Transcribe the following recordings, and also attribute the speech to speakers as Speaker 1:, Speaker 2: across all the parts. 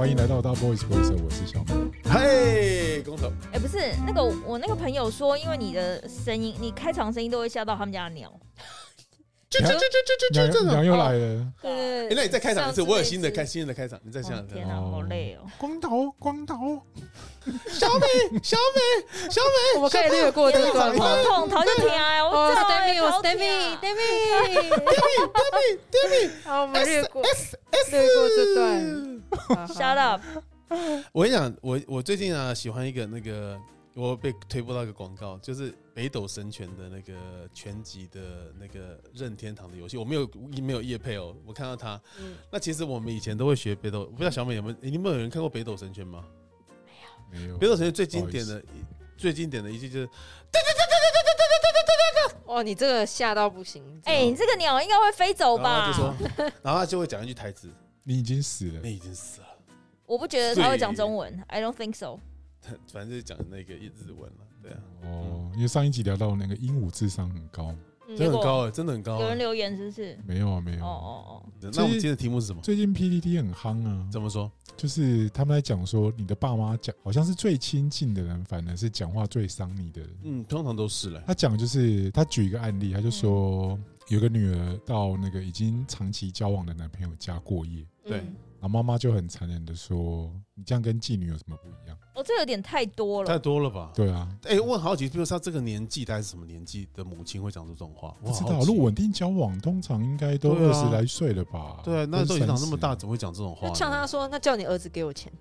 Speaker 1: 欢迎来到大 boys b o y s，我是小美。
Speaker 2: 嘿，工头，
Speaker 3: 哎、不是那个，我那个朋友说，因为你的声音，你开场声音都会吓到他们家的鸟。
Speaker 2: 就就就就就就这种。
Speaker 1: 娘娘又来了，
Speaker 3: 对
Speaker 2: 那你再开场一次，我有新的开新的开场，你再想想看。
Speaker 3: 哦天哪，
Speaker 1: 哦
Speaker 3: 好累哦！
Speaker 1: 光头，光头，
Speaker 2: 小美，小美，小美，
Speaker 4: 我们可以略过这个段吗？
Speaker 3: 头痛，头就停啊！我
Speaker 4: 哦
Speaker 3: 知道
Speaker 4: ，Demi，我
Speaker 3: 头
Speaker 4: Demi，
Speaker 3: 痛啊
Speaker 4: Demi，好，我们略过略过这段。
Speaker 3: Shut up！
Speaker 2: 我跟你讲，我我最近啊喜欢一个那个，我被推播到一个广告，就是北斗神拳的那个拳击的那个任天堂的游戏，我没有没有叶配哦，我看到它。
Speaker 4: 嗯
Speaker 2: 那其实我们以前都会学北斗，不知道小美有没有？你们有人看过北斗神拳吗？
Speaker 1: 没有
Speaker 2: 北斗神拳最经典的最经典的一句就是
Speaker 4: 哇，你这个吓到不行！
Speaker 3: 哎、你这个鸟应该会飞走
Speaker 2: 然后
Speaker 3: 吧？
Speaker 2: 就说，然后他就会讲一句台词
Speaker 1: 你已经死：“了。
Speaker 2: 你已经死了。
Speaker 3: 我不觉得他会讲中文，I don't think so。”
Speaker 2: 反正就是讲那个日文了，对啊，
Speaker 1: 哦，因为上一集聊到那个鹦鹉智商很高，
Speaker 4: 嗯
Speaker 2: 真的很高哎，真的很高啊。
Speaker 3: 有人留言是不是？
Speaker 1: 没有啊，没
Speaker 3: 哦
Speaker 1: 有。
Speaker 3: 哦
Speaker 2: 那我们今天的题目是什么？
Speaker 1: 最近 PPT 很夯啊，
Speaker 2: 怎么说？
Speaker 1: 就是他们在讲说，你的爸妈讲，好像是最亲近的人，反而是讲话最伤你的人。
Speaker 2: 嗯，通常都是嘞。
Speaker 1: 他讲就是他举一个案例，他就说有个女儿到那个已经长期交往的男朋友家过夜，
Speaker 2: 对
Speaker 4: 嗯
Speaker 1: 然后妈妈就很残忍的说：“你这样跟妓女有什么不一样
Speaker 3: 哦，哦，这有点太多了太。
Speaker 2: 多了吧？”？
Speaker 1: 对啊，
Speaker 2: 哎，我很好奇，比如说他这个年纪，大概是什么年纪的母亲会讲出这种话？
Speaker 1: 不知道。
Speaker 2: 奇
Speaker 1: 如果稳定交往，通常应该都
Speaker 2: 对啊
Speaker 1: 二十来岁了吧？
Speaker 2: 对啊，那
Speaker 1: 跟
Speaker 2: 都已经长那么大，怎么会讲这种话
Speaker 4: 就
Speaker 2: 呢？
Speaker 4: 呛他说：“那叫你儿子给我钱。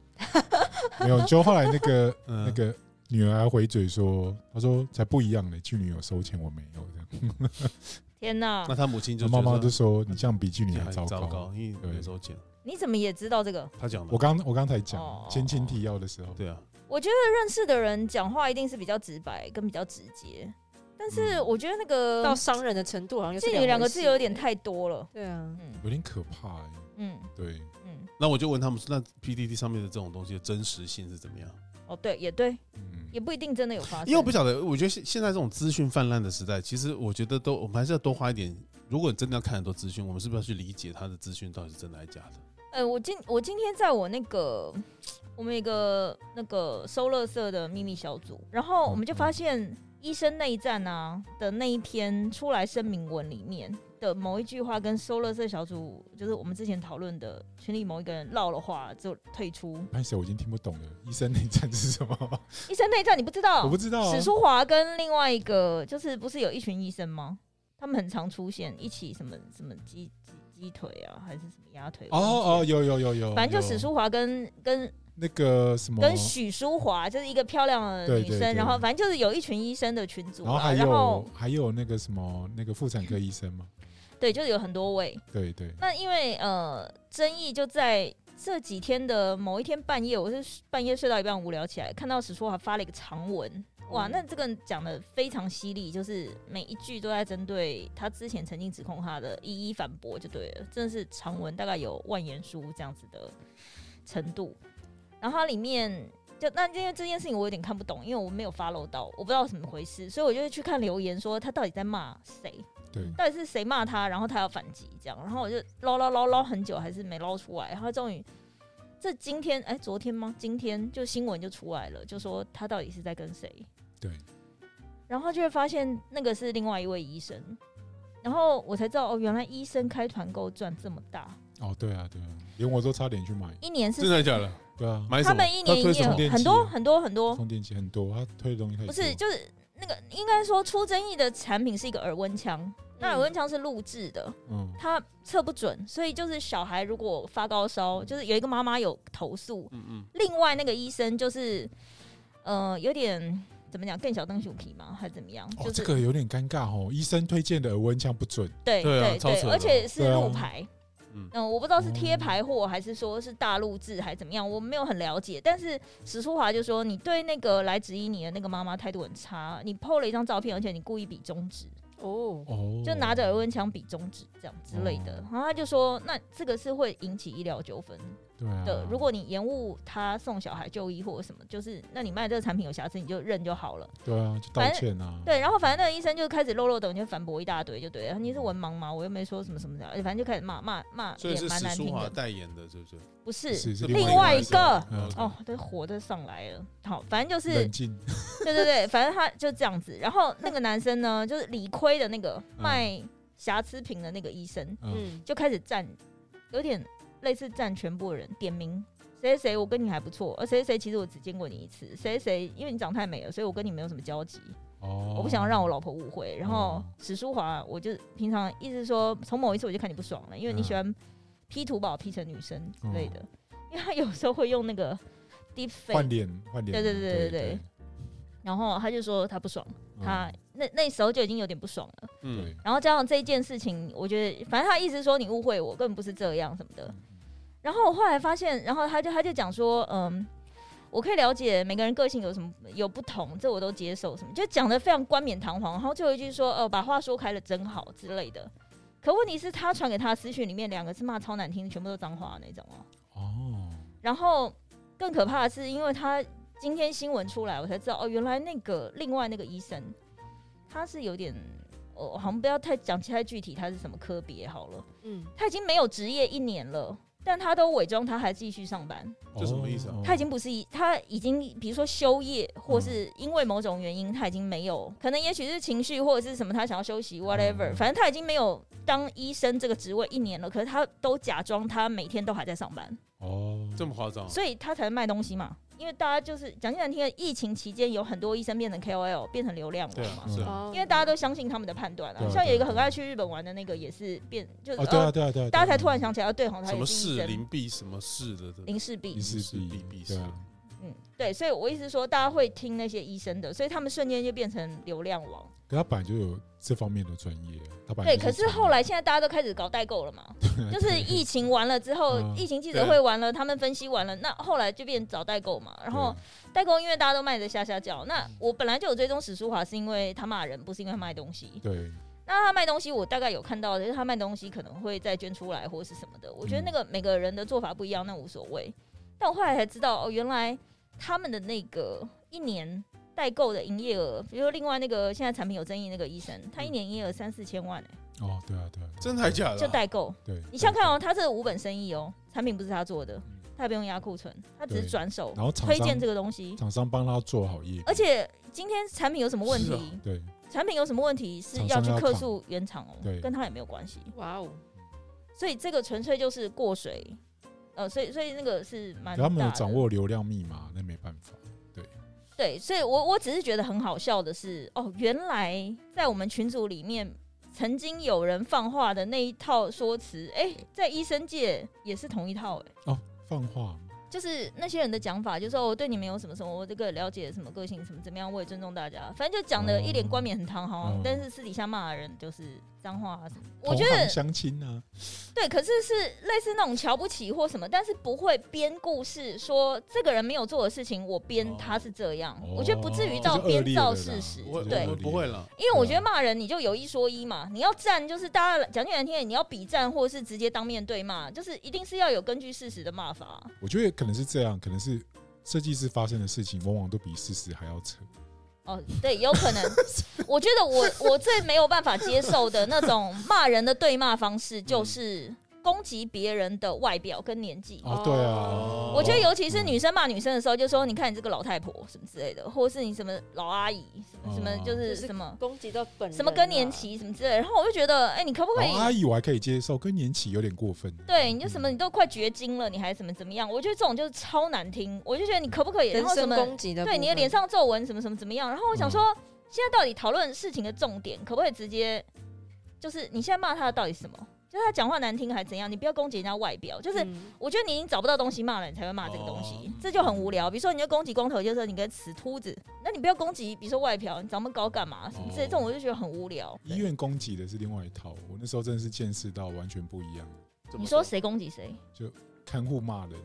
Speaker 1: 没有。就后来那个
Speaker 2: 嗯
Speaker 1: 那个女儿还回嘴说：“她说才不一样呢，妓女有收钱，我没有。”这样，
Speaker 3: 天哪
Speaker 2: 那，他母亲就
Speaker 1: 妈妈就
Speaker 2: 说
Speaker 1: 说：“你这样比妓女还
Speaker 2: 还
Speaker 1: 糟糕。
Speaker 2: 糟糕，因为
Speaker 1: 对
Speaker 2: 没收钱。
Speaker 3: 你怎么也知道这个？
Speaker 2: 他讲”的，
Speaker 1: 我刚我刚才讲
Speaker 3: 哦
Speaker 1: 前情提要的时候，
Speaker 2: 对啊，
Speaker 3: 我觉得认识的人讲话一定是比较直白跟比较直接，但是我觉得那个
Speaker 4: 到伤人的程度好像又是
Speaker 3: 妓女两个
Speaker 4: 回事
Speaker 3: 字有点。太多了。
Speaker 4: 对啊，
Speaker 3: 嗯
Speaker 1: 有点可怕欸。
Speaker 3: 嗯
Speaker 1: 对，
Speaker 3: 嗯，
Speaker 2: 那我就问他们说，那 PDD 上面的这种东西的真实性是怎么样？
Speaker 3: 哦对，也对，
Speaker 1: 嗯，
Speaker 3: 也不一定真的有发生。
Speaker 2: 因为我不晓得，我觉得现现在这种资讯泛滥的时代，其实我觉得都我们还是要多花一点。如果你真的要看很多资讯，我们是不是要去理解他的资讯到底是真的还是假的？
Speaker 3: 呃，我今我今天在我那个我们有一个那个收乐色的秘密小组，然后我们就发现医生内战啊的那一篇出来声明文里面的某一句话，跟收乐色小组就是我们之前讨论的群里某一个人唠了话就退出。
Speaker 1: 拍谁我已经听不懂了。医生内战是什么？
Speaker 3: 医生内战你不知道？
Speaker 1: 我不知道啊。
Speaker 3: 史书华跟另外一个就是不是有一群医生吗？他们很常出现一起什么什么鸡鸡鸡腿啊，还是什么鸭腿？
Speaker 1: 哦哦，，有有有有，
Speaker 3: 反正就史书华跟跟
Speaker 1: 那个什么，
Speaker 3: 跟许淑华就是一个漂亮的女生，
Speaker 1: 对对对
Speaker 3: 然后反正就是有一群医生的群组啊，
Speaker 1: 然后还有那个什么那个妇产科医生嘛，
Speaker 3: 对，就是有很多位。
Speaker 1: 对对，
Speaker 3: 那因为呃，争议就在这几天的某一天半夜，我是半夜睡到一半无聊起来，看到史书华发了一个长文，哇，那这个讲的非常犀利，就是每一句都在针对他之前曾经指控他的一一反驳，就对了，真的是长文，大概有万言书这样子的程度。然后它里面就那因为这件事情我有点看不懂，因为我没有 follow 到，我不知道怎么回事，所以我就会去看留言，说他到底在骂谁。
Speaker 1: 对，
Speaker 3: 到底是谁骂他，然后他要反击这样，然后我就捞捞捞捞很久，还是没捞出来，然后终于这今天哎、昨天吗？今天就新闻就出来了，就说他到底是在跟谁，
Speaker 1: 对，
Speaker 3: 然后就会发现那个是另外一位医生，然后我才知道哦，原来医生开团购赚这么大，
Speaker 1: 哦对啊对啊，连我都差点去买，
Speaker 3: 一年是
Speaker 2: 真的假的？
Speaker 1: 对啊？
Speaker 3: 他们一年
Speaker 2: 他推什么
Speaker 3: 营业很多很多很多，
Speaker 1: 充电器很多，他推的东西太多
Speaker 3: 不是就是那个应该说出争议的产品是一个耳温枪，那耳温枪是录制的，
Speaker 1: 嗯。
Speaker 3: 它测不准，所以就是小孩如果发高烧，就是有一个妈妈有投诉，
Speaker 2: 嗯嗯，
Speaker 3: 另外那个医生就是呃有点怎么讲更小灯熊皮吗？还是怎么样？
Speaker 1: 哦
Speaker 3: 就是、
Speaker 1: 这个有点尴尬哦，医生推荐的耳温枪不准，
Speaker 3: 对
Speaker 2: 对啊
Speaker 3: 对而且是路牌。
Speaker 2: 嗯。
Speaker 3: 嗯，我不知道是贴牌货还是说是大陆制还是怎么样，我没有很了解。但是史书华就说，你对那个来质疑你的那个妈妈态度很差，你 PO 了一张照片，而且你故意比中指，
Speaker 4: 哦，
Speaker 1: 哦，
Speaker 3: 就拿着耳温枪比中指这样之类的。
Speaker 1: 哦。
Speaker 3: 然后他就说，那这个是会引起医疗纠纷，
Speaker 1: 对啊
Speaker 3: 的，，如果你延误他送小孩就医或者什么，就是那你卖这个产品有瑕疵，你就认就好了。
Speaker 1: 对啊，就道
Speaker 3: 反正
Speaker 1: 歉啊，
Speaker 3: 对，然后反正那个医生就开始漏漏等，就反驳一大堆，就对了。你是文盲吗？我又没说什么什么的，反正就开始骂骂骂，也
Speaker 2: 所以是史书华
Speaker 3: 蛮难听的。
Speaker 2: 代言的，是不是？
Speaker 3: 不是，另
Speaker 1: 外
Speaker 3: 外一个
Speaker 1: 嗯
Speaker 3: 哦，这火都上来了。好，反正就是
Speaker 1: 冷静，
Speaker 3: 对对对，反正他就这样子。然后那个男生呢，就是理亏的那个
Speaker 1: 嗯
Speaker 3: 卖瑕疵品的那个医生，
Speaker 1: 嗯，
Speaker 4: 嗯，
Speaker 3: 就开始站，有点类似占全部人，点名谁谁谁，我跟你还不错，而谁谁谁其实我只见过你一次，谁谁谁因为你长太美了，所以我跟你没有什么交集，
Speaker 1: 哦，
Speaker 3: 我不想要让我老婆误会。然后
Speaker 1: 哦。
Speaker 3: 史书华，我就平常一直说，从某一次我就看你不爽了，因为你
Speaker 1: 嗯。
Speaker 3: 喜欢 P 图把我 P 成女生之类的，
Speaker 1: 哦。
Speaker 3: 因为他有时候会用那个 deep
Speaker 1: 换脸换脸，
Speaker 3: 对对对对
Speaker 1: 对。
Speaker 3: 对然后他就说他不爽，
Speaker 1: 嗯。
Speaker 3: 他那那时候就已经有点不爽了。
Speaker 2: 嗯，
Speaker 3: 然后加上这一件事情，我觉得反正他意思说你误会我，根本不是这样什么的。然后我后来发现，然后他就他就讲说，嗯，我可以了解每个人个性有什么有不同，这我都接受，什么就讲的非常冠冕堂皇。然后最后一句说，呃，把话说开了真好之类的。可问题是，他传给他的私讯里面两个字骂超难听，全部都脏话那种哦。
Speaker 1: 哦，
Speaker 3: 然后更可怕的是，因为他今天新闻出来，我才知道哦，原来那个另外那个医生，他是有点，我好像不要太讲太具体，他是什么科别好了。
Speaker 4: 嗯，
Speaker 3: 他已经没有职业一年了，但他都伪装他还继续上班。
Speaker 2: 这什么意思啊？
Speaker 1: 哦
Speaker 3: 他已经不是一，他已经比如说休业，或是因为某种原因，他已经没有，可能也许是情绪或者是什么，他想要休息，whatever，
Speaker 1: 嗯
Speaker 3: 反正他已经没有当医生这个职位一年了，可是他都假装他每天都还在上班。
Speaker 1: 哦，
Speaker 2: 这么夸张？
Speaker 3: 所以他才卖东西嘛。因为大家就是讲句难听的，疫情期间有很多医生变成 KOL，变成流量
Speaker 2: 对啊，是啊，
Speaker 4: 哦。
Speaker 3: 因为大家都相信他们的判断啊，
Speaker 1: 对啊
Speaker 3: 像有一个很爱去日本玩的那个，也是变就是、
Speaker 1: 哦，对啊
Speaker 3: 呃
Speaker 1: 对啊对啊，
Speaker 3: 大家才突然
Speaker 1: 想
Speaker 3: 想起来，对，好像他
Speaker 2: 什么
Speaker 3: 也是医生。
Speaker 2: 事林璧什么事的的，
Speaker 3: 林氏璧
Speaker 1: 一，世
Speaker 2: 是
Speaker 1: 必
Speaker 2: 必必是
Speaker 1: 对啊，
Speaker 3: 嗯，对，所以我意思是说，大家会听那些医生的，所以他们瞬间就变成流量王。
Speaker 1: 可他本来就有这方面的专业，
Speaker 3: 对，可是后来现在大家都开始搞代购了嘛，就是疫情完了之后，
Speaker 1: 嗯
Speaker 3: 疫情记者会完了，他们分析完了，那后来就变找代购嘛，然后代购因为大家都卖的下下叫，那我本来就有追踪史书华，是因为他骂人，不是因为他卖东西。
Speaker 1: 对对
Speaker 3: 那他卖东西，我大概有看到，就是他卖东西可能会再捐出来或是什么的。我觉得那个每个人的做法不一样，那无所谓。但我后来才知道，哦，原来他们的那个一年代购的营业额，比如说另外那个现在产品有争议那个医生，他一年营业额三四千万、欸，
Speaker 1: 哦对啊对啊
Speaker 2: 真的还假的啊？
Speaker 3: 就代购。
Speaker 1: 对，
Speaker 3: 你想想看哦，他这个无本生意哦，产品不是他做的，
Speaker 1: 嗯
Speaker 3: 他也不用压库存，他只是转手
Speaker 1: 然后
Speaker 3: 推荐这个东西。
Speaker 1: 厂商帮他做好业，
Speaker 3: 而且今天产品有什么问题？
Speaker 1: 对
Speaker 3: 产品有什么问题是要去客诉原厂哦
Speaker 1: 对，
Speaker 3: 跟他也没有关系。
Speaker 4: 哇哦，
Speaker 3: 所以这个纯粹就是过水，呃，所以所以那个是蛮
Speaker 1: 可他们有掌握流量密码，那没办法，
Speaker 3: 对，所以我我只是觉得很好笑的是，哦，原来在我们群组里面曾经有人放话的那一套说辞，哎、在医生界也是同一套、哎，哦
Speaker 1: 放话
Speaker 3: 就是那些人的讲法，就是说我对你们有什么什么，我这个了解什么个性什么怎么样，我也尊重大家，反正就讲的一脸冠冕很堂皇，
Speaker 1: 嗯
Speaker 3: 但是私底下骂人就是脏话啊什么。我
Speaker 1: 同
Speaker 3: 觉得
Speaker 1: 行相亲啊，
Speaker 3: 对，可是是类似那种瞧不起或什么，但是不会编故事说这个人没有做的事情，我编
Speaker 2: 哦
Speaker 3: 他是这样，
Speaker 1: 哦
Speaker 3: 我觉得不至于到编造事实对
Speaker 2: 不会了，
Speaker 3: 因为我觉得
Speaker 1: 对
Speaker 3: 骂人你就有一说一嘛，你要站就是大家讲句难听点，你要比战或是直接当面对骂，就是一定是要有根据事实的骂法。
Speaker 1: 我觉得可能是这样，可能是设计师发生的事情，往往都比事实还要扯。
Speaker 3: 哦，对，有可能。我觉得我我最没有办法接受的那种骂人的对骂方式，就是攻击别人的外表跟年纪。
Speaker 1: 哦，对啊
Speaker 2: 哦，
Speaker 3: 我觉得，尤其是女生骂女生的时候，就说：“你看你这个老太婆什么之类的，或者是你什么老阿姨，什么什么
Speaker 1: 哦
Speaker 3: 就是什么
Speaker 4: 攻击到本
Speaker 3: 什么更年
Speaker 4: 啊，
Speaker 3: 期什么之类。”然后我就觉得，哎，你可不可以
Speaker 1: 老？阿姨我还可以接受，更年期有点过分。
Speaker 3: 对，你就什么你都快绝经了，你还怎么怎么样？我觉得这种就是超难听。我就觉得你可不可以？然
Speaker 4: 人身
Speaker 3: 后什么？
Speaker 4: 攻击的，
Speaker 3: 对你的脸上皱纹什么什么怎么样？然后我想说，现在到底讨论事情的重点，可不可以直接就是你现在骂他的到底是什么？就是他讲话难听还是怎样？你不要攻击人家外表，就是。
Speaker 4: 嗯
Speaker 3: 我觉得你已经找不到东西骂了，你才会骂这个东西，
Speaker 2: 哦
Speaker 3: 这就很无聊。比如说，你就攻击光头，就是说你个死秃子，那你不要攻击，比如说外表，你长那么高干嘛？什么之类，这种我就觉得很无聊。
Speaker 1: 医院攻击的是另外一套，我那时候真的是见识到完全不一样。
Speaker 3: 你说谁攻击谁？
Speaker 1: 就看护骂人，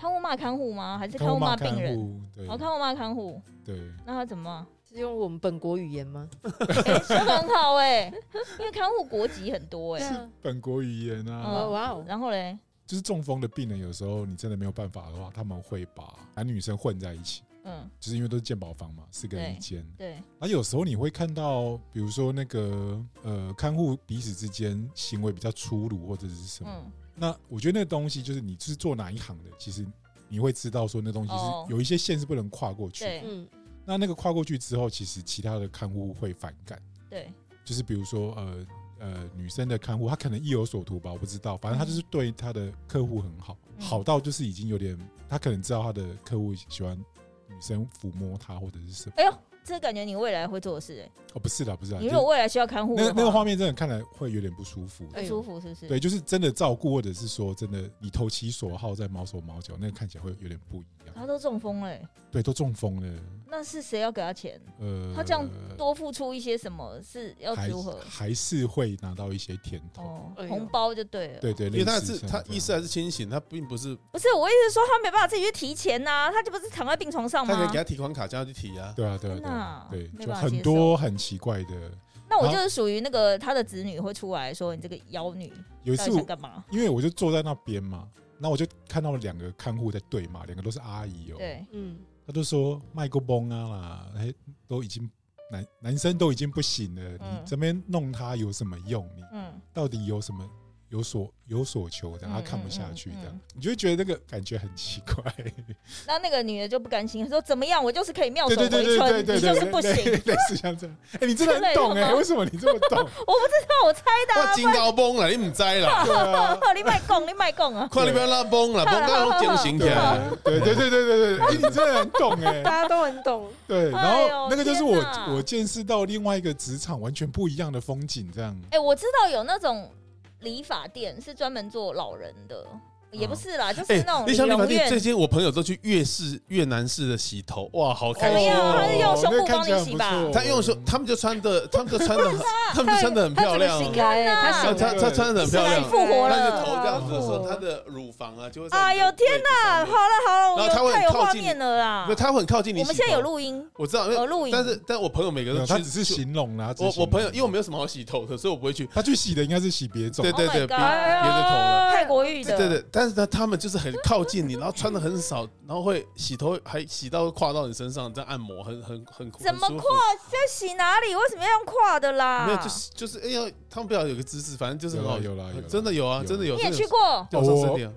Speaker 3: 看护骂看护吗？还是
Speaker 1: 看
Speaker 3: 看护
Speaker 1: 护骂
Speaker 3: 病人？
Speaker 1: 护，对
Speaker 3: 哦，看护骂看护，
Speaker 1: 对，
Speaker 3: 那他怎么骂？
Speaker 4: 是用我们本国语言吗？
Speaker 3: 哎说的很好哎、因为看护国籍很多哎、
Speaker 4: 啊，
Speaker 1: 本国语言
Speaker 3: 嗯
Speaker 1: 啊，
Speaker 4: 哇哦，
Speaker 3: 然后嘞，
Speaker 1: 就是中风的病人，有时候你真的没有办法的话，他们会把男女生混在一起，
Speaker 3: 嗯，
Speaker 1: 就是因为都是健保房嘛，四个人一间。
Speaker 3: 对，
Speaker 1: 而有时候你会看到，比如说那个呃看护彼此之间行为比较粗鲁或者是什么，
Speaker 3: 嗯，
Speaker 1: 那我觉得那个东西就是你是做哪一行的，其实你会知道说那东西
Speaker 3: 哦。
Speaker 1: 是有一些线是不能跨过去。
Speaker 3: 对。
Speaker 4: 嗯，
Speaker 1: 那那个跨过去之后，其实其他的看护会反感，
Speaker 3: 对，
Speaker 1: 就是比如说呃呃女生的看护，她可能意有所图吧，我不知道，反正她就是对她的客户很好，
Speaker 3: 嗯。
Speaker 1: 好到就是已经有点，她可能知道她的客户喜欢女生抚摸她或者是什么。
Speaker 3: 哎呦，这感觉你未来会做的事哎，
Speaker 1: 哦，不是的，不是的，
Speaker 3: 你
Speaker 1: 就
Speaker 3: 如果未来需要看护，
Speaker 1: 那那个画面真的看来会有点不舒服。
Speaker 3: 不舒服是不是？
Speaker 1: 对，就是真的照顾，或者是说真的你投其所好，在毛手毛脚，那个看起来会有点不一样。
Speaker 3: 他都中风了欸，
Speaker 1: 对，都中风了，
Speaker 3: 那是谁要给他钱？
Speaker 1: 呃，
Speaker 3: 他这样多付出一些什么是要如何？
Speaker 1: 还是会拿到一些甜头。
Speaker 3: 红包就对了。
Speaker 1: 对对，
Speaker 2: 因为他是他意识还是清醒，他并不是
Speaker 3: 不是我意思是说，他没办法自己去提钱呐，他就不是躺在病床上吗
Speaker 2: 他可以给？他提款卡，叫他去提啊。
Speaker 1: 对啊对啊对啊对，就很多很奇怪的。
Speaker 3: 那我就是属于那个他的子女会出来说：“你这个妖女
Speaker 1: 有一次
Speaker 3: 干嘛
Speaker 1: 因为我就坐在那边嘛，那我就看到了两个看护在对骂，两个都是阿姨？”哦，
Speaker 3: 对，
Speaker 4: 嗯，
Speaker 1: 他都说卖过崩啊啦，哎，都已经男男生都已经不行了，
Speaker 3: 嗯
Speaker 1: 你这边弄他有什么用？你
Speaker 3: 嗯，
Speaker 1: 到底有什么有所有所求的？
Speaker 3: 嗯
Speaker 1: 他看不下去，
Speaker 3: 嗯嗯
Speaker 1: 这样你就会觉得那个感觉很奇怪。
Speaker 3: 那那个女的就不甘心，说：“怎么样？我就是可以妙手
Speaker 1: 对对对对对
Speaker 3: 回春，你就是不行。”
Speaker 1: 类类似像这样。哎，你真的很懂哎，为什么你这么懂？
Speaker 3: 我不知道我猜的啊，
Speaker 2: 我金高崩了，你唔知啦，
Speaker 3: 你卖供，你卖供啊！
Speaker 2: 快你不要拉崩了，崩到拢惊醒起
Speaker 1: 对
Speaker 2: 来。
Speaker 1: 啊对对对对对对，哎，你真的很懂哎。
Speaker 4: 大家都很懂，
Speaker 1: 对，然后那个就是我我见识到另外一个职场完全不一样的风景，这样。
Speaker 3: 哎、我知道有那种理发店是专门做老人的，也不是啦，就是
Speaker 2: 哎
Speaker 3: 那种，
Speaker 2: 你想最。近我朋友都去越式越南式的洗头，哇，好开心
Speaker 3: 怎么样
Speaker 2: 哦！
Speaker 3: 他是用胸部帮你洗吧
Speaker 2: 他用胸，他们就穿的，他们就穿的很，他们就穿的很漂亮哦。
Speaker 4: 他他
Speaker 2: 他
Speaker 4: 醒来，
Speaker 2: 他他穿的很漂亮，
Speaker 3: 复活
Speaker 2: 他的
Speaker 3: 了
Speaker 2: 头这样子的时候，他的乳房啊就会在
Speaker 3: 哎呦天哪！好了好了，
Speaker 2: 然后他会
Speaker 3: 我有太有画面了啦。
Speaker 2: 他会很靠近你。
Speaker 3: 我们现在有，录音，
Speaker 2: 我知道，因为
Speaker 3: 有录音，
Speaker 2: 但是但我朋友每个
Speaker 1: 人，
Speaker 2: 都
Speaker 1: 他只是形容啦。
Speaker 2: 我我朋友，因为我没有什么好洗头的，所以我不会去。
Speaker 1: 他去洗的应该是洗别种
Speaker 2: 对。对
Speaker 3: Oh
Speaker 2: 对，别的头了。
Speaker 3: 泰国浴的，
Speaker 2: 对对，但是呢，他们就是很靠近你，然后穿的很少，然后会洗头，还洗到跨到你身上，这样按摩，很很很
Speaker 3: 怎么跨？在洗哪里？为什么要用跨的啦？
Speaker 2: 没有，就是就是，哎呀，他们不要有个姿势，反正就是很好，
Speaker 1: 有啦有啦
Speaker 2: 真的有啊，真的有。
Speaker 3: 你也去过？
Speaker 2: 我我上身点，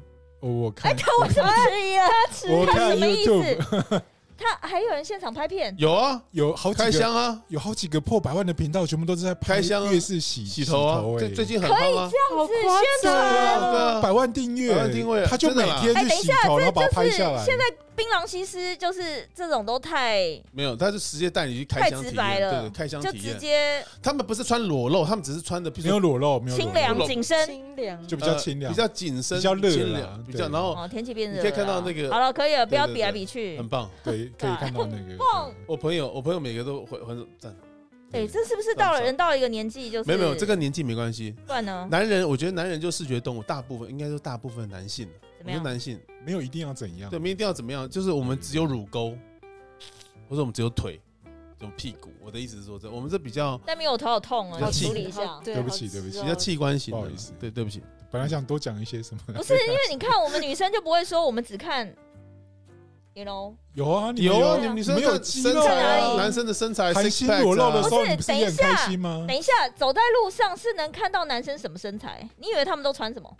Speaker 1: 哦我看
Speaker 3: 他为什么迟疑了？他迟疑，他
Speaker 1: 我看
Speaker 3: 什么意
Speaker 1: YouTube
Speaker 3: 思？他还有人现场拍片，
Speaker 2: 有啊，
Speaker 1: 有好几个
Speaker 2: 开箱啊，
Speaker 1: 有好几个破百万的频道，全部都是在拍
Speaker 2: 开箱啊
Speaker 1: 月式洗
Speaker 2: 洗头啊，
Speaker 1: 哎。
Speaker 2: 最最近很夯啊，
Speaker 4: 好
Speaker 3: 是
Speaker 4: 夸
Speaker 3: 宣传。
Speaker 2: 对啊
Speaker 4: 张，
Speaker 2: 对啊，
Speaker 1: 百万订阅，
Speaker 2: 百万订阅
Speaker 1: 他就每
Speaker 2: 的啦。
Speaker 1: 天
Speaker 3: 哎等一下
Speaker 1: 去洗头，然后把它
Speaker 3: 就是
Speaker 1: 拍下来。
Speaker 3: 现在槟榔西施就是这种都太
Speaker 2: 没有，他是直接带你去开
Speaker 3: 太
Speaker 2: 箱体验，
Speaker 3: 直白了
Speaker 2: 对对，开箱
Speaker 3: 就直
Speaker 2: 验。
Speaker 3: 接
Speaker 2: 他们不是穿裸露，他们只是穿的，比
Speaker 1: 没有裸露，没有裸
Speaker 3: 清
Speaker 1: 露
Speaker 3: 凉紧身。
Speaker 4: 清凉，
Speaker 1: 就比较清凉
Speaker 2: 呃比，较紧身，
Speaker 1: 比较热啦
Speaker 2: 清凉，比较
Speaker 1: 对
Speaker 2: 然后
Speaker 3: 哦，天气变热了啦，
Speaker 2: 你可以看到那个
Speaker 3: 好了，可以了，不要
Speaker 2: 对对
Speaker 3: 比来比去
Speaker 2: 很。棒。
Speaker 1: 对，可以看到那个。
Speaker 3: 棒
Speaker 2: 我朋友，我朋友每个都会很赞。
Speaker 3: 哎，这是不是到了人到了一个年纪就是
Speaker 2: 没有没有，这个年纪没关系。
Speaker 3: 不然呢？
Speaker 2: 男人，我觉得男人就视觉动物，大部分应该说大部分男性，我
Speaker 3: 怎么样？
Speaker 2: 觉得男性
Speaker 1: 没有一定要怎样
Speaker 2: 对，，没一定要怎么样，就是我们只有乳沟，或者我们只有腿，这种屁股。我的意思是说，这我们这比较
Speaker 3: 但没有头好痛啊，要
Speaker 2: 比较气
Speaker 3: 处理一下。
Speaker 4: 对
Speaker 1: 对不起对不起
Speaker 2: 比较器官型的。
Speaker 1: 不好意思
Speaker 2: 对，对不起。
Speaker 1: 本来想多讲一些什么。
Speaker 3: 不是因为你看我们女生就不会说我们只看，you know，
Speaker 1: 有啊，你
Speaker 2: 有啊，你们女生
Speaker 1: 你们有
Speaker 2: 看身材
Speaker 1: 肌肉啊
Speaker 3: 在哪里，
Speaker 2: 男生的身材
Speaker 1: 含
Speaker 2: six
Speaker 1: 心
Speaker 2: pack
Speaker 1: 裸露的
Speaker 2: 啊
Speaker 1: 时候，
Speaker 3: 不是
Speaker 1: 你不是也很
Speaker 3: 等一下
Speaker 1: 开心吗
Speaker 3: 等？一下走在路上是能看到男生什么身材？你以为他们都穿什么？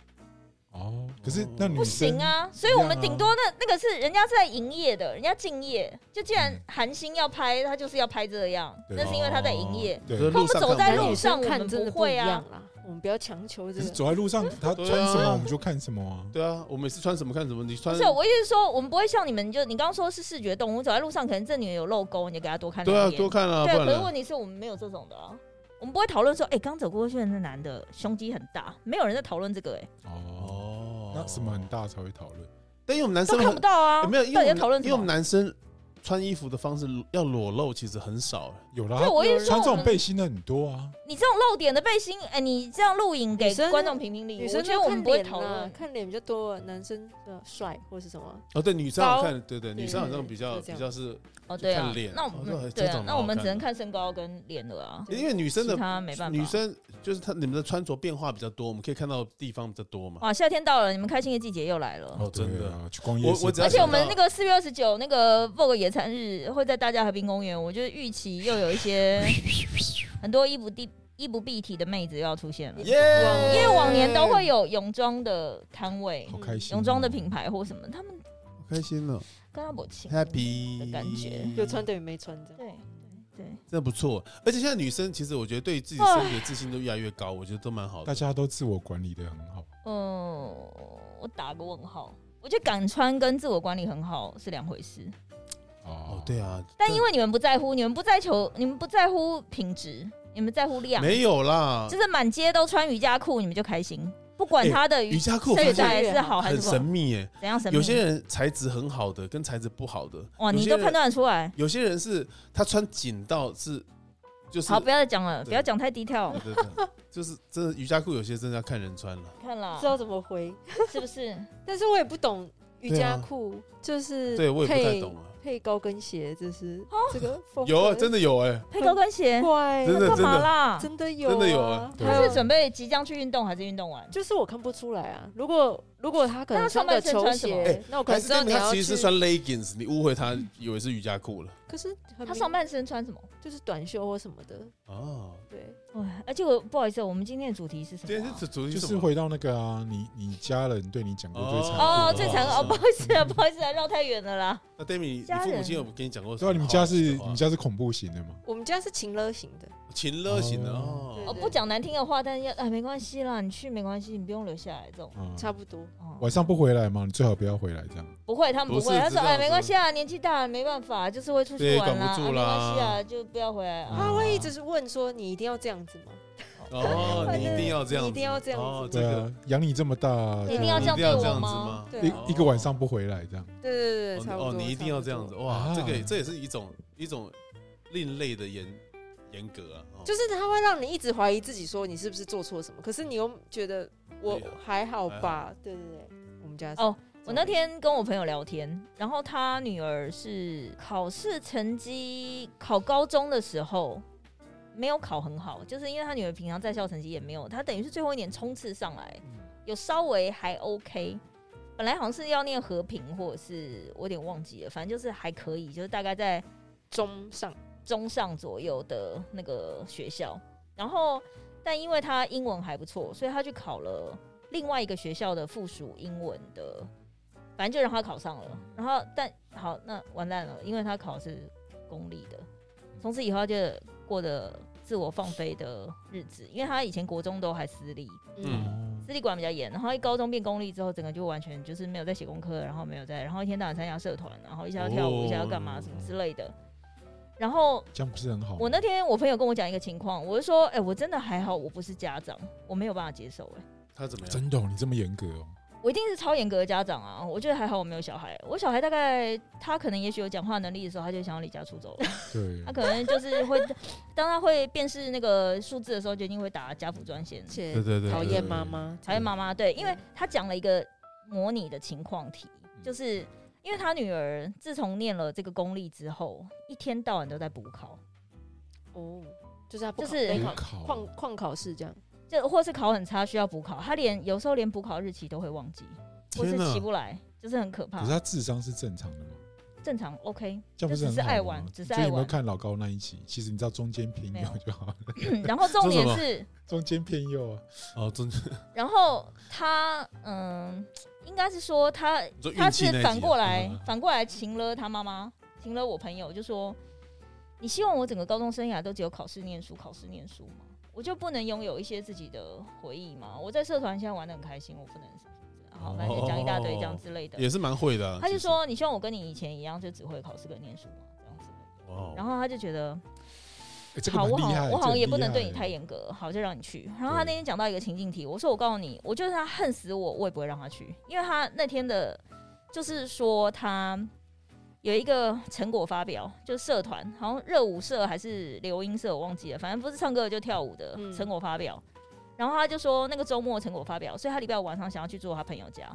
Speaker 1: 哦，可是那女
Speaker 3: 不行啊，所以我们顶多那那个是人家是在营业的，人家敬业。就既然韩星要拍，他就是要拍这样，那是因为他在营业。
Speaker 1: 对
Speaker 2: 就是，
Speaker 3: 他们走在路上我们
Speaker 4: 看真的
Speaker 3: 不会啊
Speaker 4: 我们不要强求这个。
Speaker 1: 走在路上，他穿什么我们就看什么啊。
Speaker 2: 对啊，我每次穿什么看什么，你穿
Speaker 3: 不是，我意思是说，我们不会像你们，就你刚刚说是视觉动物，走在路上可能这女人有漏沟，你就给她多看
Speaker 2: 对啊，多看啊，
Speaker 3: 对，可是问题是我们没有这种的啊，我们不会讨论说，哎，刚走过去的那男的胸肌很大，没有人在讨论这个，哎，
Speaker 1: 哦，
Speaker 2: 哦
Speaker 1: 那什么很大才会讨论？
Speaker 2: 但因为我们男
Speaker 3: 生看不到啊，
Speaker 2: 欸没有，因为我们因为我们？男生穿衣服的方式要裸露，其实很少。欸
Speaker 1: 有啦
Speaker 3: 对，，我
Speaker 1: 穿这种背心的很多啊。
Speaker 3: 你这种露点的背心，哎、你这样录影给观众评评理，
Speaker 4: 女生
Speaker 3: 得我们不会讨论。
Speaker 4: 看脸比较多，男生的帅或是什么？
Speaker 2: 哦，对，女生好
Speaker 4: 高
Speaker 2: 看，对对，女生好像比较比较是，
Speaker 3: 哦，对啊
Speaker 2: 看脸，
Speaker 3: 那我们对啊那我们只能看身高跟脸了啊，
Speaker 2: 因为女生的
Speaker 3: 他没办法。
Speaker 2: 女生就是他你们的穿着变化比较多，我们可以看到地方比较多嘛。
Speaker 3: 哇，夏天到了，你们开心的季节又来了。
Speaker 2: 哦真的
Speaker 1: 啊，去逛夜市，
Speaker 2: 我我只要
Speaker 3: 而且我们那个四月二十九那个 Vogue 野餐日会在大家和平公园，我觉得预期又有一些 很多衣不地衣不蔽体的妹子又要出现了。
Speaker 2: 耶，
Speaker 3: 因为往年都会有泳装的摊位、
Speaker 1: 好开心哦。
Speaker 3: 泳装的品牌或什么，他们
Speaker 2: 好开心了
Speaker 3: 跟他不亲。
Speaker 2: ，Happy
Speaker 3: 的感觉
Speaker 4: 有穿等于没穿这样。
Speaker 3: 对对对，
Speaker 2: 真的不错。而且现在女生其实我觉得对自己身体的自信都越来越高，我觉得都蛮好的。
Speaker 1: 大家都自我管理的很好。
Speaker 3: 嗯，我打个问号。我觉得敢穿跟自我管理很好是两回事，
Speaker 1: 哦
Speaker 2: 哦，，对啊，
Speaker 3: 但因为你们不在乎，你们不在求，你们不在乎品质，你们在乎量，
Speaker 2: 没有啦
Speaker 3: 就，是满街都穿瑜伽裤，你们就开心，不管他的
Speaker 2: 瑜伽裤
Speaker 3: 睡
Speaker 2: 发现
Speaker 3: 袋是好还
Speaker 2: 很
Speaker 3: 是
Speaker 2: 神秘耶。
Speaker 3: 怎样神秘？
Speaker 2: 有些人材质很好的，跟材质不好的，
Speaker 3: 哇，你都判断得出来。
Speaker 2: 有些人是他穿紧到是就是
Speaker 3: 好，不要再讲了，不要讲太低调。
Speaker 2: 对对对，就是真的瑜伽裤有些真的要看人穿了。
Speaker 3: 看了
Speaker 4: 不知道怎么回，
Speaker 3: 是不是？
Speaker 4: 但是我也不懂瑜伽裤，就是
Speaker 2: 对我也不太懂啊。
Speaker 4: 配高跟鞋，这是这个风格。
Speaker 2: 有啊，真的有哎，
Speaker 3: 配高跟鞋，
Speaker 4: 怪，
Speaker 2: 真的
Speaker 3: 干嘛啦？
Speaker 4: 真的有啊，
Speaker 2: 真的有啊。
Speaker 3: 他是准备即将去运动还是运动完？
Speaker 4: 就是我看不出来啊。如果如果他可
Speaker 3: 那他
Speaker 4: 能
Speaker 3: 上半身
Speaker 4: 穿个球
Speaker 3: 穿什么
Speaker 4: 鞋，那我可知道你要
Speaker 2: 他其实是穿 leggings，你误会他以为是瑜伽裤了。
Speaker 4: 可是
Speaker 3: 他上半身穿什么？
Speaker 4: 就是短袖或什么的，
Speaker 2: 哦，
Speaker 4: 对，
Speaker 3: 哎，而且我不好意思，我们今天的主题是什么啊？
Speaker 2: 今天是主题
Speaker 1: 就是是
Speaker 2: 什么？
Speaker 1: 回到那个啊，你你家人对你讲过最残酷
Speaker 3: 哦，最残酷哦，不好意思啊，不好意思啊，绕太远了啦。
Speaker 2: 那 Demi，你父母亲有跟你讲过什
Speaker 1: 对啊，你们家是你们家是恐怖型的吗？
Speaker 4: 我们家是情勒型的，
Speaker 2: 情乐型的
Speaker 1: 哦
Speaker 3: 不讲难听的话，但是要哎，没关系啦，你去没关系，你不用留下来这种。
Speaker 1: 嗯，
Speaker 4: 差不多。
Speaker 3: 哦，
Speaker 1: 晚上不回来吗？你最好不要回来这样。
Speaker 3: 不会，他们不会。他说哎，没关系啊，年纪大了没办法，就是会出去
Speaker 2: 对
Speaker 3: 玩啦，啊
Speaker 2: 管不住
Speaker 3: 没关系啊，就不要回来啊。
Speaker 4: 他会一直是问说你一定要这样子吗？
Speaker 2: 哦，你一定要这样子，
Speaker 4: 你一定要这样子
Speaker 2: 哦，这个
Speaker 1: 对啊，养你这么大，
Speaker 3: 一定要这样对我吗
Speaker 2: 吗？
Speaker 4: 对啊
Speaker 1: 一一个晚上不回来这样。
Speaker 4: 对对对对，差不多。
Speaker 2: 哦，你一定要这样子，哇，
Speaker 1: 啊
Speaker 2: 这个这也是一种一种另类的严严格啊，哦。
Speaker 4: 就是他会让你一直怀疑自己，说你是不是做错什么，可是你又觉得我还好
Speaker 2: 还
Speaker 4: 吧？对对对，我们家
Speaker 3: 哦我那天跟我朋友聊天，然后他女儿是考试成绩考高中的时候没有考很好，就是因为他女儿平常在校成绩也没有，他等于是最后一年冲刺上来，有稍微还 OK。本来好像是要念和平，或者是我有点忘记了，反正就是还可以，就是大概在
Speaker 4: 中上，
Speaker 3: 中上左右的那个学校。然后，但因为他英文还不错，所以他去考了另外一个学校的附属英文的，反正就让他考上了。然后，但好，那完蛋了，因为他考的是公立的，从此以后他就过得自我放飞的日子，因为他以前国中都还私立，
Speaker 2: 嗯
Speaker 1: 哦，
Speaker 3: 私立管比较严，然后一高中变公立之后，整个就完全就是没有在写功课，然后没有在，然后一天到晚参加社团，然后一下要跳舞，
Speaker 2: 哦
Speaker 3: 一下要干嘛什么之类的。然后
Speaker 1: 这样不是很好？
Speaker 3: 我那天我朋友跟我讲一个情况，我就说，哎、我真的还好，我不是家长，我没有办法接受、哎，
Speaker 2: 他怎么样？
Speaker 1: 真的哦，你这么严格哦。
Speaker 3: 我一定是超严格的家长啊！我觉得还好，我没有小孩。我小孩大概他可能也许有讲话能力的时候，他就想要离家出走了。
Speaker 1: 对
Speaker 3: 他，可能就是会，当他会辨识那个数字的时候，就一定会打家父专线
Speaker 2: 对对对，
Speaker 4: 讨厌
Speaker 2: 对对
Speaker 4: 妈妈，
Speaker 3: 讨厌妈妈，对，因为他讲了一个模拟的情况题，就是因为他女儿自从念了这个公立之后，一天到晚都在补考，
Speaker 4: 哦，就是他不
Speaker 3: 就是
Speaker 4: 考没考
Speaker 1: 考
Speaker 4: 旷旷考试这样，
Speaker 3: 就或是考很差需要补考，他连有时候连补考日期都会忘记，或是
Speaker 2: 天哪
Speaker 3: 起不来，就是很可怕
Speaker 1: 可是。他智商是正常的吗？
Speaker 3: 正常 OK，
Speaker 1: 这样不
Speaker 3: 就只
Speaker 1: 很好吗
Speaker 3: 是爱玩，只是
Speaker 1: 所以有没有
Speaker 3: 爱玩。
Speaker 1: 看老高那一期？其实你知道中间偏右
Speaker 3: 有
Speaker 1: 就好了，
Speaker 3: 然后重点是，
Speaker 1: 中间偏右啊。
Speaker 2: 哦，真的，
Speaker 3: 然后他嗯，应该是说他他是反过来
Speaker 2: 嗯
Speaker 3: 反过来请了他妈妈，请了我朋友，就说你希望我整个高中生涯都只有考试念书，考试念书吗？我就不能拥有一些自己的回忆吗？我在社团现在玩的很开心，我不能好，反正就讲一大堆这样之类的。
Speaker 2: 也是蛮会的啊。
Speaker 3: 他就，说你希望我跟你以前一样，就只会考试跟念书吗？这样子。
Speaker 2: 哇
Speaker 3: 然后他就觉得好，我好我好像也不能对你太严格，好就让你去。然后他那天讲到一个情境题，我说我告诉你，我就是他恨死我，我也不会让他去，因为他那天的，就是说他有一个成果发表，就社团，好像热舞社还是流音社，我忘记了，反正不是唱歌就跳舞的
Speaker 4: 嗯
Speaker 3: 成果发表。然后他就说那个周末成果发表，所以他礼拜五晚上想要去住他朋友家，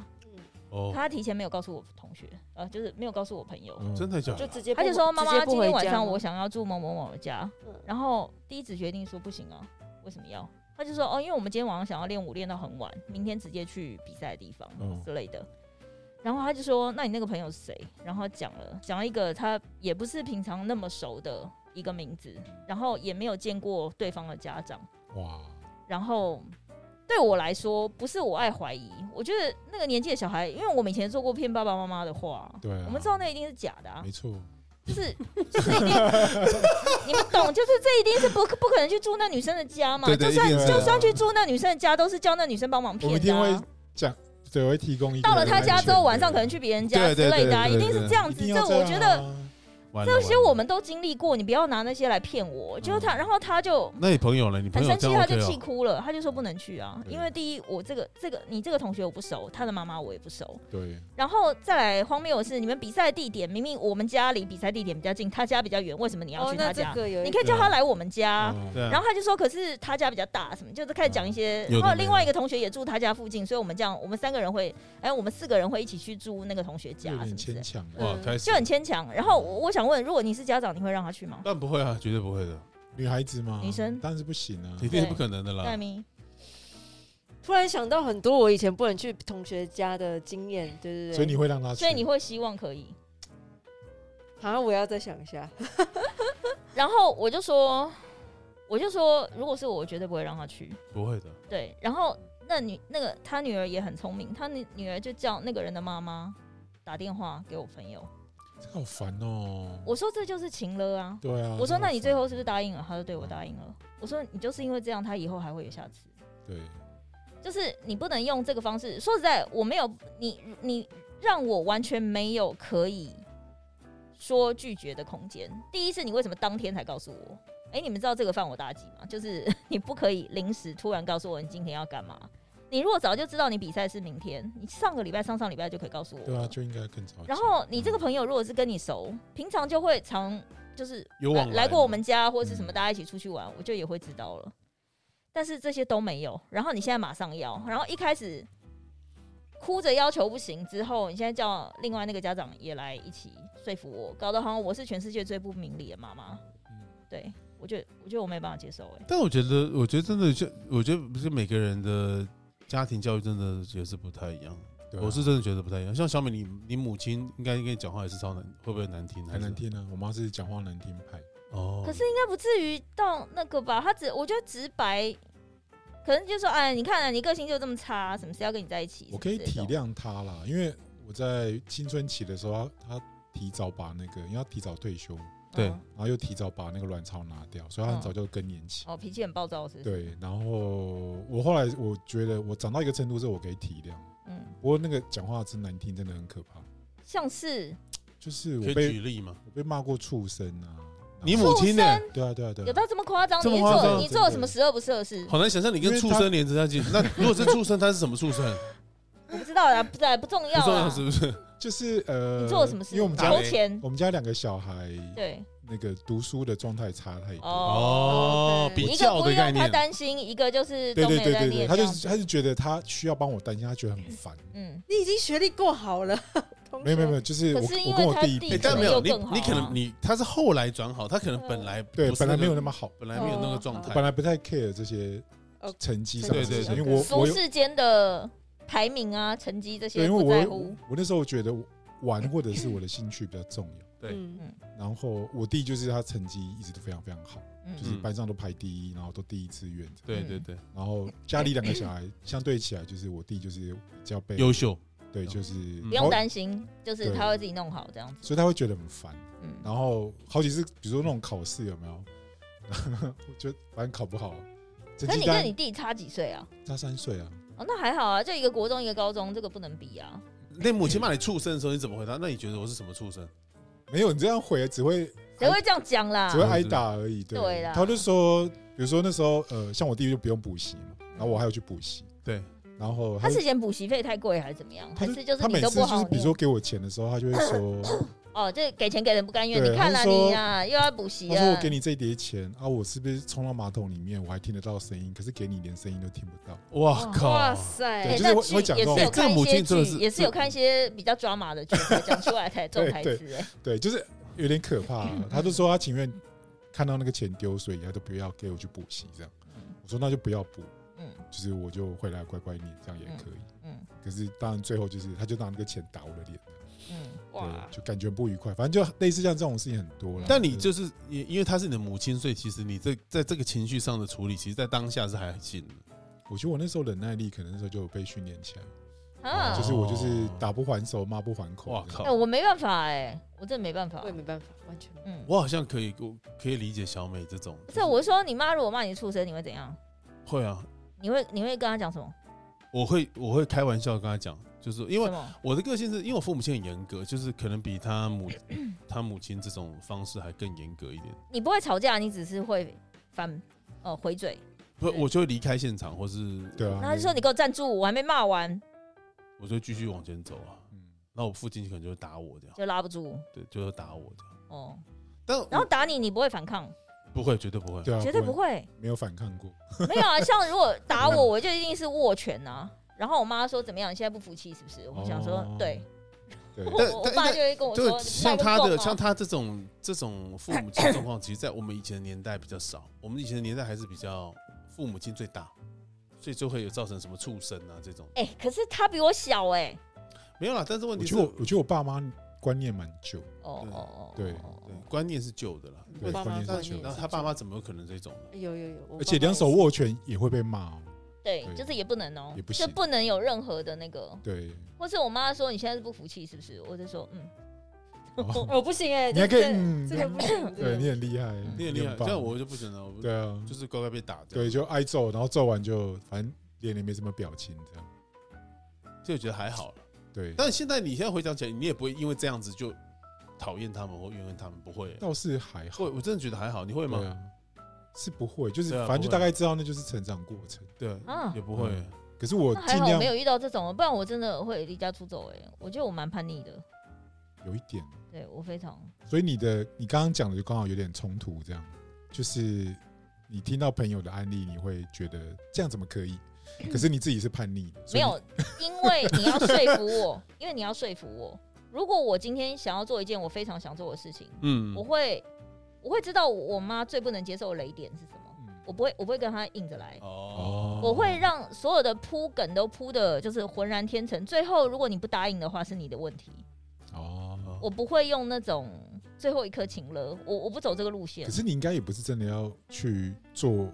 Speaker 2: 哦，
Speaker 3: 他提前没有告诉我同学，呃，就是没有告诉我朋友，
Speaker 1: 嗯
Speaker 2: 真的假的？
Speaker 4: 就直接不
Speaker 3: 他就说妈
Speaker 4: 直接
Speaker 3: 妈今天晚上我想要住某某某的家，
Speaker 4: 嗯
Speaker 3: 然后第一次决定说不行啊，为什么要？他就说哦，因为我们今天晚上想要练舞练到很晚，明天直接去比赛的地方
Speaker 1: 嗯
Speaker 3: 之类的。然后他就说，那你那个朋友是谁？然后讲了讲了一个他也不是平常那么熟的一个名字，然后也没有见过对方的家长，
Speaker 1: 哇，
Speaker 3: 然后。对我来说，不是我爱怀疑，我觉得那个年纪的小孩，因为我们以前做过骗爸爸妈妈的话，
Speaker 1: 对啊，
Speaker 3: 我们知道那一定是假的啊
Speaker 1: 没，错，
Speaker 3: 就是就是一定，你们懂，就是这一定是不不可能去住那女生的家嘛。就算就算去住那女生的家，都是叫那女生帮忙
Speaker 1: 我们一定会。讲，对，我会提供一
Speaker 3: 到了他家之后，晚上可能去别人家之类的、一定是这样子。这我觉得
Speaker 1: 啊
Speaker 2: 完了
Speaker 3: 这些我们都经历过，你不要拿那些来骗我。就是他，然后他就
Speaker 2: 那你朋友呢？你朋
Speaker 3: 很生气，
Speaker 2: 这样
Speaker 3: 他就？气哭了，他就说不能去啊，
Speaker 1: 对
Speaker 3: 因为第一，我这个这个你这个同学我不熟，他的妈妈我也不熟。
Speaker 1: 对，
Speaker 3: 然后再来荒谬的是，你们比赛地点明明我们家离比赛地点比较近，他家比较远，为什么你要
Speaker 4: 哦，那这
Speaker 3: 去他家？
Speaker 4: 个有一
Speaker 3: 你可以叫他来我们家。
Speaker 1: 嗯
Speaker 2: 对啊，
Speaker 3: 然后他就说，可是他家比较大，什么就是开始讲一些。
Speaker 2: 有的
Speaker 3: 然后另外一个同学也住他家附近，所以我们这样，我们三个人会，哎，我们四个人会一起去住那个同学家，
Speaker 1: 有点
Speaker 3: 是不是？
Speaker 1: 牵强啊。
Speaker 2: 哇，
Speaker 4: 嗯
Speaker 2: 开始
Speaker 3: 就很牵强。然后我我想问，如果你是家长，你会让他去吗？
Speaker 2: 但不会啊，绝对不会的，
Speaker 1: 女孩子吗？
Speaker 3: 女生
Speaker 1: 当然是不行啊。
Speaker 2: 一定是不可能的啦。
Speaker 3: 戴咪，
Speaker 4: 突然想到很多我以前不能去同学家的经验，对对对。
Speaker 1: 所以你会让他去？
Speaker 3: 所以你会希望可以。
Speaker 4: 好像我要再想一下。
Speaker 3: 然后我就说，我就说，如果是我，我绝对不会让他去。
Speaker 2: 不会的，
Speaker 3: 对，然后那女那个他女儿也很聪明，他女女儿就叫那个人的妈妈打电话给我朋友，
Speaker 1: 这个好烦哦。
Speaker 3: 我说这就是情了啊。
Speaker 1: 对啊。
Speaker 3: 我说那你最
Speaker 1: 后
Speaker 3: 后是不是答应了？他说对我答应了。我说你就是因为这样，他以后还会有下次。
Speaker 1: 对
Speaker 3: 就是你不能用这个方式。说实在，我没有你你让我完全没有可以说拒绝的空间。第一是你为什么当天才告诉我？哎、你们知道这个犯我大忌吗？就是 你不可以临时突然告诉我你今天要干嘛。你如果早就知道你比赛是明天，你上个礼拜、上上礼拜就可以告诉我。
Speaker 1: 对啊，就应该更早。
Speaker 3: 然后你这个朋友如果是跟你熟，平常就会常就是
Speaker 2: 有往来
Speaker 3: 过我们家或者是什么，
Speaker 1: 嗯
Speaker 3: 大家一起出去玩，我就也会知道了。但是这些都没有，然后你现在马上要，然后一开始哭着要求不行，之后你现在叫另外那个家长也来一起说服我，搞得好像我是全世界最不明理的妈妈。
Speaker 1: 嗯
Speaker 3: 对我觉得，我觉得我没办法接受、哎，
Speaker 2: 但我觉得，我觉得真的就，我觉得不是每个人的家庭教育真的也是不太一样。
Speaker 1: 对啊
Speaker 2: 我是真的觉得不太一样。像小美，你你母亲应该跟你讲话也是超难，会不会难听？
Speaker 1: 很难听啊。我妈是讲话难听派。
Speaker 2: 哦。
Speaker 3: 可是应该不至于到那个吧？她只我觉得直白，可能就说，哎，你看啊，你个性就这么差，什么事要跟你在一起？
Speaker 1: 我可以体
Speaker 3: 什么之类的
Speaker 1: 谅她啦，因为我在青春期的时候，她她提早把那个，因为她提早退休，
Speaker 2: 对
Speaker 3: 嗯
Speaker 1: 然后又提早把那个卵巢拿掉，所以她很
Speaker 3: 嗯
Speaker 1: 早就更年期。
Speaker 3: 哦，脾气很暴躁，是？
Speaker 1: 对，然后我后来我觉得我长到一个程度之后，我可以体谅。
Speaker 3: 嗯，
Speaker 1: 不过那个讲话真难听，真的很可怕。
Speaker 3: 像是
Speaker 1: 就是我被
Speaker 2: 举例嘛？
Speaker 1: 我被骂过畜生啊。
Speaker 2: 你母亲呢？
Speaker 1: 对啊对啊对啊，
Speaker 3: 有到这么夸张？
Speaker 2: 这么
Speaker 3: 你
Speaker 2: 夸张
Speaker 3: 做你做了什么十恶不赦的事？
Speaker 2: 好难想象你跟畜生连着在一起。那如果是畜生，他是什么畜生？
Speaker 3: 我不知道啊，不知道不重要
Speaker 2: 重要。是不是？
Speaker 1: 就是呃，
Speaker 3: 你做了什么事？
Speaker 1: 因为我们家。我们家两个小孩
Speaker 3: 对，
Speaker 1: 那个读书的状态差太多。
Speaker 2: 哦比
Speaker 3: 一个
Speaker 2: 较的概
Speaker 3: 不用他。担心，一个就是
Speaker 1: 对对对对对，他就。是他就觉得他需要帮我担心，他觉得很烦。
Speaker 3: 嗯，
Speaker 4: 你已经学历够好了，
Speaker 1: 没有没有没有，就是我我跟我弟
Speaker 2: 但没有你你可能
Speaker 3: 啊
Speaker 2: 你他是后来转好，他可能本来
Speaker 1: 对本来没有那么好，
Speaker 2: 本来没有那个状态。
Speaker 1: 本来不太 care 这些
Speaker 4: 哦
Speaker 1: 成绩上
Speaker 2: 对对
Speaker 1: 的事情，
Speaker 2: 对
Speaker 1: 因为我
Speaker 3: 俗
Speaker 1: 我
Speaker 3: 世间的排名啊、成绩这，些
Speaker 1: 因为我
Speaker 3: 不在乎。
Speaker 1: 我那时候觉得玩或者是我的兴趣比较重要。
Speaker 2: 对
Speaker 4: 嗯
Speaker 1: 然后我弟就是他成绩一直都非常非常好，就是
Speaker 3: 嗯，
Speaker 1: 班上都排第一，然后都第一志愿。
Speaker 2: 对对对，
Speaker 1: 然后家里两个小孩相对起来，就是我弟就是比较被
Speaker 2: 优秀。
Speaker 1: 对，就是
Speaker 3: 不用担心，就是他会自己弄好这样子。
Speaker 1: 所以他会觉得很烦。
Speaker 3: 嗯，
Speaker 1: 然后好几次，比如说那种考试有没有？我觉得反正考不好，成
Speaker 3: 可是
Speaker 1: 绩
Speaker 3: 你跟你弟差几岁啊？
Speaker 1: 差三岁啊，
Speaker 3: 哦，那还好啊，就一个国中，一个高中，这个不能比啊。
Speaker 2: 那母亲骂你畜生的时候，你怎么回答？那你觉得我是什么畜生？
Speaker 1: 没有你这样回只会
Speaker 3: 谁会这样讲啦
Speaker 1: 只？会挨打而已。对
Speaker 3: 对啦
Speaker 1: 他就说，比如说那时候呃，像我弟弟就不用补习嘛，然后我还要去补习，
Speaker 2: 对，
Speaker 1: 然后
Speaker 3: 他
Speaker 1: 就是
Speaker 3: 嫌补习费太贵还是怎么样？还
Speaker 1: 他
Speaker 3: 是就是
Speaker 1: 他每次就是比如说给我钱的时候，他就会说，
Speaker 3: 哦，这给钱给人不甘愿，你看啦
Speaker 1: 他说
Speaker 3: 你啊，又要补习
Speaker 1: 他说我给。你这一叠钱啊，我是不是冲到马桶里面我还听得到声音？可是给你连声音都听不到。
Speaker 2: 哇靠！
Speaker 4: 哇
Speaker 3: 哎
Speaker 4: 塞
Speaker 3: 也是有
Speaker 2: 哎这个母亲真的是
Speaker 3: 也是有看一些比较抓马的剧，才讲出来才 这种台
Speaker 1: 对
Speaker 3: 词。哎，
Speaker 1: 对，就是有点可怕。他就说他情愿看到那个钱丢所以，他都不要给我去补习这样。我说那就不要补，
Speaker 3: 嗯
Speaker 1: 就是我就回来乖乖念，这样也可以。
Speaker 3: 嗯
Speaker 1: 可是当然最后就是他就拿那个钱打我的脸，
Speaker 3: 嗯，
Speaker 4: 哇
Speaker 1: 对，，就感觉不愉快。反正就类似像这种事情很多了。
Speaker 2: 但你
Speaker 1: 就
Speaker 2: 就是因因为她是你的母亲，所以其实你这在这个情绪上的处理，其实在当下是还行的。
Speaker 1: 我觉得我那时候忍耐力可能那时候就有被训练起来，
Speaker 3: 啊
Speaker 1: 就，是我就是打不还手，骂不还口。
Speaker 2: 哇靠
Speaker 3: 哎，我没办法哎，我真的没办法
Speaker 4: 我也。没办法，完全没
Speaker 3: 嗯，
Speaker 2: 我好像可以，我可以理解小美这种。
Speaker 3: 不是，我是说你妈如果骂你畜生，你会怎样？
Speaker 2: 会啊，
Speaker 3: 你会你会跟她讲什么？
Speaker 2: 我会我会开玩笑跟她讲，就是因为？我的个性是因为我父母亲很严格，就是可能比他母 他母亲这种方式还更严格一点。
Speaker 3: 你不会吵架，你只是会反呃回嘴，
Speaker 2: 不，我就会离开现场，或是
Speaker 1: 对啊，
Speaker 3: 然后就说你给我站住，我还没骂完
Speaker 2: 我就继续往前走啊。
Speaker 1: 嗯
Speaker 2: 那我父亲可能就会打我这样，
Speaker 3: 就拉不住
Speaker 2: 对，就会打我这样。
Speaker 3: 哦。
Speaker 2: 但
Speaker 3: 然后打你，你不会反抗，
Speaker 2: 不会，绝对不会。
Speaker 1: 对啊，
Speaker 3: 绝对不会。
Speaker 1: 没有反抗过。
Speaker 3: 没有啊，像如果打我，我就一定是握拳啊。然后我妈说怎么样？你现在不服气是不是？我想说
Speaker 1: 哦，
Speaker 3: 对，
Speaker 1: 对
Speaker 3: 我
Speaker 2: 但但
Speaker 3: 我爸就会跟我说，
Speaker 2: 像他的像他这种这种父母亲状况，其实，在我们以前的年代比较少。我们以前的年代还是比较父母亲最大，所以就会有造成什么畜生啊这种。
Speaker 3: 哎，可是他比我小哎。
Speaker 2: 没有啦，但是问题是
Speaker 1: 我觉得，我我觉得我爸妈观念蛮旧，
Speaker 2: 对
Speaker 3: 哦哦哦，
Speaker 1: 对
Speaker 3: 哦
Speaker 2: 对观念是旧的啦。
Speaker 1: 观念是旧
Speaker 4: 观念
Speaker 2: 那他爸妈怎么有可能这种呢？
Speaker 4: 有有有，
Speaker 1: 而且两手握拳也会被骂哦。
Speaker 3: 对，
Speaker 1: 对
Speaker 3: 就是也不能哦
Speaker 1: 也，不
Speaker 3: 就
Speaker 1: 行
Speaker 3: 不能有任何的那个，
Speaker 1: 对，
Speaker 3: 或是我妈说你现在是不服气是不是？我就说嗯，
Speaker 1: 哦
Speaker 4: 哦不行哎，
Speaker 1: 你还可以
Speaker 4: 这
Speaker 1: 嗯
Speaker 4: 这个不行，这个
Speaker 1: 对你很厉害，
Speaker 2: 你很厉害，
Speaker 1: 很棒
Speaker 2: 这样我就不行了，我
Speaker 1: 对啊，
Speaker 2: 就是乖乖被打。
Speaker 1: 对，，就挨揍，然后揍完就反正脸里没什么表情，这样。
Speaker 2: 就觉得还好了。
Speaker 1: 对，
Speaker 2: 但现在你现在回想起来，你也不会因为这样子就讨厌他们或怨恨他们，不会。
Speaker 1: 倒是还好
Speaker 2: 会，，我真的觉得还好。你会吗？
Speaker 1: 是不会，就是
Speaker 2: 对啊
Speaker 1: 反正就大概知道那就是成长过程。
Speaker 2: 对
Speaker 3: 啊
Speaker 2: 也不会。
Speaker 1: 嗯可是我
Speaker 3: 那还
Speaker 1: 尽
Speaker 3: 好我没有遇到这种，不然我真的会离家出走哎。我觉得我蛮叛逆的，
Speaker 1: 有一点，
Speaker 3: 对我非常
Speaker 1: 所以你的你刚刚讲的就刚好有点冲突，这样就是你听到朋友的案例，你会觉得这样怎么可以？可是你自己是叛逆的，所以
Speaker 3: 没有，因为你要说服我，因为你要说服我。如果我今天想要做一件我非常想做的事情，
Speaker 2: 嗯
Speaker 3: 我会我会知道我妈最不能接受的雷点是什么，
Speaker 1: 嗯
Speaker 3: 我不会我不会跟她硬着来。
Speaker 2: 哦，
Speaker 3: 我会让所有的铺梗都铺的，就是浑然天成。最后，如果你不答应的话，是你的问题。
Speaker 1: 哦。
Speaker 3: 我不会用那种最后一刻情了，我我不走这个路线
Speaker 1: 可。是你应该也不是真的要去做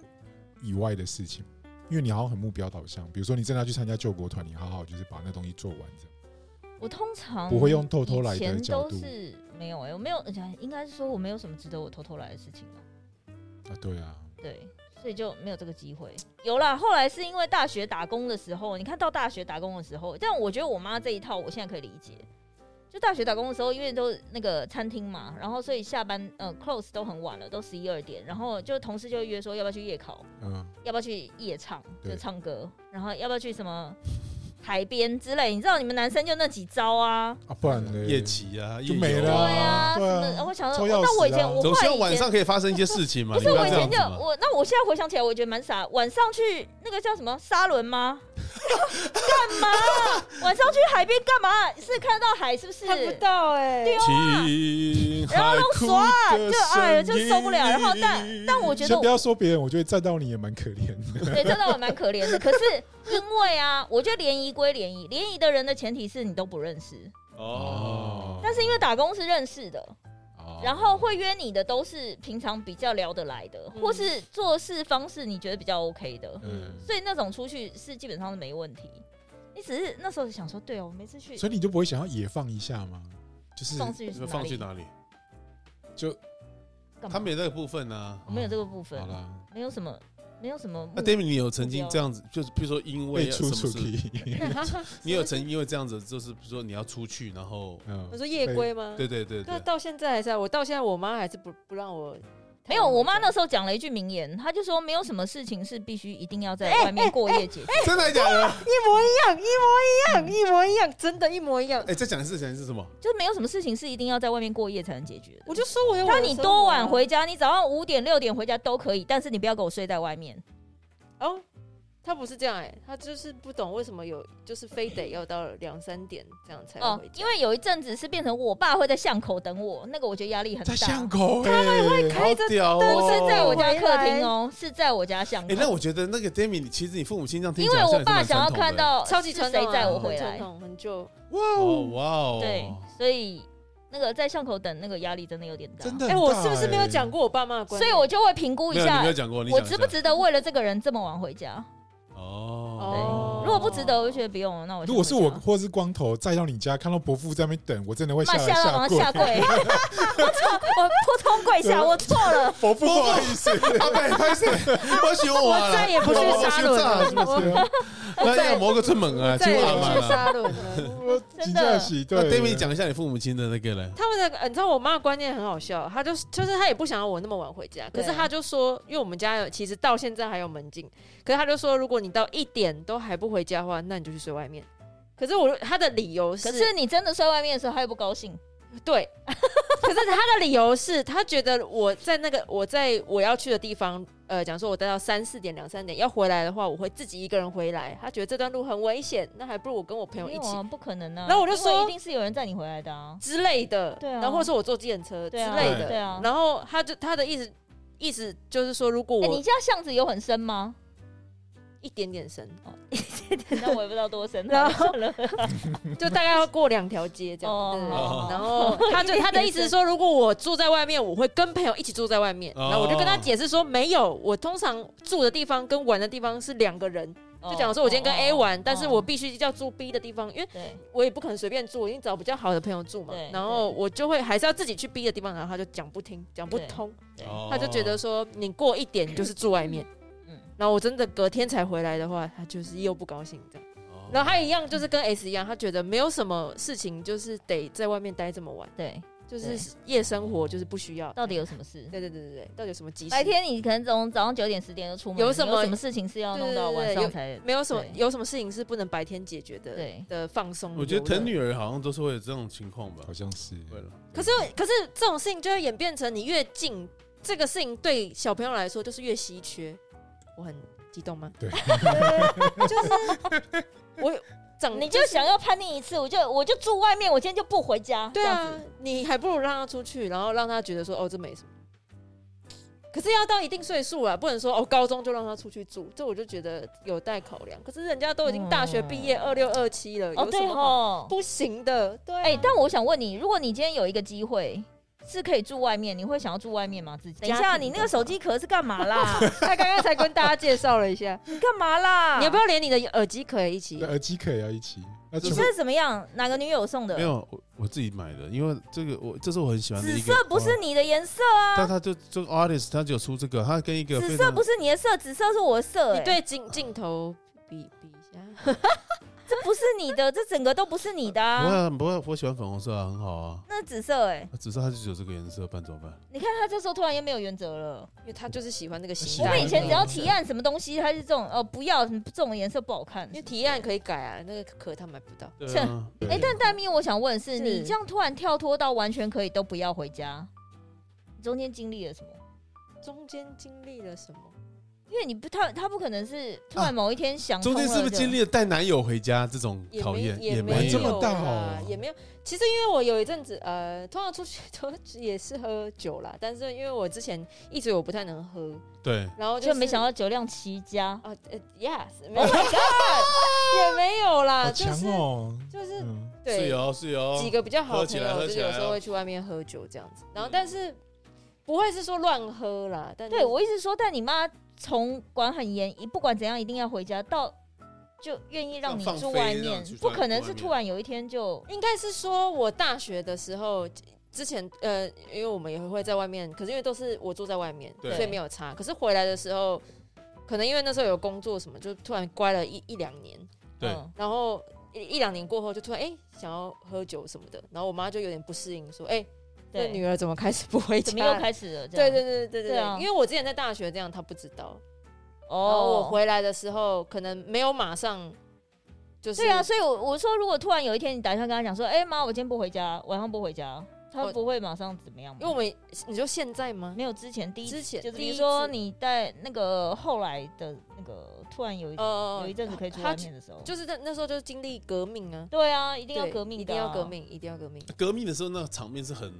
Speaker 1: 以外的事情，因为你好像很目标导向。比如说你真的要去参加救国团，你好好就是把那东西做完，这样。
Speaker 3: 我通常
Speaker 1: 不会用偷偷来的角度
Speaker 3: 都是没有哎、我没有，应该是说我没有什么值得我偷偷来的事情了。
Speaker 1: 啊，对啊，
Speaker 3: 对，所以就没有这个机会。有啦，后来是因为大学打工的时候，你看到大学打工的时候，但我觉得我妈这一套我现在可以理解。就大学打工的时候，因为都那个餐厅嘛，然后所以下班呃 close 都很晚了，都十一二点，然后就同事就约说要不要去夜考，
Speaker 1: 嗯，
Speaker 3: 要不要去夜唱，就
Speaker 1: 对
Speaker 3: 唱歌，然后要不要去什么海边之类。你知道你们男生就那几招啊，
Speaker 1: 啊，不然呢？
Speaker 2: 夜骑啊，
Speaker 1: 就没了
Speaker 3: 对啊，
Speaker 1: 对啊
Speaker 3: 什么？我想说，
Speaker 1: 抽钥匙
Speaker 3: 那我以前
Speaker 1: 我
Speaker 2: 总希望晚上可以发生一些事情嘛。
Speaker 3: 不是
Speaker 2: 你要
Speaker 3: 我以前就
Speaker 2: 这样子嘛。
Speaker 3: 我，那我现在回想起来，我觉得蛮傻。晚上去那个叫什么沙轮吗？干嘛？晚上去海边干嘛？是看得到海是不是？
Speaker 4: 看不到哎，
Speaker 3: 对啊
Speaker 2: 听
Speaker 3: 然后
Speaker 2: 海哭
Speaker 3: 弄耍
Speaker 2: 的
Speaker 3: 就哎呀就受不了然后但但我觉得
Speaker 1: 先不要说别人，我觉得站到你也蛮可怜的。
Speaker 3: 对，真的我蛮可怜的。可是因为啊，我觉得联谊归联谊，联谊的人的前提是你都不认识，
Speaker 2: 哦，
Speaker 3: 但是因为打工是认识的，
Speaker 1: 哦
Speaker 3: 然后会约你的都是平常比较聊得来的，
Speaker 4: 嗯
Speaker 3: 或是做事方式你觉得比较 OK 的。
Speaker 1: 嗯，
Speaker 3: 所以那种出去是基本上是没问题。你只是那时候想说，对哦，我每次去
Speaker 1: 所以你就不会想要野放一下吗？就是
Speaker 3: 放去
Speaker 2: 你们放去哪里？
Speaker 1: 就？
Speaker 2: 他没有这个部分呢。
Speaker 3: 我没有这个部分
Speaker 1: 好，啦，
Speaker 3: 没有什么，没有什么。
Speaker 2: 那 David，你有曾经这样子，就是比如说因为
Speaker 1: 被出出
Speaker 2: 你有曾经因为这样子，就是比如说你要出去，然后
Speaker 1: 嗯
Speaker 4: 我说夜归吗？
Speaker 2: 对对对对，
Speaker 4: 那到现在还是啊，我到现在我妈还是不不让我
Speaker 3: 没有，我妈那时候讲了一句名言，她就说没有什么事情是必须一定要在外面过夜解决。
Speaker 2: 真的假的？
Speaker 4: 一模一样，一模一样，一模一样，真的，一模一样。
Speaker 2: 哎，这讲一次，讲一次什么？
Speaker 3: 就是没有什么事情是一定要在外面过夜才能解决的。
Speaker 4: 我就说我有我
Speaker 3: 那你多晚回家，你早上五点六点回家都可以，但是你不要给我睡在外面。
Speaker 4: 哦，他不是这样哎、他就是不懂为什么有，就是非得要到两三点这样才
Speaker 3: 哦
Speaker 4: 回，家。
Speaker 3: 因为有一阵子是变成我爸会在巷口等我，那个我觉得压力很
Speaker 1: 在
Speaker 3: 大。
Speaker 1: 巷口，他们会
Speaker 2: 开着灯！
Speaker 3: 不是在我家客厅哦，是在我家巷口。
Speaker 2: 哎，那我觉得那个 Demi，你其实你父母亲这样听
Speaker 3: 因为我爸想要看到
Speaker 4: 超级传统啊
Speaker 3: 载我回来，
Speaker 4: 很传统，很旧。
Speaker 1: 哇
Speaker 2: 哦
Speaker 1: 哦，
Speaker 2: 哇哦，
Speaker 3: 对，所以那个在巷口等那个压力真的有点大。
Speaker 4: 哎、
Speaker 1: 真的很大，
Speaker 4: 我是不是没有讲过我爸妈的关系？
Speaker 3: 所以我就会评估一下
Speaker 2: 没有你没有，讲过，
Speaker 3: 我值不值得为了这个人这么晚回家？
Speaker 2: 哦
Speaker 3: 如果不值得，我就觉得不用了。那我
Speaker 1: 如果是我或是光头再到你家，看到伯父在那边等，我真的会下来
Speaker 3: 骂吓到马上
Speaker 1: 跪。
Speaker 3: 下跪，我错，我扑通跪下，我错了。
Speaker 1: 伯父不好意思，
Speaker 2: 阿贝，拍谁？我喜欢我
Speaker 4: 我再也不去杀戮了，我
Speaker 2: 那要磨个出门啊。
Speaker 4: 去沙轮了。
Speaker 1: 我
Speaker 3: 真的
Speaker 1: 对。
Speaker 2: 你讲一下你父母亲的那个嘞，
Speaker 4: 他们的，呃你知道我妈的观念很好笑，她就是就是她也不想要我那么晚回家，可是
Speaker 3: 对
Speaker 4: 她就说，因为我们家有其实到现在还有门禁，可是他就说，如果你到一点都还不回家的话，那你就去睡外面。可是我他的理由是，
Speaker 3: 可是你真的睡外面的时候，他又不高兴。
Speaker 4: 对，可是他的理由是，他觉得我在那个我在我要去的地方，呃，讲说我待到三四点两三点要回来的话，我会自己一个人回来，他觉得这段路很危险，那还不如我跟我朋友一起
Speaker 3: 不可能啊。
Speaker 4: 然后我就说
Speaker 3: 一定是有人载你回来的啊。
Speaker 4: 之类的，
Speaker 3: 对啊
Speaker 4: 然后或者说我坐计程车之类的，
Speaker 3: 对啊
Speaker 4: 然后他就他的意思意思就是说，如果
Speaker 3: 你家巷子有很深吗？
Speaker 4: 一点点深，
Speaker 3: 那我也不知道多深。
Speaker 4: 然后 就大概要过两条街这样。
Speaker 3: 哦
Speaker 4: 对对对
Speaker 2: 哦
Speaker 4: 然后他就他的意思是说，如果我住在外面，我会跟朋友一起住在外面。
Speaker 2: 哦
Speaker 4: 然后我就跟他解释说，没有，我通常住的地方跟玩的地方是两个人。就讲说，我今天跟 A 玩，但是我必须要住 B 的地方，因为我也不可能随便住，我一定找比较好的朋友住嘛。然后我就会还是要自己去 B 的地方，然后他就讲不听，讲不通。他就觉得说你过一点就是住外面，
Speaker 3: 嗯
Speaker 4: 然后我真的隔天才回来的话，他就是又不高兴这样。
Speaker 2: 哦
Speaker 4: 然后他一样就是跟 S 一样，他觉得没有什么事情就是得在外面待这么晚，
Speaker 3: 对，
Speaker 4: 就是夜生活就是不需要。
Speaker 3: 到底有什么事？
Speaker 4: 对对对对对，到底有什么急事？
Speaker 3: 白天你可能从早上九点十点就出门，
Speaker 4: 有什么
Speaker 3: 什么事情是要弄到晚上才？
Speaker 4: 没有什么有什么事情是不能白天解决的？
Speaker 3: 对
Speaker 4: 的放松。
Speaker 2: 我觉得疼女儿好像都是会有这种情况吧
Speaker 1: 好。像是。
Speaker 2: 对了，
Speaker 4: 可是可是这种事情就会演变成你越近，这个事情对小朋友来说就是越稀缺。我很激动吗？
Speaker 1: 对，
Speaker 4: 就是我整
Speaker 3: 你就想要叛逆一次，我就我就住外面，我今天就不回家。
Speaker 4: 对啊你还不如让他出去，然后让他觉得说哦这没什么。可是要到一定岁数了，不能说哦高中就让他出去住，这我就觉得有待考量。可是人家都已经大学毕业二六二七了，
Speaker 3: 哦，对
Speaker 4: 有什么好
Speaker 3: 吼。
Speaker 4: 不行的？对啊，
Speaker 3: 哎，但我想问你，如果你今天有一个机会。是可以住外面，你会想要住外面吗？自己？等一下，你那个手机壳是干嘛啦？
Speaker 4: 他刚刚才跟大家介绍了一下，
Speaker 3: 你干嘛啦？
Speaker 4: 你要不要连你的耳机壳也一起？
Speaker 1: 耳机壳也要一起。那
Speaker 3: 你这是怎么样？哪个女友送的？
Speaker 2: 没有，我我自己买的，因为这个我这是我很喜欢的
Speaker 3: 紫色不是你的颜色啊，
Speaker 2: 但他就这个 artist 他就有出这个，他跟一个
Speaker 3: 紫色不是你的色，紫色是我的色。哎
Speaker 4: 你对镜镜头比比一下，
Speaker 3: 这不是你的，这整个都不是你的
Speaker 2: 不
Speaker 3: 啊。
Speaker 2: 会不会，我喜欢粉红色啊，很好啊。
Speaker 3: 那紫色哎，
Speaker 2: 只是他就只有这个颜色，不然怎么办？
Speaker 3: 你看他这时候突然又没有原则了。
Speaker 4: 因为他就是喜欢那个形
Speaker 1: 喜
Speaker 3: 我
Speaker 4: 态。
Speaker 3: 们以前只要提案什么东西，他是这种哦不要这种颜色不好看
Speaker 4: 因。为提案可以改啊，那个壳他买不到。
Speaker 2: 对啊，
Speaker 1: 对
Speaker 3: 哎，但戴咪，我想问的是，
Speaker 4: 是
Speaker 3: 你这样突然跳脱到完全可以都不要回家，你中间经历了什么？
Speaker 4: 中间经历了什么？
Speaker 3: 因为你不他他不可能是突然某一天想通
Speaker 2: 中间是不是经历了带男友回家这种
Speaker 4: 也
Speaker 2: 考验？
Speaker 4: 也
Speaker 2: 没
Speaker 1: 这么
Speaker 2: 有。
Speaker 1: 大哦
Speaker 4: 也没有。其实因为我有一阵子，呃，通常出去都也是喝酒啦，但是因为我之前一直我不太能喝，
Speaker 2: 对，
Speaker 4: 然后
Speaker 3: 就是没想
Speaker 4: 到
Speaker 3: 到酒量奇佳。
Speaker 4: 啊，呃，yes，没有 也没有啦，
Speaker 1: 好强
Speaker 4: 就是
Speaker 1: 哦。
Speaker 4: 就是
Speaker 1: 嗯，
Speaker 2: 是
Speaker 4: 对
Speaker 2: 有是有
Speaker 4: 几个比较好的
Speaker 2: 喝起来
Speaker 4: 朋友，有时候会去外面喝酒这样子，然后但是不会是说乱喝啦，但
Speaker 3: 对我一直说，但你妈从管很严，一不管怎样一定要回家，到就愿意让你住外面，不可能是突然有一天就
Speaker 4: 应该是说我大学的时候。之前呃，因为我们也会在外面，可是因为都是我住在外面，所以没有差。可是回来的时候，可能因为那时候有工作什么，就突然乖了一一两年，
Speaker 2: 对。
Speaker 3: 嗯。
Speaker 4: 然后一一两年过后，就突然哎、想要喝酒什么的，然后我妈就有点不适应，说哎、
Speaker 3: 对，
Speaker 4: 女儿怎么开始不回家？
Speaker 3: 怎么又开始了？这样
Speaker 4: 对对对对对因为我之前在大学这样，她不知道。
Speaker 3: 哦，
Speaker 4: 我回来的时候，可能没有马上就是
Speaker 3: 对啊，所以我我说，如果突然有一天你打电话跟他讲说，哎、妈，我今天不回家，晚上不回家，他不会马上怎么样吗？
Speaker 4: 因为我们你说现在吗？
Speaker 3: 没有之前第一
Speaker 4: 之前
Speaker 3: 就是
Speaker 4: 第一
Speaker 3: 比如说你在那个后来的那个突然有一、
Speaker 4: 呃
Speaker 3: 有一阵子可以出
Speaker 4: 他
Speaker 3: 外面的时候，
Speaker 4: 就是在那时候就是经历革命啊，
Speaker 3: 对啊，一定要革命的、
Speaker 4: 一定要革。命，一定要革命。
Speaker 2: 革命的时候，那个场面是很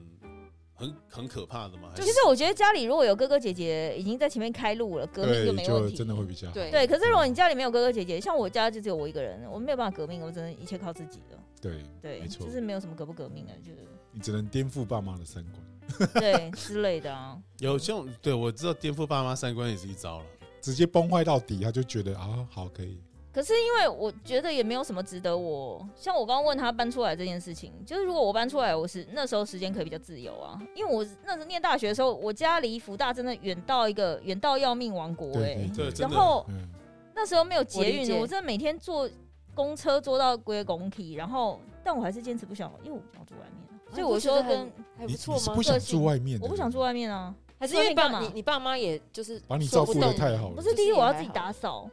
Speaker 2: 很很可怕的嘛？还
Speaker 3: 其实我觉得家里如果有哥哥姐姐已经在前面开路了，革命
Speaker 1: 对，就
Speaker 3: 没问题。
Speaker 1: 真的会比较好。
Speaker 4: 对
Speaker 3: 对，可是如果你家里没有哥哥姐姐，像我家就只有我一个人，我没有办法革命，我真的一切靠自己了。
Speaker 1: 对，
Speaker 3: 对，
Speaker 1: 没错
Speaker 3: 就是没有什么革不革命的，就是
Speaker 1: 你只能颠覆爸妈的三观。
Speaker 3: 对之类的啊。
Speaker 2: 有像对我知道颠覆爸妈三观也是一招了。
Speaker 1: 直接崩坏到底，他就觉得啊，好可以，
Speaker 3: 可是因为我觉得也没有什么值得我，像我刚刚问他搬出来这件事情，就是如果我搬出来，我是那时候时间可以比较自由啊，因为我那时候念大学的时候，我家离福大真的远到一个远到要命王国哎。然后
Speaker 1: 嗯，
Speaker 3: 那时候没有捷运，我真的每天坐公车坐到归公体，然后但我还是坚持不想，因为我不想住外面啊，所以我说跟
Speaker 4: 还不错吗？
Speaker 1: 不？想住外面，
Speaker 3: 我不想住外面啊，
Speaker 4: 还是因为爸你你爸妈也就是
Speaker 1: 把你照顾的太好了，
Speaker 3: 不是第一我要自己打扫，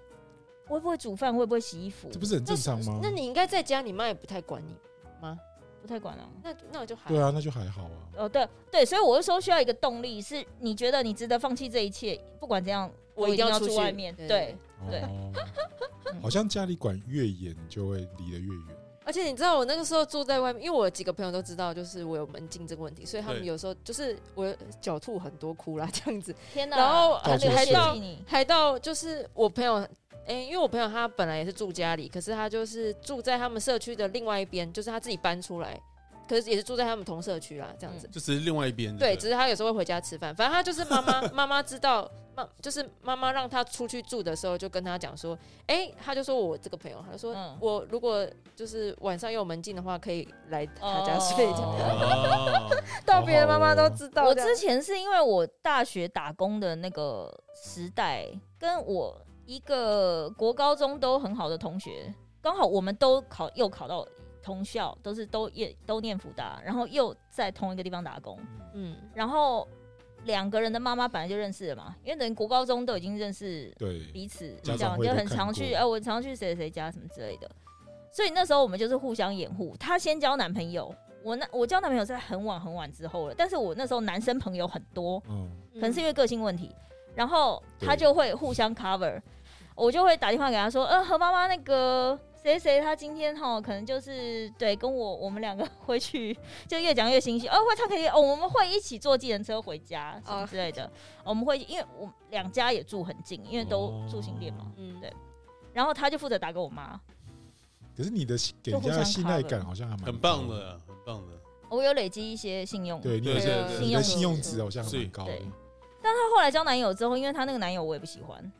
Speaker 3: 我会不会煮饭，会不会洗衣服
Speaker 1: 这，不是很正常吗？
Speaker 4: 那你应该在家，你妈也不太管你吗？
Speaker 3: 不太管啊。
Speaker 4: 那那我就还
Speaker 1: 对啊，那就还好啊。
Speaker 3: 哦，对对，所以我就说需要一个动力，是你觉得你值得放弃这一切，不管怎样，
Speaker 4: 我
Speaker 3: 一定要住外面。
Speaker 4: 对
Speaker 3: 对，对
Speaker 1: 哦，
Speaker 3: 嗯
Speaker 1: 好像家里管越严，就会离得越远。
Speaker 4: 而且你知道我那个时候住在外面，因为我有几个朋友都知道，就是我有门禁这个问题，所以他们有时候就是我脚吐很多哭啦这样子，
Speaker 3: 天哪！
Speaker 4: 然后
Speaker 3: 还到
Speaker 4: 还到
Speaker 3: 你，
Speaker 4: 还到就是我朋友，哎、因为我朋友他本来也是住家里，可是他就是住在他们社区的另外一边，就是他自己搬出来，可是也是住在他们同社区啦，这样子。
Speaker 2: 就只是另外一边。
Speaker 4: 对，只是他有时候会回家吃饭，反正他就是妈妈妈妈知道妈，就是妈妈让他出去住的时候，就跟他讲说，哎、他就说我这个朋友，他就说、
Speaker 3: 嗯
Speaker 4: 我如果就是晚上有门禁的话，可以来他家睡这样。
Speaker 2: 哦，
Speaker 4: 到别的妈妈都知道
Speaker 3: 我。之前是因为我大学打工的那个时代，跟我一个国高中都很好的同学，刚好我们都考又考到同校，都是都也都念福大，然后又在同一个地方打工，
Speaker 4: 嗯，
Speaker 3: 然后两个人的妈妈本来就认识了嘛，因为等于国高中都已经认识
Speaker 1: 对，
Speaker 3: 彼此，
Speaker 1: 家
Speaker 3: 这样就很常去，哎、我常去谁谁谁家什么之类的。所以那时候我们就是互相掩护，她先交男朋友，我那我交男朋友是在很晚很晚之后了，但是我那时候男生朋友很多，
Speaker 1: 嗯，
Speaker 3: 可能是因为个性问题，然后他就会互相 cover，我就会打电话给他说，呃，何妈妈那个谁谁他今天哈可能就是对跟我我们两个回去，就越讲越心虚，哦，会他可以哦，我们会一起坐计程车回家什么
Speaker 4: 哦
Speaker 3: 之类的，我们会因为我们两家也住很近，因为都
Speaker 1: 哦
Speaker 3: 住新店嘛，
Speaker 4: 嗯。
Speaker 3: 对。然后他就负责打给我妈，
Speaker 1: 可是你的给人家的信赖感好像还蛮
Speaker 2: 很棒的，很棒的。
Speaker 3: 我有累积一些信用，
Speaker 1: 对，你
Speaker 2: 对
Speaker 1: 的
Speaker 2: 对对
Speaker 1: 你的信
Speaker 3: 信用
Speaker 1: 用值好像还蛮高。
Speaker 3: 但她后来交男友之后，因为她那个男友我也不喜欢，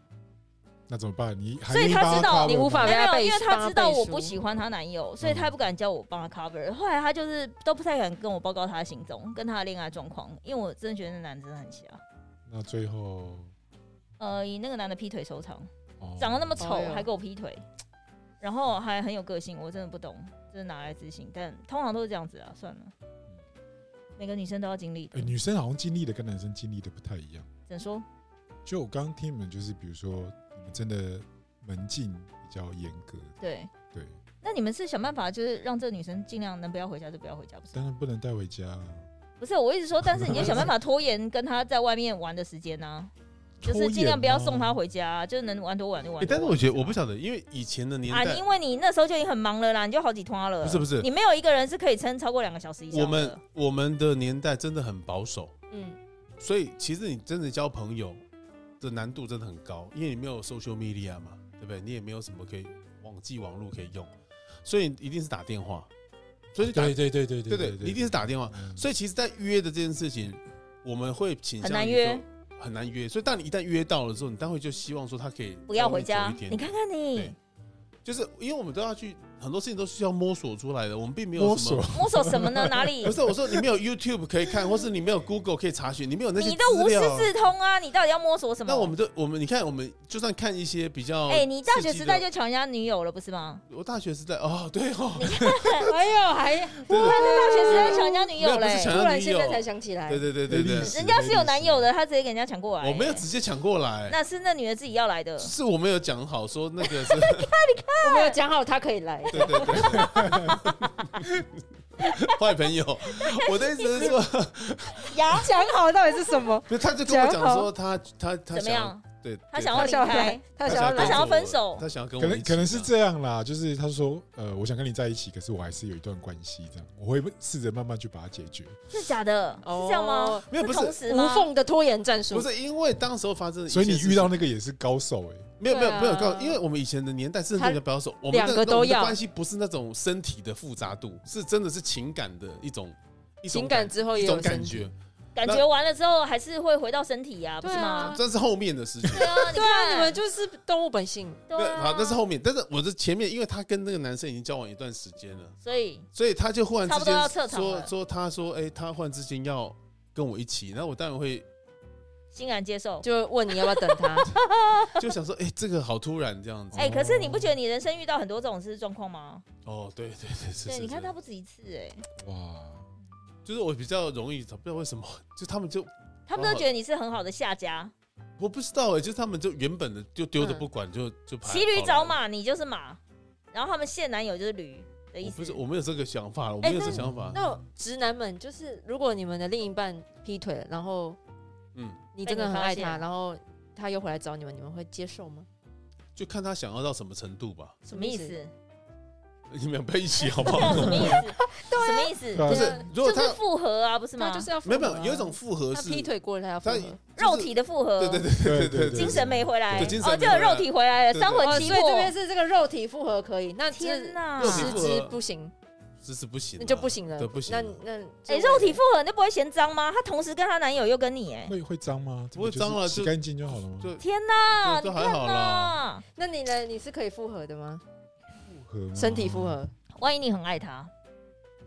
Speaker 1: 那怎么办？你还
Speaker 3: 所以
Speaker 1: 愿意帮
Speaker 3: 他知道
Speaker 4: 你无法
Speaker 1: 吗
Speaker 3: 没有因为她知道我不喜欢她男友，所以他不敢叫我帮他 cover。后来她就是都不太敢跟我报告她的行踪，跟她的恋爱状况，因为我真的觉得那男的真的很瞎。
Speaker 1: 那最后？
Speaker 3: 呃，以那个男的劈腿收场，
Speaker 1: 哦。
Speaker 3: 长得那么丑
Speaker 4: 哎
Speaker 3: 还给我劈腿，然后还很有个性，我真的不懂，这是哪来自信？但通常都是这样子啊，算了，每个女生都要经历的
Speaker 1: 哎，。女生好像经历的跟男生经历的不太一样。
Speaker 3: 怎说？
Speaker 1: 就我刚刚听你们，就是比如说你们真的门禁比较严格，
Speaker 3: 对，
Speaker 1: 对，
Speaker 3: 那你们是想办法，就是让这个女生尽量能不要回家就不要回家，不是？
Speaker 1: 当然不能带回家啊。
Speaker 3: 不是，我一直说，但是你就想办法拖延跟她在外面玩的时间呢、就是尽量不要送他回家，就是能玩多晚就玩
Speaker 2: 但是我觉得我不晓得，因为以前的年
Speaker 3: 啊，
Speaker 2: 代，
Speaker 3: 因为你那时候就已经很忙了啦，你就好几拖了。
Speaker 2: 不是不是
Speaker 3: 你没有一个人是可以撑超过两个小时以上的。
Speaker 2: 我们我们的年代真的很保守，
Speaker 4: 嗯，
Speaker 2: 所以其实你真的交朋友的难度真的很高，因为你没有 social media 嘛，对不对？你也没有什么可以网际网络可以用，所以一定是打电话。所以
Speaker 1: 对对对对
Speaker 2: 对对，一定是打电话。
Speaker 1: 嗯
Speaker 2: 所以其实，在约的这件事情，我们会倾向于
Speaker 3: 很难约
Speaker 2: 说，很难约。所以，当你一旦约到了之后，你待会就希望说他可以
Speaker 3: 不要回家你看看你，
Speaker 2: 就是因为我们都要去很多事情都是要摸索出来的，我们并没有
Speaker 1: 摸
Speaker 2: 什么
Speaker 1: 索。
Speaker 3: 摸索什么呢？哪里
Speaker 2: 不？是我说你没有 YouTube 可以看，或是你没有 Google 可以查询，你没有那些
Speaker 3: 你都无师。自通啊！你到底要摸索什么？
Speaker 2: 那我们就我们你看，我们就算看一些比较，
Speaker 3: 哎、你大学时代就抢人家女友了，不是吗？
Speaker 2: 我大学时代哦，对哦，
Speaker 4: 哎呦，还
Speaker 2: 我还在
Speaker 3: 大学时代抢人家女友嘞、
Speaker 4: 突然现在才想起来，
Speaker 2: 对对对对对
Speaker 3: 人家是有男友的，他直接给人家抢过来、
Speaker 2: 我没有直接抢过来，
Speaker 3: 那是那女的自己要来的。
Speaker 2: 是我没有讲好说那个是，
Speaker 4: 我没有讲好他可以来，
Speaker 2: 对对对，坏朋友。我的意思是说，
Speaker 3: 呀，
Speaker 4: 讲好到底是什么？
Speaker 2: 就他就跟我讲说他他他想要
Speaker 3: 怎么样？
Speaker 2: 对，
Speaker 3: 他想要离
Speaker 4: 他想要
Speaker 3: 开，，
Speaker 4: 他想要
Speaker 3: 他想要分手
Speaker 2: 他想要跟我
Speaker 1: 可能可能是
Speaker 2: 样
Speaker 1: 这样啦，就是他说，呃，我想跟你在一起，可是我还是有一段关系，这样我会试着慢慢去把它解决。
Speaker 3: 是假的？是这样吗
Speaker 4: 哦？
Speaker 2: 没有不是
Speaker 4: 无
Speaker 3: 同时吗？
Speaker 4: 缝的拖延战术
Speaker 2: 不。是因为当时候发生的
Speaker 1: 所以你，遇到那个也是高手哎、
Speaker 2: 没有没有没有告，因为我们以前的年代是
Speaker 4: 他
Speaker 2: 那个保守，我们
Speaker 4: 两
Speaker 2: 的
Speaker 4: 都要。
Speaker 2: 关系不是那种身体的复杂度，是真的是情感的一种一种
Speaker 4: 情感之后
Speaker 2: 一种感觉，
Speaker 3: 感觉完了之后还是会回到身体呀、不是吗？
Speaker 2: 这是后面的事情。
Speaker 3: 对啊，你
Speaker 4: 对啊，你们就是动物本性，
Speaker 2: 对，
Speaker 3: 啊，
Speaker 2: 好，那是后面，但是我的前面，因为他跟那个男生已经交往一段时间了，
Speaker 3: 所以。
Speaker 2: 所以他就忽然之间
Speaker 3: 差不多要撤
Speaker 2: 说说他说，哎，他忽然之间要跟我一起，然后我当然会
Speaker 3: 欣然接受。
Speaker 4: 就问你要不要等他。
Speaker 2: 就想说，哎，这个好突然这样子。
Speaker 3: 哎、可是你不觉得你人生遇到很多这种事状况吗？
Speaker 2: 哦，对对对，是
Speaker 3: 对，你看他不止一次哎、
Speaker 1: 哇，
Speaker 2: 就是我比较容易，不知道为什么，就他们就
Speaker 3: 他们都觉得你是很好的下家，
Speaker 2: 我不知道哎，就是他们就原本的就丢着不管，就就
Speaker 3: 骑驴找马，你就是马，然后他们现男友就是驴的意思
Speaker 2: 我不是，。我没有这个想法，我
Speaker 3: 哎
Speaker 2: 没有这个想法。
Speaker 4: 那直男们就是，如果你们的另一半劈腿了，然后
Speaker 2: 嗯，
Speaker 4: 你真的很爱他然后他又回来找你们你们会接受吗？
Speaker 2: 就看他想要到什么程度吧。
Speaker 3: 什么意思？
Speaker 2: 你们不要一起 好不好？
Speaker 3: 什么意思？对什么意思？
Speaker 2: 就是
Speaker 3: 就是复合啊不是吗？
Speaker 4: 就是要
Speaker 2: 没有没有有一种复合是
Speaker 4: 他劈腿过了他要复合。
Speaker 3: 肉体的复合。
Speaker 2: 对对对
Speaker 1: 对对
Speaker 3: 精神没回来。哦就肉体回来了三魂七魄
Speaker 4: 所以这边是这个肉体复合可以那
Speaker 3: 天哪。
Speaker 2: 十
Speaker 4: 只不行。
Speaker 2: 这是不行啊，
Speaker 4: 那就不行了，
Speaker 2: 对不行
Speaker 4: 那那
Speaker 3: 哎，肉体复合那不会嫌脏吗？她同时跟她男友又跟你，哎，
Speaker 1: 会会脏吗？
Speaker 2: 不会脏了
Speaker 1: 洗干净就好了吗？
Speaker 2: 就
Speaker 3: 天哪！
Speaker 2: 就
Speaker 3: 你看
Speaker 2: 就还好啦，
Speaker 4: 那你呢？你是可以复合的吗？
Speaker 1: 复合吗
Speaker 4: 身体复，合？
Speaker 3: 万一你很爱他，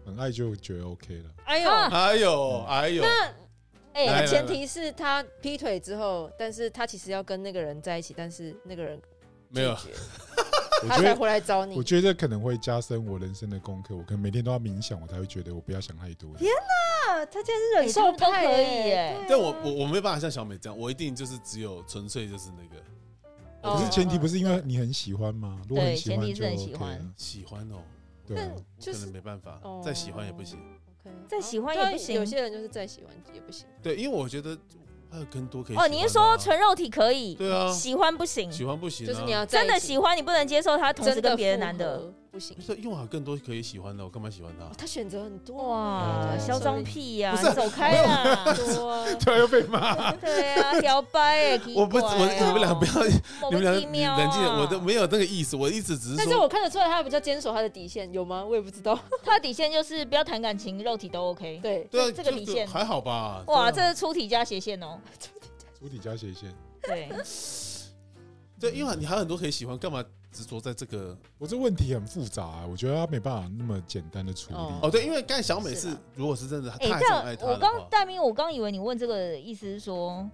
Speaker 1: 很爱就觉得 OK 了。
Speaker 4: 哎呦，
Speaker 3: 啊
Speaker 2: 哎呦哎呦，
Speaker 4: 那
Speaker 3: 哎，
Speaker 4: 前提是他劈腿之后，但是他其实要跟那个人在一起，但是那个人
Speaker 2: 没有
Speaker 1: 我觉得，
Speaker 4: 回来找你
Speaker 1: 我。觉得可能会加深我人生的功课。我可能每天都要冥想，我才会觉得我不要想太多。
Speaker 4: 天啊，他竟然是忍
Speaker 3: 哎
Speaker 4: 受派
Speaker 3: 可以
Speaker 4: 耶
Speaker 2: 但我我我没办法像小美这样，我一定就是只有纯粹就是那个
Speaker 4: 哦
Speaker 1: 可是前提不是因为你很喜欢吗？如果很
Speaker 3: 对
Speaker 1: 喜欢就
Speaker 3: 前提是很
Speaker 1: OK
Speaker 3: 喜欢
Speaker 1: 啊
Speaker 2: 喜欢哦，
Speaker 1: 对
Speaker 4: 就是
Speaker 2: 能没办法
Speaker 4: 哦，
Speaker 2: 再喜欢也不行。
Speaker 4: OK
Speaker 3: 再喜欢也不行
Speaker 4: 有些人就是再喜欢也不行。
Speaker 2: 对，因为我觉得还有更多可以
Speaker 3: 哦，你是说纯肉体可以，
Speaker 2: 对啊，
Speaker 3: 喜欢不行？
Speaker 2: 喜欢不行啊，
Speaker 4: 就是你要
Speaker 3: 真的喜欢你不能接受他同时跟别的男的，
Speaker 4: 合不行
Speaker 2: 不。是，因为我有更多可以喜欢的，我干嘛喜欢他
Speaker 4: 哦？他选择很多
Speaker 3: 哇，
Speaker 1: 哦
Speaker 3: 嚣张屁呀！
Speaker 2: 不是
Speaker 3: 你走开
Speaker 4: 啊，
Speaker 1: 突然又被骂。
Speaker 3: 对啊，摇摆哎，
Speaker 2: 我不，我你们俩不要，
Speaker 3: 要
Speaker 2: 你们俩冷静点，我都没有那个意思，我一直只是说，
Speaker 4: 但是我看得出来他比较坚守他的底线，有吗？我也不知道。
Speaker 3: 他的底线就是不要谈感情，肉体都 OK。
Speaker 4: 对，
Speaker 2: 对
Speaker 3: 这个底线
Speaker 2: 还好吧？
Speaker 3: 哇，这是出体加斜线哦。
Speaker 1: 出体加斜线，
Speaker 3: 对，
Speaker 2: 对，因为你还有很多可以喜欢，干嘛执着在这个？
Speaker 1: 我这问题很复杂、啊，我觉得他没办法那么简单的处理。
Speaker 4: 哦
Speaker 2: 哦，对，因为刚才小美是
Speaker 3: 是，
Speaker 2: 如果是真的，
Speaker 3: 哎
Speaker 2: 她，还是很爱
Speaker 3: 但我刚大明，我刚以为你问这个意思是说，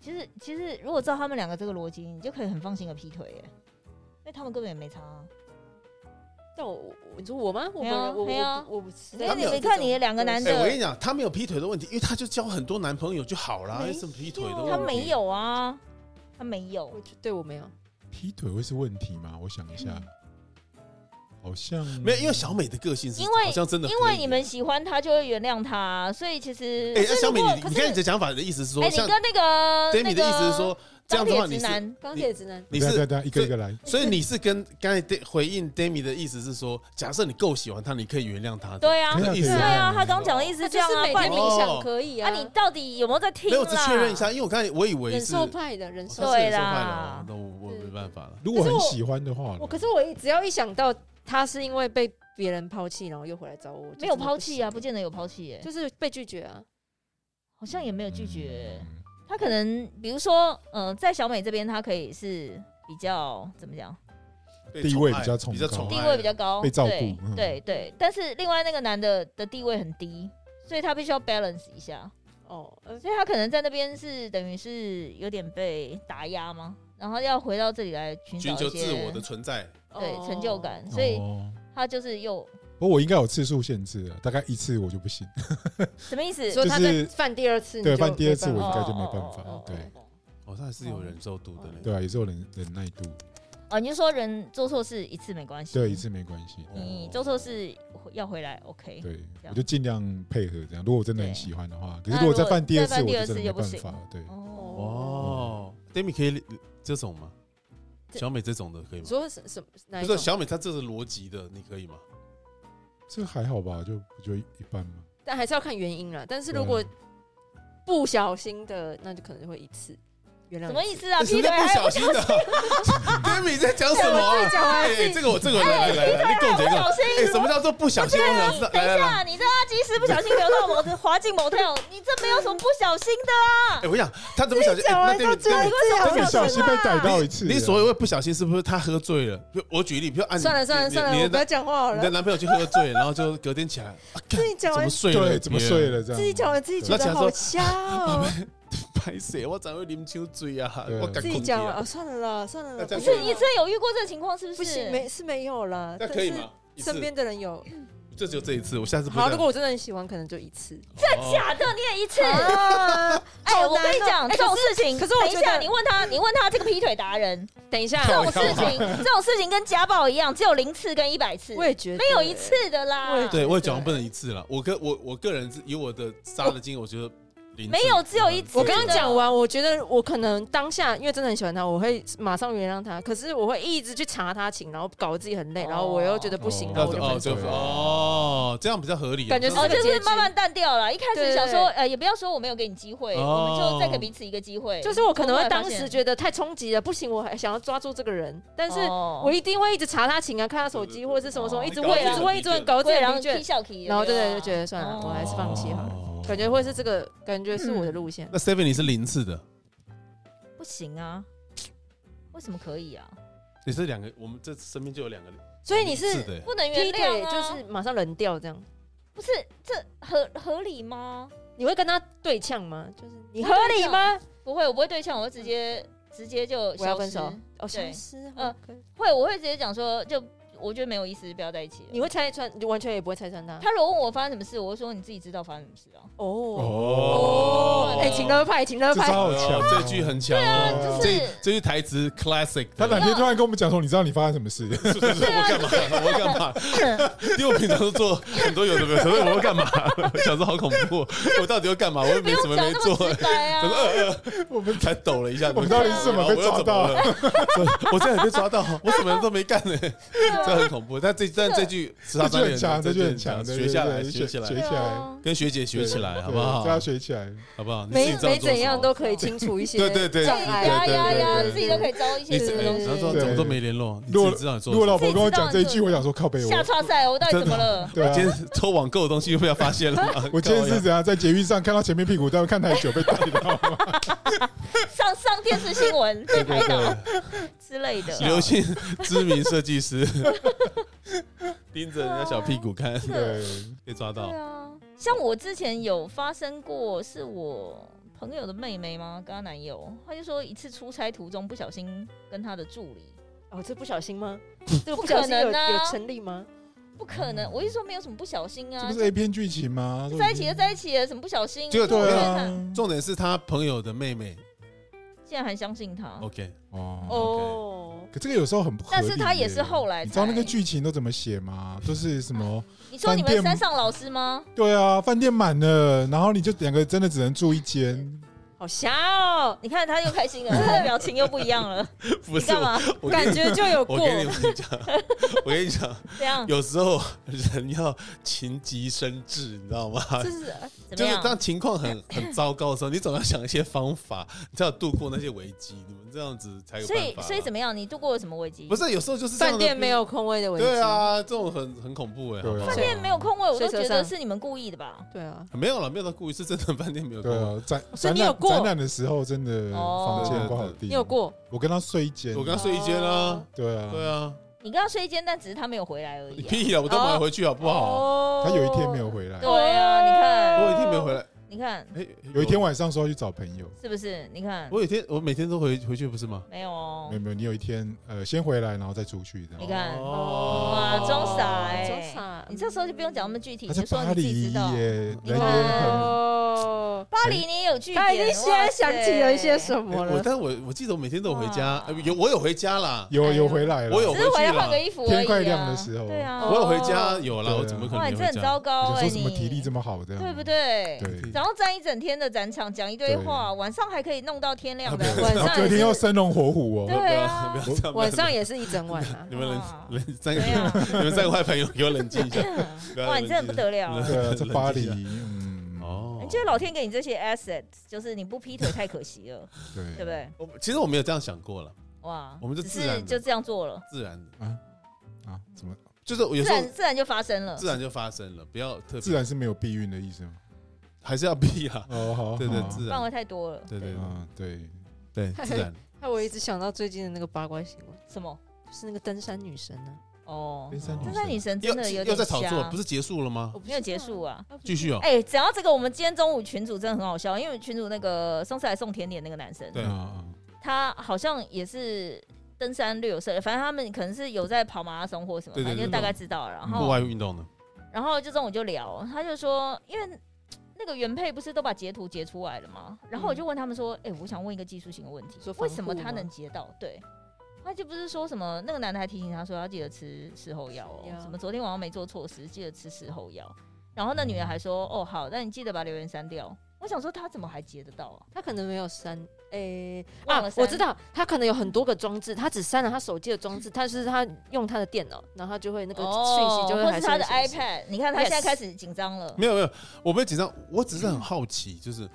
Speaker 3: 其实其实如果照他们两个这个逻辑，你就可以很放心的劈腿耶，因为他们根本也没差啊。
Speaker 4: 但我我你说我吗？我
Speaker 3: 没有啊
Speaker 4: 我我
Speaker 3: 没有啊
Speaker 4: 我我不是。
Speaker 3: 所以
Speaker 2: 他没有
Speaker 3: 你看你的两个男
Speaker 2: 的，我跟，你讲，他没有劈腿的问题，因为他就交很多男朋友就好了，
Speaker 4: 没
Speaker 2: 为什么劈腿的问题？
Speaker 3: 他没有啊，他没有
Speaker 4: 对我没有。
Speaker 1: 劈腿会是问题吗？我想一下，好像
Speaker 2: 没有，因为小美的个性是
Speaker 3: 因为
Speaker 2: 好像真的，
Speaker 3: 因为你们喜欢他，就会原谅他，所以其实，
Speaker 2: 哎，那小美，你你看你的想法的意思是说，
Speaker 3: 哎，你跟那个
Speaker 2: Demi 的意思是说，这样的话你是
Speaker 3: 钢铁直男
Speaker 4: 钢铁直男，
Speaker 2: 你是
Speaker 1: 对对对，一个一个来。
Speaker 2: 所以你是跟刚才回应 Demi 的意思是说，假设你够喜欢他，你可以原谅他。
Speaker 3: 对啊，对啊，他刚讲的意思是这样啊，
Speaker 4: 他就是每
Speaker 3: 不然你
Speaker 4: 天冥想
Speaker 2: 哦
Speaker 4: 可以啊。
Speaker 3: 那，你到底有没有在听
Speaker 2: 没有，我只？确认一下，因为我刚才我以为
Speaker 4: 忍受派的忍受
Speaker 2: 他。是
Speaker 3: 对啦
Speaker 2: 哦那我我没办法了。
Speaker 1: 如果很喜欢的话，
Speaker 4: 我可是我一只要一想到他是因为被别人抛弃，然后又回来找我，
Speaker 3: 没有抛弃啊，不见得有抛弃耶，
Speaker 4: 就是被拒绝啊。
Speaker 3: 好像也没有拒绝。
Speaker 1: 嗯
Speaker 3: 他可能比如说，呃，在小美这边，他可以是比较怎么讲？
Speaker 1: 地位比较崇高
Speaker 2: 比较宠
Speaker 3: 地位比较高，
Speaker 1: 被照顾
Speaker 3: 对
Speaker 1: 嗯
Speaker 3: 对对，但是另外那个男的的地位很低，所以他必须要 balance 一下，
Speaker 4: 哦，呃
Speaker 3: 所以他可能在那边是等于是有点被打压吗？然后要回到这里来寻
Speaker 2: 寻
Speaker 3: 找一些
Speaker 2: 求自我的存在。
Speaker 3: 对
Speaker 4: 哦
Speaker 3: 成就感，所以
Speaker 1: 哦
Speaker 3: 他就是又
Speaker 1: 不过我应该有次数限制了，大概一次我就不行。
Speaker 3: 什么意思？
Speaker 4: 所以他
Speaker 1: 就是
Speaker 4: 在犯第二次，你
Speaker 1: 对，犯第二次我应该就没办。法对
Speaker 2: 哦，他还是有忍受度的呢。
Speaker 1: 对啊，也是有忍忍耐度，
Speaker 3: 哦，你就说人做错事一次没关系，
Speaker 1: 对，一次没关系。
Speaker 3: 你做错事要回来，OK。
Speaker 1: 对，我就尽量配合这样。如果我真的很喜欢的话，可是如果再犯第二次，我就真的
Speaker 3: 次就不行
Speaker 1: 没办法。对，
Speaker 3: 哦，
Speaker 2: 哦，Demi 可以这种吗？
Speaker 4: 这
Speaker 2: 小美这种的可以
Speaker 4: 你
Speaker 2: 吗？
Speaker 4: 说什什么哪
Speaker 2: 不是？小美她这是逻辑的，你可以吗？
Speaker 1: 这个还好吧，就不就一般吗。
Speaker 4: 但还是要看原因了。但是如果不小心的，那就可能会一次原谅。
Speaker 3: 什么意？思啊？
Speaker 2: 什么叫不
Speaker 3: 劈腿还
Speaker 2: 小心的？Demi 在讲什么这个我这个我来来来，你共结个。
Speaker 3: 不小心？
Speaker 2: 哎，什么叫做不小心？我想知道。
Speaker 3: 等一下，你这阿基斯不小心流到某的滑进 motel，你这没有什么不小心的啊。
Speaker 2: 哎，我想他怎么小心？那
Speaker 4: 完就
Speaker 2: Demi
Speaker 4: 觉得
Speaker 2: Demi，
Speaker 1: 这不小心被逮到一次啊，
Speaker 2: 你所谓不小心是不是他喝醉了？我举例，比如按
Speaker 4: 算了算了算了，我不要讲话好了。
Speaker 2: 你的男朋友去喝醉，然后就隔天起来，
Speaker 4: 自己讲完
Speaker 2: 怎么，睡了？
Speaker 1: 对怎么睡？了这样？
Speaker 4: 自己讲完自己觉得好瞎哦。
Speaker 2: 拍谁？我怎会啉酒醉啊？我
Speaker 4: 自己讲完，哦，算了啦，算了啦。
Speaker 3: 不是，你真的有遇过这个情况是不是？
Speaker 4: 不行，没是没有啦。
Speaker 2: 那可以吗？
Speaker 4: 身边的人有。
Speaker 2: 这只有这一次，我下次不
Speaker 4: 好，如果我真的很喜欢，可能就一次。
Speaker 2: 真
Speaker 3: 假的，你也一次。
Speaker 4: 啊
Speaker 3: 哎，我跟你讲，这种事情，
Speaker 4: 可是我
Speaker 3: 等一下，
Speaker 4: 觉得
Speaker 3: 你问他，你问他这个劈腿达人，
Speaker 4: 等一下
Speaker 3: 这，种事情，这种事情跟家暴一样，只有零次跟一百次，
Speaker 4: 我也觉得
Speaker 3: 没有一次的啦。
Speaker 4: 我也
Speaker 2: 对我也讲不能一次了。我个我我个人是以我的杀的经验，我觉得
Speaker 3: 没有只有一次
Speaker 4: 我刚刚讲完，我觉得我可能当下因为真的很喜欢他，我会马上原谅他。可是我会一直去查他情，然后搞得自己很累，
Speaker 3: 哦
Speaker 4: 然后我又觉得不行，
Speaker 1: 哦
Speaker 4: 然后我就
Speaker 2: 哦就
Speaker 4: 分手。
Speaker 2: 哦，这样比较合理啊。
Speaker 4: 感觉是
Speaker 3: 哦，就是慢慢淡掉了。一开始想说，呃，也不要说我没有给你机会，
Speaker 2: 哦
Speaker 3: 我们就再给彼此一个机会。
Speaker 4: 就是我可能会当时，觉得太冲击了，不行，我还想要抓住这个人，但是
Speaker 3: 哦
Speaker 4: 我一定会一直查他情啊，看他手机或者是什么什么，
Speaker 3: 哦
Speaker 4: 一直问，一直问，一直问，搞得自己
Speaker 3: 然后踢
Speaker 4: 很疲倦。然后对对，
Speaker 3: 啊
Speaker 4: 就觉得算了，我还是放弃好了。
Speaker 2: 哦
Speaker 4: 感觉会是这个，感觉是我的路线。
Speaker 2: 那 Seven 你是零次的，
Speaker 3: 不行啊，为什么可以啊？
Speaker 2: 你是两个，我们这身边就有两个
Speaker 4: 所以你是
Speaker 2: 的
Speaker 3: 不能原
Speaker 4: 劈
Speaker 3: 谅啊，
Speaker 4: 就是马上冷掉这样，
Speaker 3: 不是这合合理吗？
Speaker 4: 你会跟他对呛吗？就是你合理吗？
Speaker 3: 不会，我不会对呛，我会直接直接就
Speaker 4: 我要分手。哦，消
Speaker 3: 对
Speaker 4: 失。
Speaker 3: 呃
Speaker 4: 呃，
Speaker 3: 会，我会直接讲说，就我觉得没有意思，不要在一起了。
Speaker 4: 你会拆穿，你完全也不会拆穿他。
Speaker 3: 他如果问我发生什么事，我会说你自己知道发生什么事啊。
Speaker 4: 哦
Speaker 1: 哦
Speaker 4: 哎，情勒派，情勒派，
Speaker 1: 这招好强哦，
Speaker 2: 这句很强哦，
Speaker 3: 就是
Speaker 2: 这这句台词 classic 的。
Speaker 1: 他哪天突然跟我们讲说，你知道你发生什么事？
Speaker 2: 是是是，我干嘛？我干嘛？因为我平常都做很多有的没有，可是我会干嘛？想说好恐怖，我到底要干嘛？我又
Speaker 3: 不
Speaker 2: 没什么没做，
Speaker 3: 直白啊
Speaker 1: 我们
Speaker 2: 才抖了一下。
Speaker 1: 我们到底是怎么被抓到
Speaker 2: 我要怎么了？我现在也被抓到，我什么都没干呢，这很恐怖。但这但这句十
Speaker 1: 这
Speaker 2: 大三连
Speaker 1: 句很强，这句很强，对
Speaker 2: 学下来，学起来，
Speaker 1: 学起来，
Speaker 3: 啊
Speaker 2: 跟学姐学起来，好不好
Speaker 1: 对这？要学起来。
Speaker 2: 好不好？你自
Speaker 4: 没
Speaker 2: 己知道
Speaker 4: 没怎样都可以清楚一些
Speaker 2: 对对对
Speaker 4: 障碍。
Speaker 3: 呀呀呀，
Speaker 1: 对对对
Speaker 3: 自己都可以招一些什么东西
Speaker 2: 然后。说
Speaker 1: 对
Speaker 2: 怎么都没联络，你
Speaker 1: 如果
Speaker 2: 自己知道你做
Speaker 1: 如果。老婆跟我讲这一句，我想说靠背我。
Speaker 3: 下叉赛，我到底怎么了？
Speaker 1: 对啊
Speaker 2: 今，天抽网购的东西又被他发现了吗？
Speaker 1: 我今天是怎样在捷运上看到前面屁股，但看太久被逮到吗？
Speaker 3: 上上电视新闻被拍到之类的。
Speaker 2: 刘姓知名设计师 盯着人家小屁股看，
Speaker 1: 对，
Speaker 2: 被抓到
Speaker 3: 对。啊，像我之前有发生过，是我朋友的妹妹吗？跟她男友，她就说一次出差途中不小心跟她的助理，
Speaker 4: 哦，这不小心吗？这个
Speaker 3: 不
Speaker 4: 不小心有
Speaker 3: 可能啊
Speaker 4: 有成立吗？
Speaker 3: 不可能，我一说没有什么不小心啊，
Speaker 1: 这不是 A 片剧情吗？
Speaker 3: 在一起就，在一起了，什么不小心？
Speaker 2: 这个
Speaker 1: 对啊，
Speaker 2: 重点是他朋友的妹妹
Speaker 3: 竟然还相信他。
Speaker 2: ，OK，
Speaker 1: 哦。
Speaker 4: 哦，
Speaker 1: 可这个有时候很不合理耶。
Speaker 3: 但是他也是后来才，
Speaker 1: 你知道那个剧情都怎么写吗？都是什么？
Speaker 3: 你说你们山上老师吗？
Speaker 1: 对啊，饭店满了，然后你就两个真的只能住一间。
Speaker 4: 好瞎哦，
Speaker 3: 你看他又开心了，他的表情又不一样了。
Speaker 2: 不是
Speaker 3: 你干嘛？
Speaker 2: 我
Speaker 4: 感觉就有过。
Speaker 2: 我跟你们讲，我跟你讲，
Speaker 3: 这样
Speaker 2: 有时候人要情急生智，你知道吗？
Speaker 4: 就是
Speaker 2: 就是
Speaker 3: 怎么样？
Speaker 2: 当情况很很糟糕的时候，你总要想一些方法，你才有度过那些危机。你们这样子才有
Speaker 3: 所以
Speaker 2: 办法。
Speaker 3: 所以怎么样？你度过了什么危机？
Speaker 2: 不是有时候就是
Speaker 4: 饭店没。有空位的危机。
Speaker 2: 对，啊，这种很很恐怖哎。
Speaker 3: 饭店没有空位，我都觉得是你们故意的吧？
Speaker 4: 对啊，
Speaker 2: 没有了，没有到故意，是真的饭店没有空
Speaker 1: 对
Speaker 2: 位。
Speaker 1: 啊，展
Speaker 4: 所以你有过
Speaker 1: 展览的时候真的
Speaker 3: 哦
Speaker 1: 房间不好订。
Speaker 4: 你有？过？
Speaker 1: 我跟他睡一间。
Speaker 2: 我跟他睡一间啊，
Speaker 1: 对啊，
Speaker 2: 对啊，
Speaker 3: 你跟他睡一间，但只是他没有回来而已、啊。
Speaker 2: 屁啊，我都买回去好不好？
Speaker 4: 哦
Speaker 1: 他有一天没有回来，
Speaker 3: 对啊，你看，
Speaker 2: 我有一天没有回来，
Speaker 3: 你看
Speaker 2: 哎，
Speaker 1: 有一天晚上说要去找朋友，
Speaker 3: 是不是？你看
Speaker 2: 我有一天我每天都回回去不是吗？
Speaker 3: 没有哦
Speaker 1: 没有？没有，你有一天呃先回来，然后再出去这样。
Speaker 3: 你看
Speaker 2: 哦
Speaker 3: 哇，装傻哎、
Speaker 4: 装傻
Speaker 3: 你这时候就不用讲那么具体，就说
Speaker 1: 巴
Speaker 3: 你自己
Speaker 1: 黎
Speaker 3: 知道。
Speaker 1: 耶，
Speaker 3: 你
Speaker 1: 人也很
Speaker 4: 哦，
Speaker 3: 巴黎你也有据点，
Speaker 4: 他已经现在想起了一些什
Speaker 2: 哎
Speaker 4: 么了。
Speaker 2: 我但我我记得我每天都有回家有我有回家啦，
Speaker 1: 有有回来了，
Speaker 2: 我有
Speaker 3: 只是回来换个衣服、啊。
Speaker 1: 天快亮的时候
Speaker 3: 对啊，
Speaker 2: 我有回家有啦，
Speaker 1: 对啊
Speaker 2: 我怎么可
Speaker 3: 哇，你这很？糟糕哎、
Speaker 1: 我想说什么体力这么好这样，
Speaker 3: 对不？对？
Speaker 1: 对，
Speaker 3: 然后站一整天的展场，讲一堆话，晚上还可以弄到天亮的
Speaker 2: 啊，
Speaker 4: 晚上也是
Speaker 1: 天要生龙活虎哦。
Speaker 3: 对，啊。
Speaker 4: 晚上也是一整晚啊。
Speaker 2: 你们冷 你们三个坏朋友给我冷静一下。
Speaker 3: 哇，你真的不得了。
Speaker 2: 冷
Speaker 1: 对啊，在巴黎，嗯，
Speaker 2: 哦。
Speaker 3: 你觉得老天给你这些 asset，就是你不劈腿太可惜了，对。
Speaker 1: 对
Speaker 3: 不对？
Speaker 2: 我其实我没有这样想过了，
Speaker 3: 哇，
Speaker 2: 我们就
Speaker 3: 只
Speaker 2: 自
Speaker 3: 是就这样做了，
Speaker 2: 自然的，
Speaker 1: 啊，怎么？
Speaker 2: 就是有
Speaker 3: 自
Speaker 2: 时候
Speaker 3: 然自然就发生了。
Speaker 2: 自。然就发生了，不要特
Speaker 1: 自
Speaker 2: 别，
Speaker 1: 然是没有避孕的意思吗？
Speaker 2: 还是要避啊。
Speaker 1: 哦，好，
Speaker 2: 对对，
Speaker 1: 好
Speaker 2: 自然，
Speaker 3: 范围太多了。
Speaker 2: 对对
Speaker 1: 嗯，对，
Speaker 2: 对，自然。
Speaker 4: 害 我一直想到最近的那个八卦新闻，
Speaker 3: 什么？
Speaker 4: 就是那个登山女神啊呢。
Speaker 3: 哦，
Speaker 1: 登山女
Speaker 3: 神真的有
Speaker 2: 又在炒作，不是结束了吗？
Speaker 4: 我
Speaker 3: 没有结束啊。
Speaker 2: 继续哦。
Speaker 3: 哎，讲到这个，我们今天中午群主真的很好笑，因为群主那个上次来送甜点那个男生，
Speaker 2: 对
Speaker 1: 啊啊，
Speaker 3: 他好像也是登山略有涉猎，反正他们可能是有在跑马拉松或什么，反正就大概知道了。然
Speaker 2: 户
Speaker 3: 后
Speaker 2: 外运动的，
Speaker 3: 然后就中午就聊，他就说，因为那个原配不是都把截图截出来了吗？然后我就问他们说，哎、我想问一个技术性的问题为什么他能截到？对。他就不是说什么，那个男的还提醒他说要记得吃事后药哦，
Speaker 4: 药
Speaker 3: 什么昨天晚上没做错事，记得吃事后药。然后那女的还说，哦好，那你记得把留言删掉。我想说他怎么还截得到啊？
Speaker 4: 他可能没有删，诶、啊
Speaker 3: 忘了，
Speaker 4: 我知道，他可能有很多个装置，他只删了他手机的装置，但是他用他的电脑，然后他就会那个讯息就会还
Speaker 3: 是他的 iPad，你看他现在开始紧张了。
Speaker 2: 没有没有，我没有紧张，我只是很好奇，就是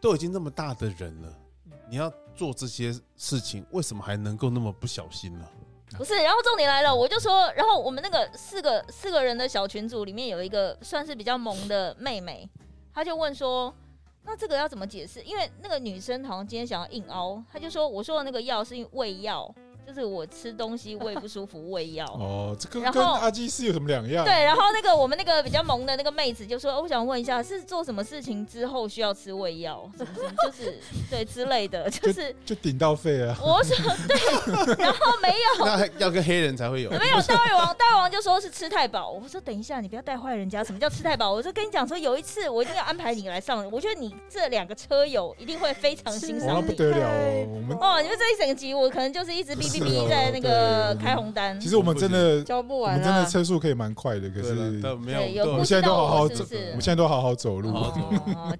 Speaker 2: 都已经那么大的人了，你要做这些事情，为什么还能够那么不小心呢？
Speaker 3: 不是，然后重点来了，我就说，然后我们那个四个四个人的小群组里面有一个算是比较萌的妹妹，她就问说，那这个要怎么解释？因为那个女生好像今天想要硬凹，她就说我说的那个药是因为胃药，就是我吃东西胃不 舒服胃药。
Speaker 1: 哦，这
Speaker 3: 跟
Speaker 1: 跟阿基斯有什么两样？
Speaker 3: 对，然后那个我们那个比较萌的那个妹子就说：“哦我想问一下，是做什么事情之后需要吃胃药，什么什么，就是对之类的，就是
Speaker 1: 就顶到肺啊，
Speaker 3: 我说对，然后没有，
Speaker 2: 那要跟黑人才会有，
Speaker 3: 没有，大胃王，大胃王就说是吃太饱。我说等一下，你不要带坏人家。什么叫吃太饱？我就跟你讲说，有一次我一定要安排你来上。我觉得你这两个车友一定会非常欣赏你。
Speaker 1: 不得了哦，我们
Speaker 3: 哦，你们这一整集，我可能就是一直 哔哔哔在那个开红单。
Speaker 1: 其实我们真的，
Speaker 4: 教不
Speaker 1: 我们真的。车速可以蛮快的，可是
Speaker 2: 没，有，
Speaker 1: 我们现在都好好走，
Speaker 3: 我
Speaker 1: 们现在都好好走路。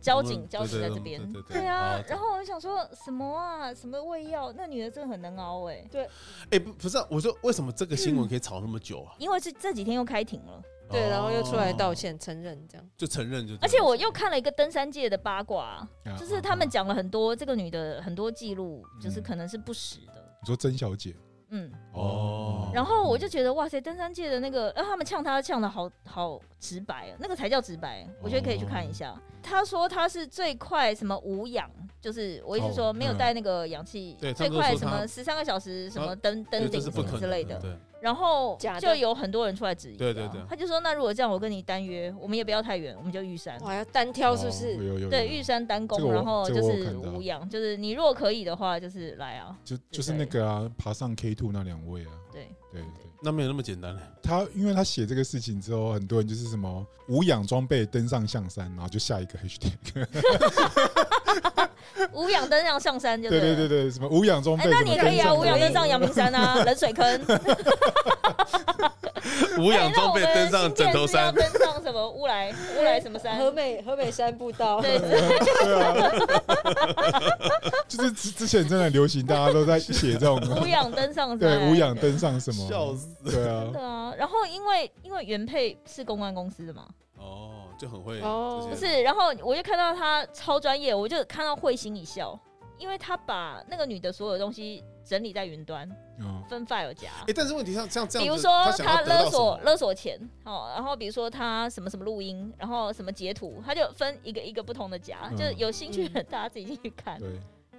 Speaker 3: 交警交警在这边
Speaker 2: 对
Speaker 3: 啊然后我想说什么啊，什么胃药？那女的真的很能熬哎，对
Speaker 2: 哎，不不是啊，我说为什么这个新闻可以炒那么久啊？
Speaker 3: 因为是这几天又开庭了。
Speaker 4: 对，然后又出来道
Speaker 2: 哦，
Speaker 4: 歉承认这样。
Speaker 2: 就承认就。
Speaker 3: 而且我又看了一个登山界的八卦，
Speaker 1: 啊
Speaker 3: 就是他们讲了很多这个女的很多记录，就是
Speaker 1: 嗯
Speaker 3: 可能是不实的。
Speaker 1: 你说曾小姐
Speaker 3: 嗯，
Speaker 2: 哦。
Speaker 3: 然后我就觉得哇塞，登山界的那个，让，他们呛他呛的好好直白啊，那个才叫直白，我觉得可以去看一下。他说他是最快什么无氧，就是我意思说
Speaker 1: 哦
Speaker 3: 没有带那个氧气，最快什么十三个小时什么
Speaker 2: 啊
Speaker 3: 登登顶之类的。
Speaker 2: 对，
Speaker 3: 然后就有很多人出来质疑啊，
Speaker 2: 对对对
Speaker 3: 他就说那如果这样，我跟你单约，我们也不要太远，我们就玉山。
Speaker 4: 哇，要单挑是不
Speaker 1: 哦
Speaker 4: 是？
Speaker 1: 有有有
Speaker 3: 对，玉山单攻，然后就是无氧，就是你如果可以的话，就是来啊，
Speaker 1: 就就是那个啊，爬上 K two 那两位啊，
Speaker 3: 对，
Speaker 1: 对对。
Speaker 2: 那没有那么简单嘞。
Speaker 1: 他因为他写这个事情之后，很多人就是什么无氧装备登上象山，然后就下一个 hashtag，
Speaker 3: 无氧登上上山就
Speaker 1: 对
Speaker 3: 对了。
Speaker 1: 对对对，什么无氧装
Speaker 3: 哎、
Speaker 1: 备，
Speaker 3: 那你可以啊，无氧登上
Speaker 1: 登
Speaker 3: 阳明山啊，冷水坑。
Speaker 2: 无氧装备
Speaker 3: 哎
Speaker 2: 登上枕头山，
Speaker 3: 登上什么乌来乌来什么山？
Speaker 4: 河北河北山步道，
Speaker 3: 对，
Speaker 1: 对啊，就是之之前真的很流行，大家都在写这种。
Speaker 3: 无氧登上山。
Speaker 1: 对无氧登上什么，
Speaker 2: 笑死。
Speaker 1: 对啊，
Speaker 3: 对啊，然后因为因为原配是公关公司的嘛，
Speaker 2: 哦，就很会
Speaker 4: 哦。
Speaker 3: 不是，然后我就看到他超专业，我就看到会心一笑，因为他把那个女的所有东西整理在云端，
Speaker 1: 嗯，
Speaker 3: 分 file 夹。
Speaker 2: 哎，但是问题像像这样，
Speaker 3: 比如说他？勒索勒索钱，哦，然后比如说他什么什么录音，然后什么截图，他就分一个一个不同的夹，
Speaker 1: 嗯。
Speaker 3: 就是有兴趣的人大家自己进去看，
Speaker 1: 对，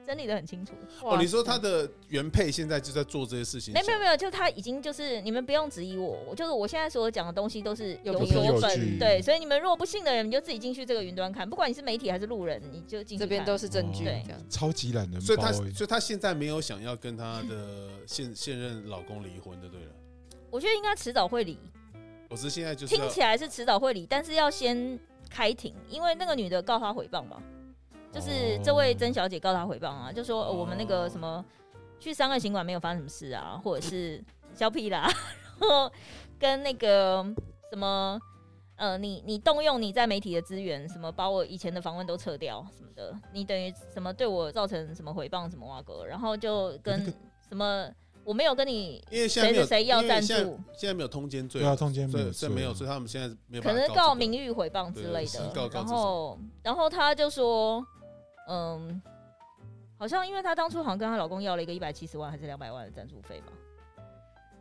Speaker 3: 整理的很清楚。
Speaker 2: 哦，你说他的原配现在就在做这些事情？
Speaker 3: 没有没有没有，就他已经就是你们不用质疑我，我就是我现在所讲的东西都是有
Speaker 4: 有
Speaker 1: 有据
Speaker 3: 本，对，所以你们如果不信的人，你就自己进去这个云端看，不管你是媒体还是路人，你就进去
Speaker 4: 这边都是证据，
Speaker 3: 对
Speaker 4: 这样
Speaker 1: 超级懒人
Speaker 2: 所以他，所以他现在没有想要跟他的现现任老公离婚的，对了。
Speaker 3: 我觉得应该迟早会离，
Speaker 2: 我是现在就是
Speaker 3: 听起来是迟早会离，但是要先开庭，因为那个女的告他诽谤嘛，就是这位曾小姐告他诽谤啊，就说、呃我们那个什么去三个行馆没有发生什么事啊，或者是小屁啦，然后跟那个什么。呃，你你动用你在媒体的资源，什么把我以前的访问都撤掉什么的，你等于什么对我造成什么诽谤什么哇哥，然后就跟什么我没有跟你
Speaker 2: 因为现在没有
Speaker 3: 谁谁要赞助
Speaker 2: 现在没有通奸罪
Speaker 1: 对啊，
Speaker 2: 了，
Speaker 1: 中间没
Speaker 2: 所
Speaker 1: 有罪
Speaker 2: 以所以没有，
Speaker 1: 啊。
Speaker 2: 所以他们现在没有
Speaker 3: 可能告名誉诽谤之类的然后然后他就说，嗯，好像因为她当初好像跟她老公要了一个一百七十万还是两百万的赞助费吧，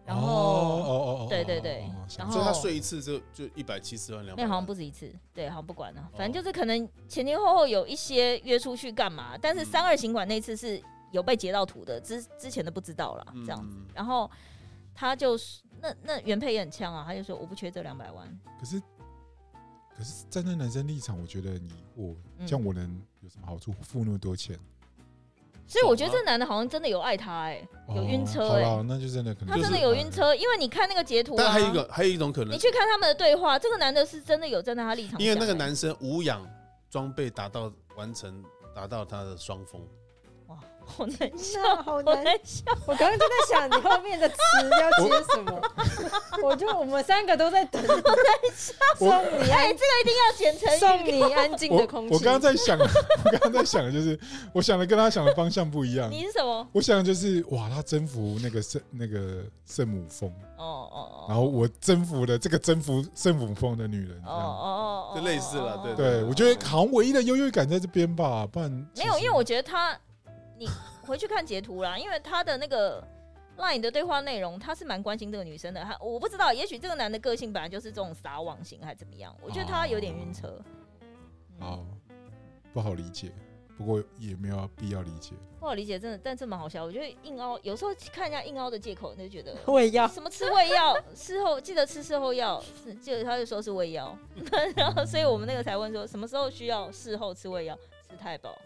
Speaker 3: 然
Speaker 1: 哦
Speaker 3: 后
Speaker 1: 哦哦
Speaker 3: 哦，对对
Speaker 1: 对
Speaker 3: 然后
Speaker 2: 所以他睡一次就就一百七十万两百，
Speaker 3: 那好像不止一次，对，好像不管了，反正
Speaker 2: 哦
Speaker 3: 就是可能前前后后有一些约出去干嘛，但是
Speaker 2: 嗯。
Speaker 3: 三二行馆那次是有被截到图的，之之前的不知道啦，这样子，
Speaker 2: 嗯
Speaker 3: 然后他就是那那原配也很呛啊，他就说我不缺这两百万，
Speaker 1: 可是可是站在男生立场，我觉得你我
Speaker 3: 嗯。
Speaker 1: 这样我能有什么好处？付那么多钱，
Speaker 3: 所以我觉得这男的好像真的有爱他哎、有晕车哎、
Speaker 1: 那就真的可能
Speaker 3: 他真的有晕车，因为你看那个截图啊，
Speaker 2: 但还有一个还有一种可能
Speaker 3: 你，去看他们的对话，这个男的是真的有站在他立场欸，
Speaker 2: 因为那个男生无氧装备达到完成达到他的双峰，
Speaker 3: 哇，好难笑，
Speaker 4: 好
Speaker 3: 好
Speaker 4: 难
Speaker 3: 难笑，
Speaker 4: 我刚刚就在想你后面的词要接什么，我就我们三个都在等，送你
Speaker 3: 哎，这个一定要剪成
Speaker 4: 送
Speaker 3: 语
Speaker 4: 你安静的空气。
Speaker 1: 我刚刚在想，我刚刚在想的就是，我想的跟他想的方向不一样。
Speaker 3: 你是什么？
Speaker 1: 我想的就是哇，他征服那个圣那个圣母峰，
Speaker 3: 哦哦哦，
Speaker 1: 然后我征服了这个征服圣母峰的女人。
Speaker 3: 哦哦哦，
Speaker 2: 就类似了对
Speaker 1: 对，我觉得好像唯一的优越感在这边吧，不然
Speaker 3: 没有，因为我觉得他，你回去看截图啦，因为他的那个 LINE 的对话内容，他是蛮关心这个女生的。他我不知道，也许这个男的个性本来就是这种撒网型，还怎么样？我觉得他有点晕车。嗯
Speaker 1: 好不好理解，不过也没有必要理解。
Speaker 3: 不好理解，真的，但这蛮好笑。我觉得硬凹，有时候看一下硬凹的借口，你就觉得
Speaker 4: 胃药，
Speaker 3: 什么吃胃药，事后记得吃事后药，是记得他就说是胃药，然后所以我们那个才问说什么时候需要事后吃胃药，吃太饱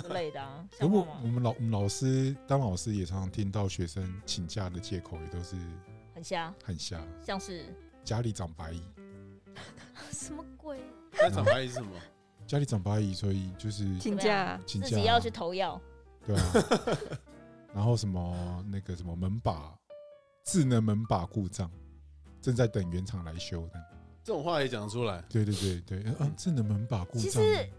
Speaker 3: 之类的啊，
Speaker 1: 可我
Speaker 3: 像话吗？
Speaker 1: 我们老我们老师当老师也常常听到学生请假的借口也都是
Speaker 3: 很瞎，
Speaker 1: 很瞎，
Speaker 3: 像是
Speaker 1: 家里长白蚁，
Speaker 3: 什么鬼？
Speaker 2: 那长白蚁是什么？
Speaker 1: 家里长白蚁，所以就是
Speaker 4: 请假
Speaker 1: 请假
Speaker 3: 自己要去投药，
Speaker 1: 对啊，然后什么那个什么门把智能门把故障，正在等原厂来修的。
Speaker 2: 这种话也讲得出来，
Speaker 1: 对对对对，啊，智能门把故
Speaker 3: 其
Speaker 1: 障，
Speaker 3: 实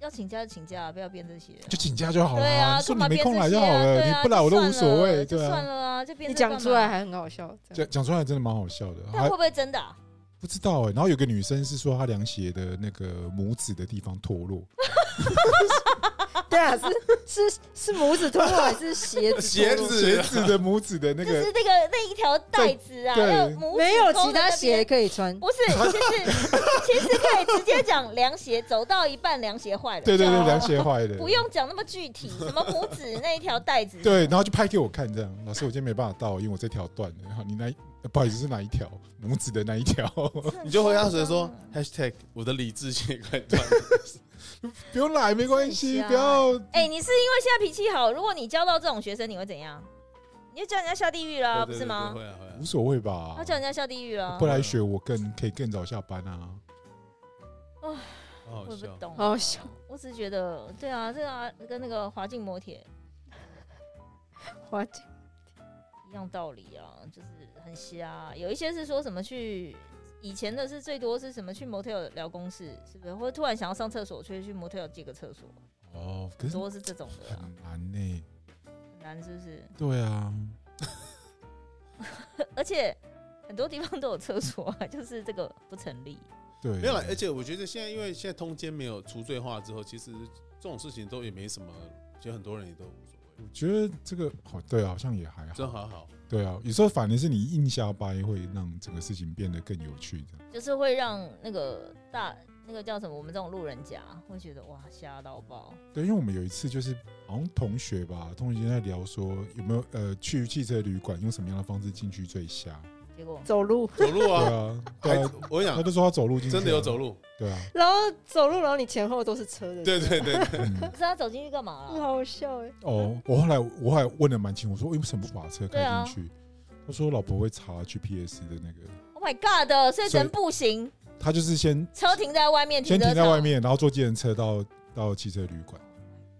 Speaker 3: 要请假就请假，不要编这些。
Speaker 1: 就请假就好了。
Speaker 3: 对啊，
Speaker 1: 你说你没空来就好了，
Speaker 3: 啊
Speaker 1: 你不来我都无所谓，
Speaker 3: 就
Speaker 1: 对啊。
Speaker 3: 算了啊，就编
Speaker 4: 你讲出来，还很好笑。
Speaker 1: 讲讲出来真的蛮好笑的，还
Speaker 3: 但会不会真的啊？
Speaker 1: 不知道哎。然后有个女生是说她凉鞋的那个拇指的地方脱落，
Speaker 4: 对啊，是是是拇指脱落还是 鞋子？
Speaker 2: 鞋子
Speaker 1: 鞋子的拇指的那个
Speaker 3: 就是那个那一条带子啊，
Speaker 4: 没有其他鞋可以穿。
Speaker 3: 不是，其 实其实可以直接讲凉鞋，走到一半凉鞋坏了，
Speaker 1: 对对对凉鞋坏了，
Speaker 3: 不用讲那么具体，什么拇指那一条带子，
Speaker 1: 对，然后就拍给我看，这样老师我今天没办法到，因为我这条断了。然后你那呃不好意思是哪一条？拇指的那一条，
Speaker 2: 你就回答谁说 hashtag 我的理智线快断了，
Speaker 1: 不用来没关系，不要。
Speaker 3: 哎、你是因为现在脾气好，如果你教到这种学生，你会怎样？你就叫人家下地狱啦，不是吗？
Speaker 2: 会啊会啊
Speaker 1: 无所谓吧
Speaker 3: 他，叫人家下地狱了
Speaker 1: 不，来学我更可以更早下班啊。
Speaker 2: 好
Speaker 3: 我
Speaker 2: 好笑。
Speaker 3: 也不懂。
Speaker 4: 好笑，
Speaker 3: 我只是觉得，对啊，这个啊跟那个滑进摩铁
Speaker 4: 滑进
Speaker 3: 一样道理啊，就是很瞎。有一些是说什么去，以前的是最多是什么去 motel 聊公事，是不是？或者突然想要上厕所，去去 motel 借个厕所，
Speaker 1: 哦，可
Speaker 3: 很
Speaker 1: 是
Speaker 3: 多是这种的、啊，
Speaker 1: 很难呢。
Speaker 3: 很难是不是？
Speaker 1: 对啊，
Speaker 3: 而且很多地方都有厕所啊，就是这个不成立。
Speaker 1: 对，
Speaker 2: 没有啦，而且我觉得现在因为现在通奸没有除罪化之后，其实这种事情都也没什么，其实很多人也都无所谓，
Speaker 1: 我觉得这个好，对啊，好像也还好。
Speaker 2: 真好好。
Speaker 1: 对啊，有时候反而是你硬下掰，会让整个事情变得更有趣。这样
Speaker 3: 就是会让那个大那个叫什么，我们这种路人甲会觉得哇瞎到爆。
Speaker 1: 对，因为我们有一次就是好像同学吧，同学在聊说有没有呃去汽车旅馆用什么样的方式进去最瞎？
Speaker 4: 走路，
Speaker 2: 走路啊，
Speaker 1: 啊，对
Speaker 2: 还
Speaker 1: 啊，
Speaker 2: 我跟你讲，
Speaker 1: 他就说他走路进去，
Speaker 2: 真的有走，路，
Speaker 1: 对啊，
Speaker 4: 然后走路，然后你前后都是车的，
Speaker 2: 对对对，对
Speaker 1: 嗯。
Speaker 3: 不，知道他走进去干嘛
Speaker 4: 很
Speaker 3: 了？
Speaker 4: 好笑哎。
Speaker 1: 哦，我后来我后来问的蛮清楚，我说为什么不把车开进去？他说老婆会查 GPS 的那个
Speaker 3: ，Oh my god！所以只能
Speaker 1: 所以
Speaker 3: 步行，
Speaker 1: 他就是先
Speaker 3: 车停在外面，
Speaker 1: 先
Speaker 3: 车
Speaker 1: 停在外。面，然后坐计程车到到汽车旅馆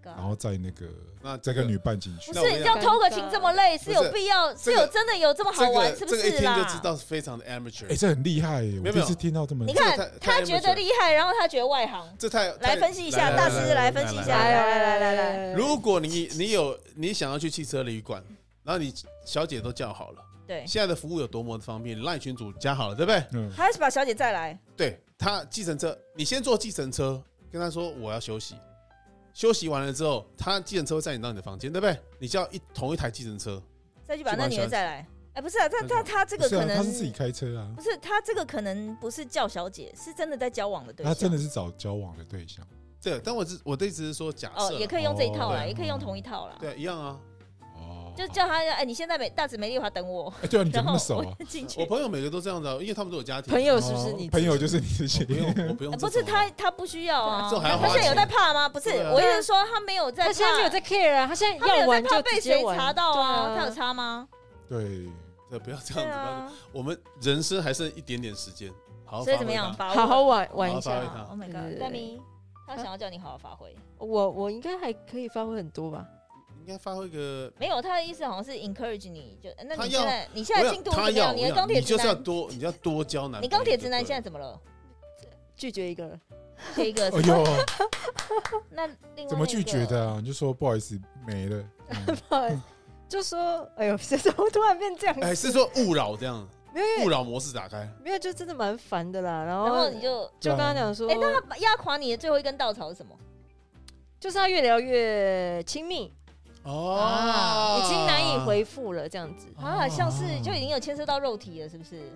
Speaker 3: ，God。
Speaker 1: 然后在那个
Speaker 2: 那这个
Speaker 1: 再跟女伴进去
Speaker 3: 不。是要偷个情这么累，是有必要？是有真的有这么好玩，是不
Speaker 2: 个这个一听
Speaker 3: 是啦？
Speaker 2: 就知道是非常的 amateur，
Speaker 1: 哎，这很厉害我第一次听到这么
Speaker 3: 你看他觉得厉害，然后他觉得外行。
Speaker 2: 这太
Speaker 3: 来分析一下大师来分析一下
Speaker 4: 来来来来来，
Speaker 2: 如果你你有你想要去汽车旅馆，然后你小姐都叫好了，
Speaker 3: 对，
Speaker 2: 现在的服务有多么的方便，赖群主加好了，对不对？
Speaker 1: 嗯，
Speaker 3: 还是把小姐再来。
Speaker 2: 对他计程车，你先坐计程车，跟他说我要休息，休息完了之后，他计程车会载你到你的房间，对不对？你叫一同一台计程车，
Speaker 3: 再去把那女的再来。哎，不是啊，他他他这个可能
Speaker 1: 他是自己开车啊
Speaker 3: 不，是他这个可能不是叫小姐，是真的在交往的对象。
Speaker 1: 他真的是找交往的对象。
Speaker 2: 对，但我是我的意思是说，假设
Speaker 3: 哦，也可以用这一套啦，
Speaker 1: 哦
Speaker 3: 也可以用同一套啦。
Speaker 2: 对一样啊。
Speaker 1: 哦，
Speaker 3: 就叫他哎，你现在美大直美丽华等我，
Speaker 1: 哎，对啊，你怎
Speaker 3: 然后
Speaker 1: 么那么熟啊？
Speaker 3: 我进去
Speaker 2: 我。朋友每个都这样子啊，因为他们都有家庭。
Speaker 4: 朋友是不是
Speaker 1: 哦
Speaker 4: 你？
Speaker 1: 朋友就是你的
Speaker 2: 不用，
Speaker 1: 姐，
Speaker 2: 我不用
Speaker 3: 哎不。是他，他不需要啊。
Speaker 2: 这还要花
Speaker 3: 他现在有在怕吗？不是，
Speaker 2: 啊
Speaker 3: 我意思是说他没有在怕，
Speaker 4: 他现在没有在 care 啊，他现在
Speaker 3: 他没有在
Speaker 4: 要玩就
Speaker 3: 怕被谁查到啊？
Speaker 4: 对
Speaker 3: 他有查吗？
Speaker 1: 对，
Speaker 2: 对，不要这样子。我们人生还剩一点点时间，好好
Speaker 3: 所以怎么样？
Speaker 4: 好好玩玩一下
Speaker 3: Oh my god，
Speaker 4: 对
Speaker 3: 戴明，他想要叫你好好发挥。
Speaker 4: 我我应该还可以发挥很多吧？
Speaker 2: 应该发挥个。
Speaker 3: 没有，他的意思好像是 encourage 你，就那你现在你现在进度怎
Speaker 2: 他
Speaker 3: 么样？你的钢铁直
Speaker 2: 你就是要
Speaker 3: 男，
Speaker 2: 多，你要多交男。
Speaker 3: 你钢铁直男现在怎么了？
Speaker 4: 拒绝一个人，
Speaker 3: 这一个
Speaker 1: 哎呦，
Speaker 3: 那另外
Speaker 1: 怎么拒绝？的啊？你就说不好意思，没了。不好意思
Speaker 4: 就说哎呦，这怎么突然变这样？
Speaker 2: 哎，是说勿扰这样，
Speaker 4: 没有
Speaker 2: 勿扰模式打开。
Speaker 4: 没有，就真的蛮烦的啦。然后
Speaker 3: 然后你就
Speaker 4: 就跟他讲说，
Speaker 3: 哎，那他压垮你的最后一根稻草是什么？
Speaker 4: 就是他越聊越亲密，
Speaker 2: 哦，
Speaker 4: 已经难以回复了，这样子。
Speaker 3: 啊，像是就已经有牵涉到肉体了，是不是？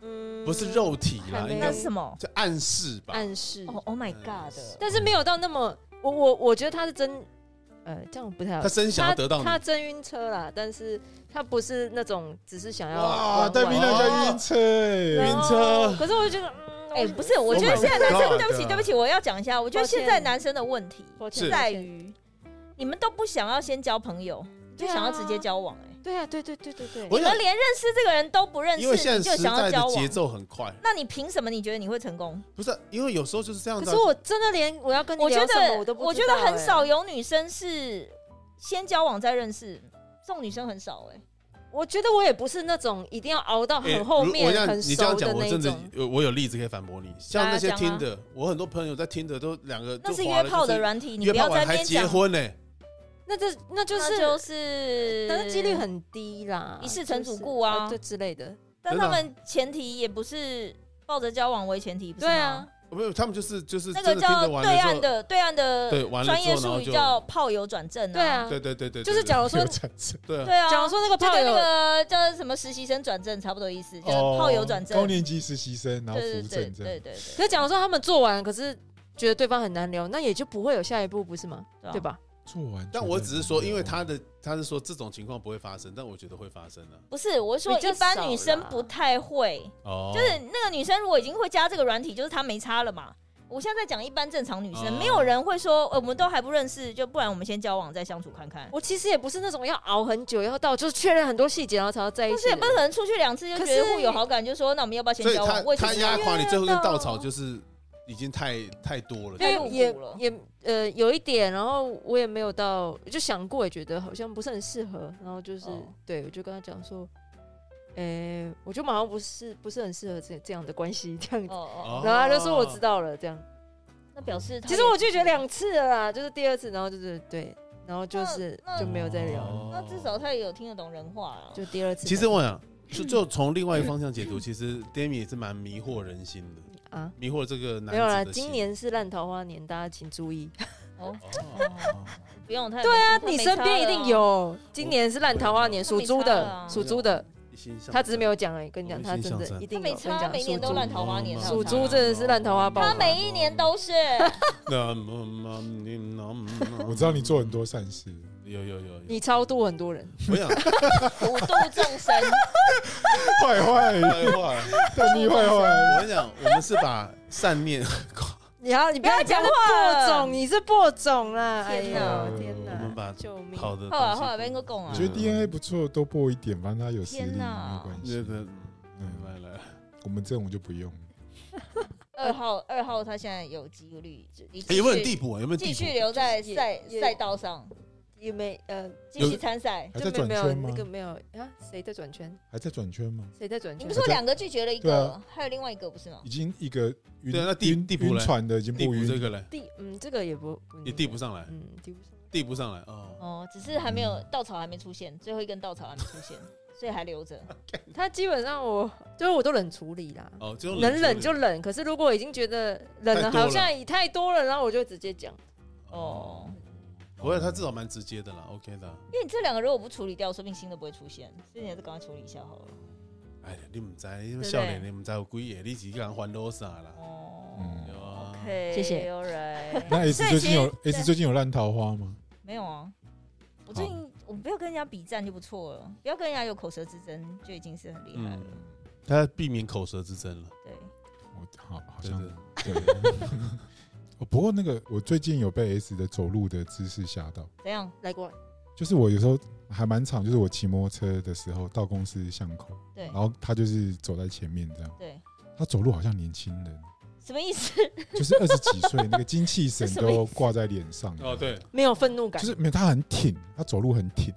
Speaker 4: 嗯，
Speaker 2: 不是肉体啦，
Speaker 4: 还没
Speaker 2: 应该
Speaker 3: 那是什么？
Speaker 2: 就暗示吧。
Speaker 4: 暗示，
Speaker 3: 哦，Oh my God！
Speaker 4: 但是没有到那么，我我我觉得他是真，呃，这样不太好。
Speaker 2: 他。真想要得到你，
Speaker 4: 他真晕车啦，但是他不是那种只是想要
Speaker 1: 哇，
Speaker 4: 玩。玩
Speaker 1: 戴明那叫晕车哎，
Speaker 4: 然后
Speaker 2: 车。
Speaker 4: 可是我就觉得，嗯，
Speaker 3: 哎，
Speaker 4: 我
Speaker 3: 不是，我觉得
Speaker 2: Oh
Speaker 3: 现在男生
Speaker 2: ，God。
Speaker 3: 对不起，对不起，我要讲一下，我觉得现在男生的问题
Speaker 2: 是
Speaker 3: 在于你们都不想要先交朋友，就想要直接交往，哎。
Speaker 4: 对啊，对对对对对，
Speaker 2: 我想
Speaker 3: 你们连认识这个人都不认识，
Speaker 2: 因为现
Speaker 3: 你就
Speaker 2: 在时代
Speaker 3: 想要交往
Speaker 2: 的节，奏很快，
Speaker 3: 那你凭什么你觉得你会成功？
Speaker 2: 不是因为有时候就是这样。
Speaker 4: 可是我真的连我要跟你聊什么我都不
Speaker 3: 我觉得很少有女生是先交往再认识，这种女生很少哎。
Speaker 4: 我觉得我也不是那种一定要熬到
Speaker 2: 哎
Speaker 4: 很后
Speaker 2: 如我这样
Speaker 4: 面很
Speaker 2: 你这样讲，
Speaker 4: 熟的
Speaker 2: 我真的
Speaker 4: 那种。
Speaker 2: 有我有例子可以反驳你。像那些
Speaker 3: 来啊啊
Speaker 2: 听的，我很多朋友在听的都两个
Speaker 3: 那
Speaker 2: 是
Speaker 3: 约炮的
Speaker 2: 就是
Speaker 3: 软体，你不要在那边讲，
Speaker 2: 结婚呢，
Speaker 4: 那这那就是，
Speaker 3: 那就是，
Speaker 4: 但是几率，很低啦，
Speaker 3: 一世成主
Speaker 4: 就是
Speaker 3: 顾啊
Speaker 4: 呃对之类的。
Speaker 3: 但他们前提也不是抱着交往为前提，不是吗
Speaker 4: 对啊，
Speaker 2: 没有，他们就是就是
Speaker 3: 那个叫对岸的对岸的
Speaker 2: 对完了
Speaker 3: 专业术语叫炮友转正
Speaker 4: 对啊，
Speaker 2: 对对对对，对
Speaker 4: 就是假如说
Speaker 2: 对啊，
Speaker 3: 对啊，
Speaker 4: 假如说那个炮友
Speaker 3: 就跟那个叫什么实习生转正差不多意思，就是炮友转正
Speaker 1: 哦高。年级实习生，然后
Speaker 3: 对对对
Speaker 1: 扶正这样。
Speaker 3: 对对对，
Speaker 4: 可是假如说他们做完，可是觉得对方很难聊，那也就不会有下一步，不是吗？
Speaker 3: 对啊
Speaker 4: 对吧？
Speaker 1: 做完，
Speaker 2: 但我只是说，因为他的他是说这种情况不会发生，但我觉得会发生的。
Speaker 3: 不是我是说一般女生不太会，
Speaker 2: 哦，
Speaker 3: 就是那个女生如果已经会加这个软体，就是她没差了嘛。我现在在讲一般正常女生，
Speaker 2: 哦
Speaker 3: 没有人会说，呃我们都还不认识，就不然我们先交往再相处看看。
Speaker 4: 我其实也不是那种要熬很久，要到就是确认很多细节，然后才要在一起。
Speaker 3: 但是也不可能出去两次就觉得互有好感，就说那我们要不要先交往？为什么
Speaker 2: 他压垮你最后一根稻草，就是已经太太多了。
Speaker 3: 太露骨
Speaker 4: 因为也
Speaker 3: 了
Speaker 4: 也呃有一点，然后我也没有到就想过，也觉得好像不是很适合，然后就是、
Speaker 3: 哦
Speaker 4: 对我就跟他讲说，诶、我觉得好像不是不是很适合这这样的关系这样子，
Speaker 3: 哦哦，
Speaker 2: 哦
Speaker 4: 然后他就说我知道了这样。
Speaker 3: 那表示
Speaker 4: 其实我拒绝两次了啦，就是第二次，然后就是对，然后就是就没有再聊，
Speaker 2: 哦
Speaker 3: 那至少他也有听得懂人话了。
Speaker 4: 就第二次。
Speaker 2: 其实我想，就就从另外一个 方向解读，其实 Demi 也是蛮迷惑人心的，
Speaker 4: 啊。
Speaker 2: 迷惑这个男
Speaker 4: 没有啦，今年是烂桃花年，大家请注意。
Speaker 3: 哦，
Speaker 2: 哦。
Speaker 3: 不用太
Speaker 4: 对啊，你身边一定。有，今年是烂桃花年，属猪的，属猪的，他只是没有讲而已。跟你讲，他真的一定
Speaker 3: 他没每年都烂桃花年啊，
Speaker 4: 属猪。真的是烂桃花爆。
Speaker 3: 他每一年都是。
Speaker 1: 我知道你做很多善事，
Speaker 2: 有有有有，
Speaker 4: 你超度很多人，
Speaker 2: 我想。
Speaker 3: 普度众生，
Speaker 1: 坏
Speaker 2: 坏，
Speaker 1: 坏坏。
Speaker 2: 你讲，我们是把善念，
Speaker 4: 你要你不要
Speaker 3: 讲
Speaker 4: 讲
Speaker 3: 话
Speaker 4: 播种，你是播种啦！哎
Speaker 3: 天
Speaker 4: 呀
Speaker 1: 哪
Speaker 4: 天哪！
Speaker 2: 我们把
Speaker 4: 救命！
Speaker 2: 好的
Speaker 3: 后来后来被个拱啊
Speaker 1: 我觉得 DNA 不错，多播一点，反正他有实力，没关系。
Speaker 2: 那个
Speaker 1: 嗯，
Speaker 2: 来来，
Speaker 1: 我们这种就不用。
Speaker 3: 二号二号他现在有几率，
Speaker 2: 有没有人
Speaker 3: 继续
Speaker 2: 递补啊？有没有
Speaker 3: 继？续留在赛赛道上
Speaker 4: 有没呃，
Speaker 3: 继续参赛？
Speaker 1: 还在
Speaker 4: 就没有
Speaker 1: 转圈吗
Speaker 4: 那？个没有啊？谁在转圈？
Speaker 1: 还在转圈吗？
Speaker 4: 谁在转圈
Speaker 3: 你不？是说两个拒绝了一个
Speaker 1: 啊，
Speaker 3: 还有另外一个不是吗？
Speaker 1: 已经一个晕
Speaker 2: 对啊那递
Speaker 1: 晕
Speaker 2: 递补嘞
Speaker 1: 晕船的已经不晕，
Speaker 2: 补这个了，
Speaker 4: 递嗯，这个也不不
Speaker 2: 也递不上来，
Speaker 4: 嗯，递不上。
Speaker 2: 递不上来哦。
Speaker 3: 哦，只是还没有稻草还没出现，最后一根稻草还没出现，所以还留着。
Speaker 4: 他基本上我就是我都冷处理啦，
Speaker 2: 哦，就
Speaker 4: 能冷就冷。可是如果已经觉得冷了好像已太多了，然后我就直接讲。
Speaker 3: 哦，
Speaker 2: 不会，他至少蛮直接的啦，OK 的。
Speaker 3: 因为你这两个如果不处理掉，说不定新的不会出现，所以你还是赶快处理一下好了。
Speaker 2: 哎呀，你唔知，因
Speaker 3: 为
Speaker 2: 笑脸你唔知有几个，你自己人烦恼啥啦？
Speaker 3: 哦
Speaker 2: 有啊
Speaker 3: ，，OK，
Speaker 4: 谢谢
Speaker 3: 有人
Speaker 1: 那 S 最近有 S 最近有烂桃花吗？
Speaker 3: 没有啊？我最近我们不要跟人家比战就不错了，不要跟人家有口舌之争就已经是很厉害了。
Speaker 2: 嗯，他避免口舌之争了。
Speaker 3: 对，
Speaker 1: 我好好像
Speaker 2: 对，
Speaker 1: 对。哦不过那个我最近有被 S 的走路的姿势吓到，
Speaker 3: 怎样？
Speaker 4: 来过来，
Speaker 1: 就是我有时候还蛮长，就是我骑摩托车的时候到公司巷口，
Speaker 3: 对
Speaker 1: 然后他就是走在前面这样，
Speaker 3: 对，
Speaker 1: 他走路好像年轻人，
Speaker 3: 什么意思？
Speaker 1: 就是二十几岁，那个精气神 都挂在脸上。
Speaker 2: 哦，，对，
Speaker 4: 没有愤怒感，
Speaker 1: 就是没有他很挺，他走路很挺，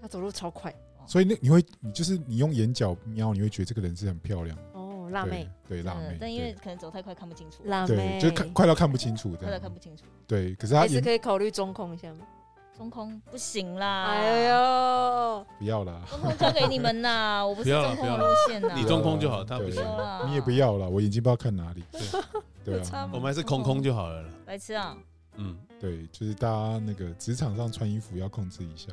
Speaker 4: 他走路超快。
Speaker 1: 所以那你会，你就是你用眼角瞄，你会觉得这个人是很漂亮，
Speaker 4: 哦，辣妹，
Speaker 1: 对，对辣妹，
Speaker 3: 但因为可能走太快看不清楚，
Speaker 4: 辣妹，
Speaker 1: 就看快到看不清楚
Speaker 3: 快到看，不清楚。
Speaker 1: 对，可是他
Speaker 4: 还是可以考虑中控一下吗？
Speaker 3: 中空不行啦，
Speaker 4: 哎呦，
Speaker 1: 不要啦，
Speaker 3: 中空交给你们啦，我不是中空的
Speaker 2: 不要
Speaker 3: 路线啦。
Speaker 2: 你中空就好他不行。
Speaker 3: 不要啦。
Speaker 1: 你也不要了，我眼睛不知道看哪里，对啊，
Speaker 2: 我们还是空空就好了啦。
Speaker 3: 白痴啊！
Speaker 2: 嗯，
Speaker 1: 对，就是大家那个职场上穿衣服要控制一下，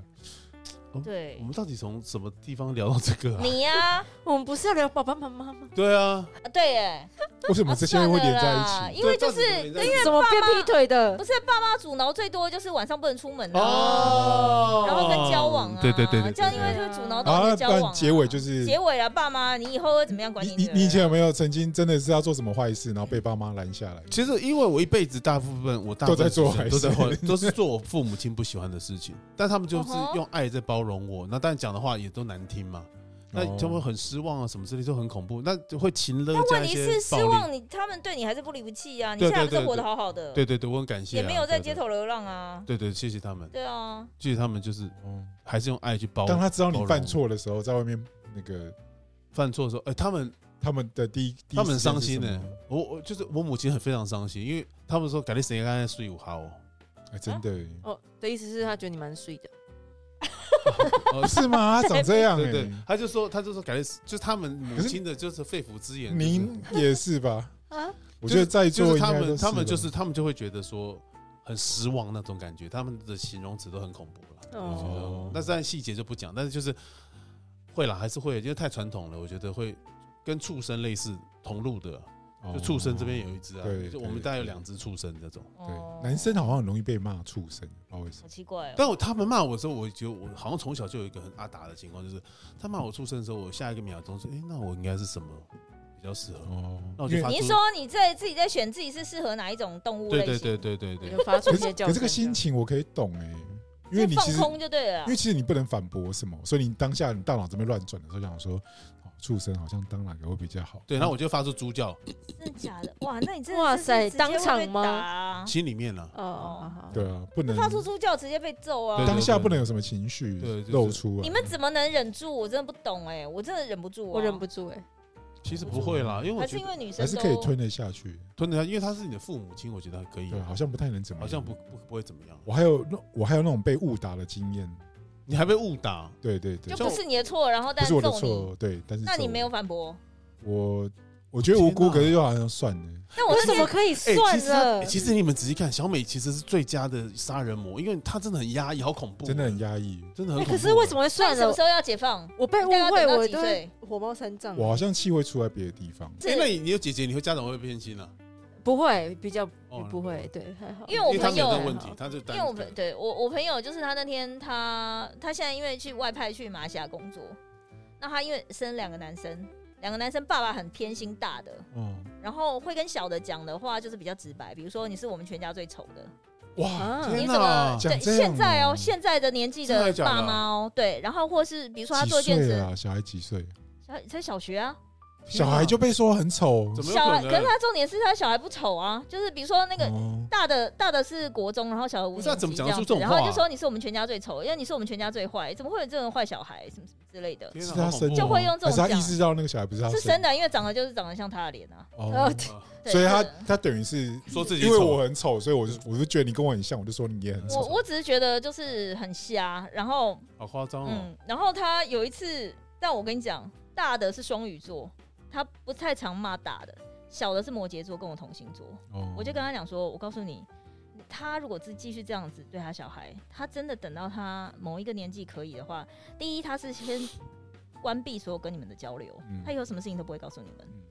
Speaker 3: 对
Speaker 2: 我，们到底从什么地方聊到这个啊？
Speaker 3: 你呀，
Speaker 4: 我们不是要聊爸爸妈妈吗？
Speaker 2: 对啊，
Speaker 3: 啊对耶，
Speaker 1: 为什么
Speaker 3: 啊
Speaker 1: 这些会连在一起？
Speaker 3: 因为就是
Speaker 2: 对到底
Speaker 4: 怎么变劈腿的
Speaker 3: 不？是爸妈阻挠最多就是晚上不能出门啊，
Speaker 2: 哦，
Speaker 3: 然后跟交往啊，
Speaker 2: 对对对对，
Speaker 3: 这样因为就会阻挠到交往啊。
Speaker 1: 然结尾就是
Speaker 3: 结尾了，爸妈，你以后会怎么样管
Speaker 1: 你你你以前有没有曾经真的是要做什么坏事，然后被爸妈拦下来？
Speaker 2: 其实因为我一辈子大部分我大部分
Speaker 1: 都在做坏事
Speaker 2: 都在坏，都是做我父母亲不喜欢的事情，但他们就是用爱在包容我。那当然讲的话也都难听嘛，那
Speaker 1: 哦
Speaker 2: 就会很失望啊，什么之类就很恐怖。那就会情勒
Speaker 3: 但
Speaker 2: 加一
Speaker 3: 问题是
Speaker 2: 些暴力。
Speaker 3: 失望你，他们对你还是不离不弃啊，你
Speaker 2: 对
Speaker 3: 现在还不是活得好好的，
Speaker 2: 对对对，我很感谢啊，
Speaker 3: 也没有在
Speaker 2: 对
Speaker 3: 街。头流浪啊，
Speaker 2: 对对，谢谢他们，
Speaker 3: 对啊，
Speaker 2: 谢谢他们，就是
Speaker 1: 嗯
Speaker 2: 还是用爱去包。
Speaker 1: 当他知道你犯错的时候，在外面那个
Speaker 2: 犯错的时候，哎，他们
Speaker 1: 他们的第一，第一
Speaker 2: 他们很伤心呢。我我就是我母亲很非常伤心，因为他们说改天谁刚才睡午好哦，
Speaker 1: 哎，真的耶
Speaker 4: 哦，的意思是他觉得你蛮睡的，
Speaker 2: 哦
Speaker 1: 是吗？他长这样
Speaker 2: 对对
Speaker 1: 哎，，
Speaker 2: 他就说他就说感觉就是他们母亲的就是肺腑之言，
Speaker 1: 您也是吧？
Speaker 4: 啊，
Speaker 1: 我觉得在
Speaker 2: 就是他们，他们就是他们就会觉得说很失望那种感觉，他们的形容词都很恐怖了。
Speaker 4: 哦
Speaker 2: 我觉得
Speaker 1: 哦
Speaker 2: 那当然细节就不讲，但是就是会啦，还是会，因为太传统了，我觉得会跟畜生类似同路的，就畜生这边有一只啊
Speaker 1: 哦对，
Speaker 2: 就我们
Speaker 1: 对
Speaker 2: 大概有两只畜生这种。
Speaker 3: 哦
Speaker 1: 对男生好像很容易被骂畜生，不知道为什么
Speaker 3: 好。奇怪哦，
Speaker 2: 但我他们骂我的时候，我觉得我好像从小就有一个很阿达的情况，就是他骂我畜生的时候，我下一个秒钟说，哎，那我应该是什么比较适合？
Speaker 1: 哦
Speaker 2: 那我就发出
Speaker 3: 你说你在自己在选自己是适合哪一种动物类型？
Speaker 2: 对对对对对对，
Speaker 4: 发出一些叫
Speaker 1: 可这个心情我可以懂哎，因为你放
Speaker 3: 空就对了
Speaker 1: 因为。其实你不能反驳什么，所以你当下你大脑这边乱转的时候，想说，哦，畜生好像当哪个会比较好？
Speaker 2: 对，然后我就发出猪叫，
Speaker 3: 真的假的？哇，那你真的
Speaker 4: 哇塞当场吗
Speaker 2: 心里面了。
Speaker 4: 哦，
Speaker 1: 对啊，不能
Speaker 3: 发出猪叫直接被揍啊！
Speaker 2: 对
Speaker 1: 当下不能有什么情绪
Speaker 2: 对
Speaker 1: 露出啊。
Speaker 3: 你们怎么能忍住？我真的不懂哎，我真的忍不住啊，
Speaker 4: 我忍不住哎，
Speaker 2: 其实不会啦，因为我
Speaker 3: 还是
Speaker 2: 觉得
Speaker 3: 因为女生
Speaker 1: 还是可以吞得下去？
Speaker 2: 吞得下，因为她是你的父母亲，我觉得还可以
Speaker 1: 对，，好像不太能怎么样，
Speaker 2: 好像不不不会怎么样。
Speaker 1: 我还有那我还有那种被误打的经验，
Speaker 2: 你还被误打，
Speaker 1: 对对对
Speaker 3: 就，不是你的错，然后
Speaker 1: 但是我的
Speaker 3: 揍你，
Speaker 1: 错，对，但是
Speaker 3: 那你没有反驳？
Speaker 1: 我我觉得无辜，
Speaker 2: 哪
Speaker 1: 可是又好像算了。
Speaker 3: 那我那天
Speaker 4: 什么可以
Speaker 2: 哎、其实
Speaker 4: 算了？
Speaker 2: 欸其实你们仔细看，小美其实是最佳的杀人魔，因为她真的很压抑，好恐怖，
Speaker 1: 真的很压抑。
Speaker 4: 哎
Speaker 2: 真的很恐怖。
Speaker 4: 可是为什么算
Speaker 3: 什么时？候要解放？
Speaker 4: 我被误
Speaker 3: 大概
Speaker 4: 会，
Speaker 3: 等到几
Speaker 4: 我都会
Speaker 3: 岁
Speaker 4: 火冒三丈。
Speaker 1: 我好像气会出在别的地方。
Speaker 2: 因为你你有姐姐，你会家长会不会偏心啊？
Speaker 4: 不会，比较
Speaker 2: 哦
Speaker 4: 不会，对，还好。
Speaker 3: 因为我朋友
Speaker 2: 问题，他就
Speaker 3: 因为我朋对我我朋友就是他那天他他现在因为去外派去马来西亚工作，那他因为生两个男生，两个男生爸爸很偏心大的，
Speaker 1: 嗯，
Speaker 3: 然后会跟小的讲的话就是比较直白，比如说你是我们全家最丑的，
Speaker 1: 哇，
Speaker 3: 你怎么现在哦
Speaker 1: 哦
Speaker 3: 现在的年纪的爸妈哦，对，然后或是比如说他做一件事，
Speaker 1: 岁啊？小孩几岁？
Speaker 3: 小才小学啊，
Speaker 1: 小孩就被说很丑，
Speaker 2: 怎么有
Speaker 3: 小孩，
Speaker 2: 可
Speaker 3: 是他重点是他小孩不丑啊，就是比如说那个
Speaker 1: 哦。
Speaker 3: 大的大的是国中，然后小的五
Speaker 2: 不是啊
Speaker 3: 年
Speaker 2: 怎么讲得出
Speaker 3: 级这样子，然后就说你是我们全家最丑，因为你是我们全家最坏，怎么会有这种坏小孩什么什么之类的，
Speaker 1: 是他生
Speaker 3: 就会
Speaker 2: 好恐怖哦
Speaker 3: 用这种讲
Speaker 1: 还是他意识到那个小孩不是他
Speaker 3: 是生的，因为长得就是长得像他的脸啊，
Speaker 1: 哦。
Speaker 3: 对
Speaker 1: 所以他
Speaker 3: 是。
Speaker 1: 他等于是
Speaker 2: 说自己
Speaker 1: 因为
Speaker 2: 丑。
Speaker 1: 我很丑，所以我就我就觉得你跟我很像，我就说你也很
Speaker 3: 我
Speaker 1: 丑。
Speaker 3: 我只是觉得就是很瞎，然后
Speaker 2: 好夸张哦。
Speaker 3: 嗯，然后他有一次，但我跟你讲，大的是双鱼座，他不太常骂大的，小的是摩羯座，跟我同星座，
Speaker 1: 哦。
Speaker 3: 我就跟他讲说，我告诉你，他如果是继续这样子对他小孩，他真的等到他某一个年纪可以的话，第一他是先关闭所有跟你们的交流，
Speaker 1: 嗯。
Speaker 3: 他以后什么事情都不会告诉你们。
Speaker 1: 嗯。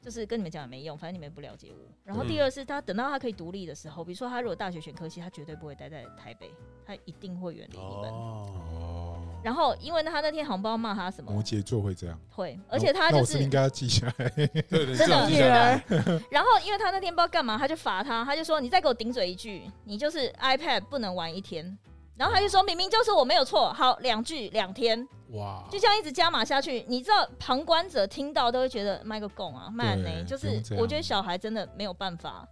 Speaker 3: 就是跟你们讲也没用，反正你们也不了解我。然后
Speaker 2: 嗯
Speaker 3: 第二是他等到他可以独立的时候，比如说他如果大学选科系，他绝对不会待在台北，他一定会远离你们。
Speaker 2: 哦，
Speaker 1: 哦，
Speaker 3: 然后因为他那天好像不知道骂他什么
Speaker 1: 摩，羯座会这样，
Speaker 3: 会，而且他就是
Speaker 1: 那我是不是应该要记下来。
Speaker 2: 对对，
Speaker 3: 真的
Speaker 4: 女
Speaker 2: 记下来
Speaker 4: 儿，
Speaker 3: 然后因为他那天不知道干嘛，他就罚他，他就说你再给我顶嘴一句，你就是 iPad 不能玩一天。然后他就说明明就是我没有错，好两句两天，
Speaker 1: 哇，
Speaker 3: 就这样一直加码下去。你知道旁观者听到都会觉得卖个供啊，卖呢，就是
Speaker 1: 不用这样
Speaker 3: 我觉得小孩真的没有办法。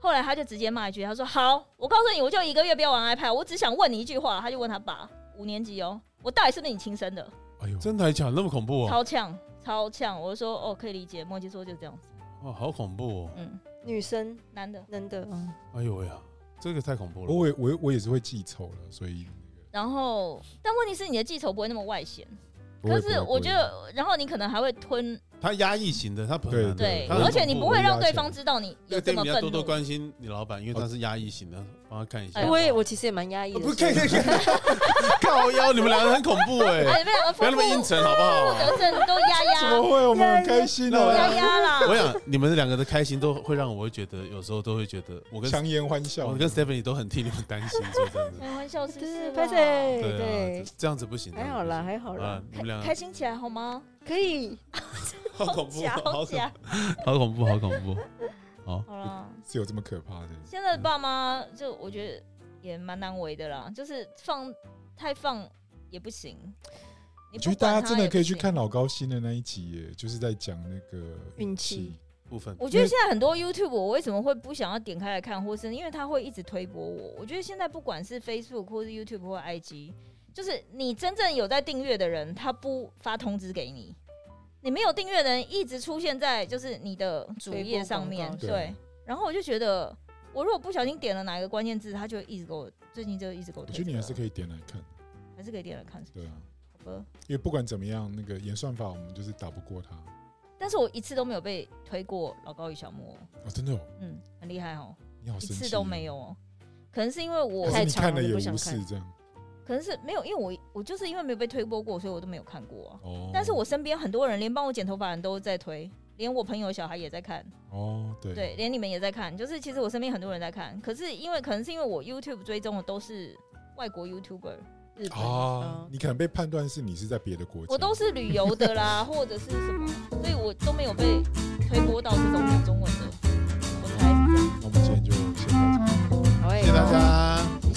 Speaker 3: 后来他就直接骂一句，他说好，我告诉你，我就一个月不要玩 iPad，我只想问你一句话。他就问他爸，五年级哦，我到底是不是你亲生的？
Speaker 1: 哎呦，
Speaker 2: 真的还假的那么恐怖啊？
Speaker 3: 超呛，超呛。我就说哦，可以理解，摩羯座就这样子，
Speaker 2: 哦，好恐怖哦！
Speaker 3: 嗯，
Speaker 4: 女生
Speaker 3: 男的。
Speaker 4: 男的，嗯，
Speaker 2: 哎呦喂呀，这个太恐怖了。
Speaker 1: 我也我我也是会记仇了，所以
Speaker 3: 然后，但问题是你的记仇不会那么外显，可是我觉，得，然后你可能还会吞，
Speaker 2: 他压抑型的，他很
Speaker 1: 对
Speaker 2: 难
Speaker 3: 对，而且你不会让对方知道你有这么愤
Speaker 2: 你要多多
Speaker 3: 怒。
Speaker 2: 关心你老板，因为他是压抑型的，帮他看一下。
Speaker 3: 哎
Speaker 4: 我也我其实也蛮压抑的，
Speaker 2: 不可以，靠腰，你们两个很恐怖哎，
Speaker 3: 哎，没有，
Speaker 2: 不要那么阴沉好不好？
Speaker 3: 得症都压压
Speaker 1: 怎么会？我们很开心
Speaker 2: 那我
Speaker 3: 压
Speaker 1: 啊，
Speaker 3: 压啦。
Speaker 2: 我想你们两个的开心都会让我会觉得，有时候都会觉得，我跟
Speaker 1: 强颜欢笑
Speaker 2: 我。跟 Stephanie 都很替你们担心，说真的。
Speaker 3: 开玩笑是不是
Speaker 4: 对，
Speaker 3: 啦？
Speaker 4: 拍谁？
Speaker 2: 对这样子不行。
Speaker 4: 还好啦，还好
Speaker 2: 啊
Speaker 4: 啦，，
Speaker 2: 你们俩
Speaker 3: 开开心起来好吗？
Speaker 4: 可以。
Speaker 2: 好恐怖，好恐
Speaker 3: 假。
Speaker 2: 好恐怖，好恐怖。好，
Speaker 3: 好了，
Speaker 1: 是有这么可怕的？
Speaker 3: 现在的爸妈就我觉得也蛮难为的啦，就是放太放也不行。
Speaker 1: 我觉得大家真的可以去看老高新的那一集耶，就是在讲那个
Speaker 4: 运气。
Speaker 2: 部分
Speaker 3: 我觉得现在很多 YouTube，我为什么会不想要点开来看，或是因为它会一直推播我。我觉得现在不管是 Facebook 或是 YouTube 或 IG，就是你真正有在订阅的人，他不发通知给你，你没有订阅的人一直出现在就是你的主页上面，对。然后我就觉得，我如果不小心点了哪一个关键字，他就一直给我，最近就一直给我推、
Speaker 1: 我觉得你还是可以点来看，
Speaker 3: 还是可以点来看，
Speaker 1: 对啊，
Speaker 3: 好吧？
Speaker 1: 因为不管怎么样，那个演算法我们就是打不过他。
Speaker 3: 但是我一次都没有被推过老高与小莫，
Speaker 1: 哦，真的哦，
Speaker 3: 嗯，很厉害哦，
Speaker 1: 你好神奇，
Speaker 3: 次都没有哦。可能是因为我
Speaker 1: 还是你
Speaker 4: 太长了
Speaker 1: 看了也
Speaker 4: 不想看
Speaker 1: 视这样。
Speaker 3: 可能是没有，因为我我就是因为没有被推播过，所以我都没有看过啊。
Speaker 1: 哦，
Speaker 3: 但是我身边很多人，连帮我剪头发的人都在推，连我朋友小孩也在看，
Speaker 1: 哦，对
Speaker 3: 对，连你们也在看。就是其实我身边很多人在看，可是因为可能是因为我 YouTube 追踪的都是外国 YouTuber，
Speaker 4: 日本
Speaker 1: 啊，你可能被判断是你是在别的国家，
Speaker 3: 我都是旅游的啦，或者是什么，所以我都没有被推播到这种讲中文的。我猜是这样。
Speaker 1: 那我们今天就先到这里。
Speaker 2: 谢谢大家。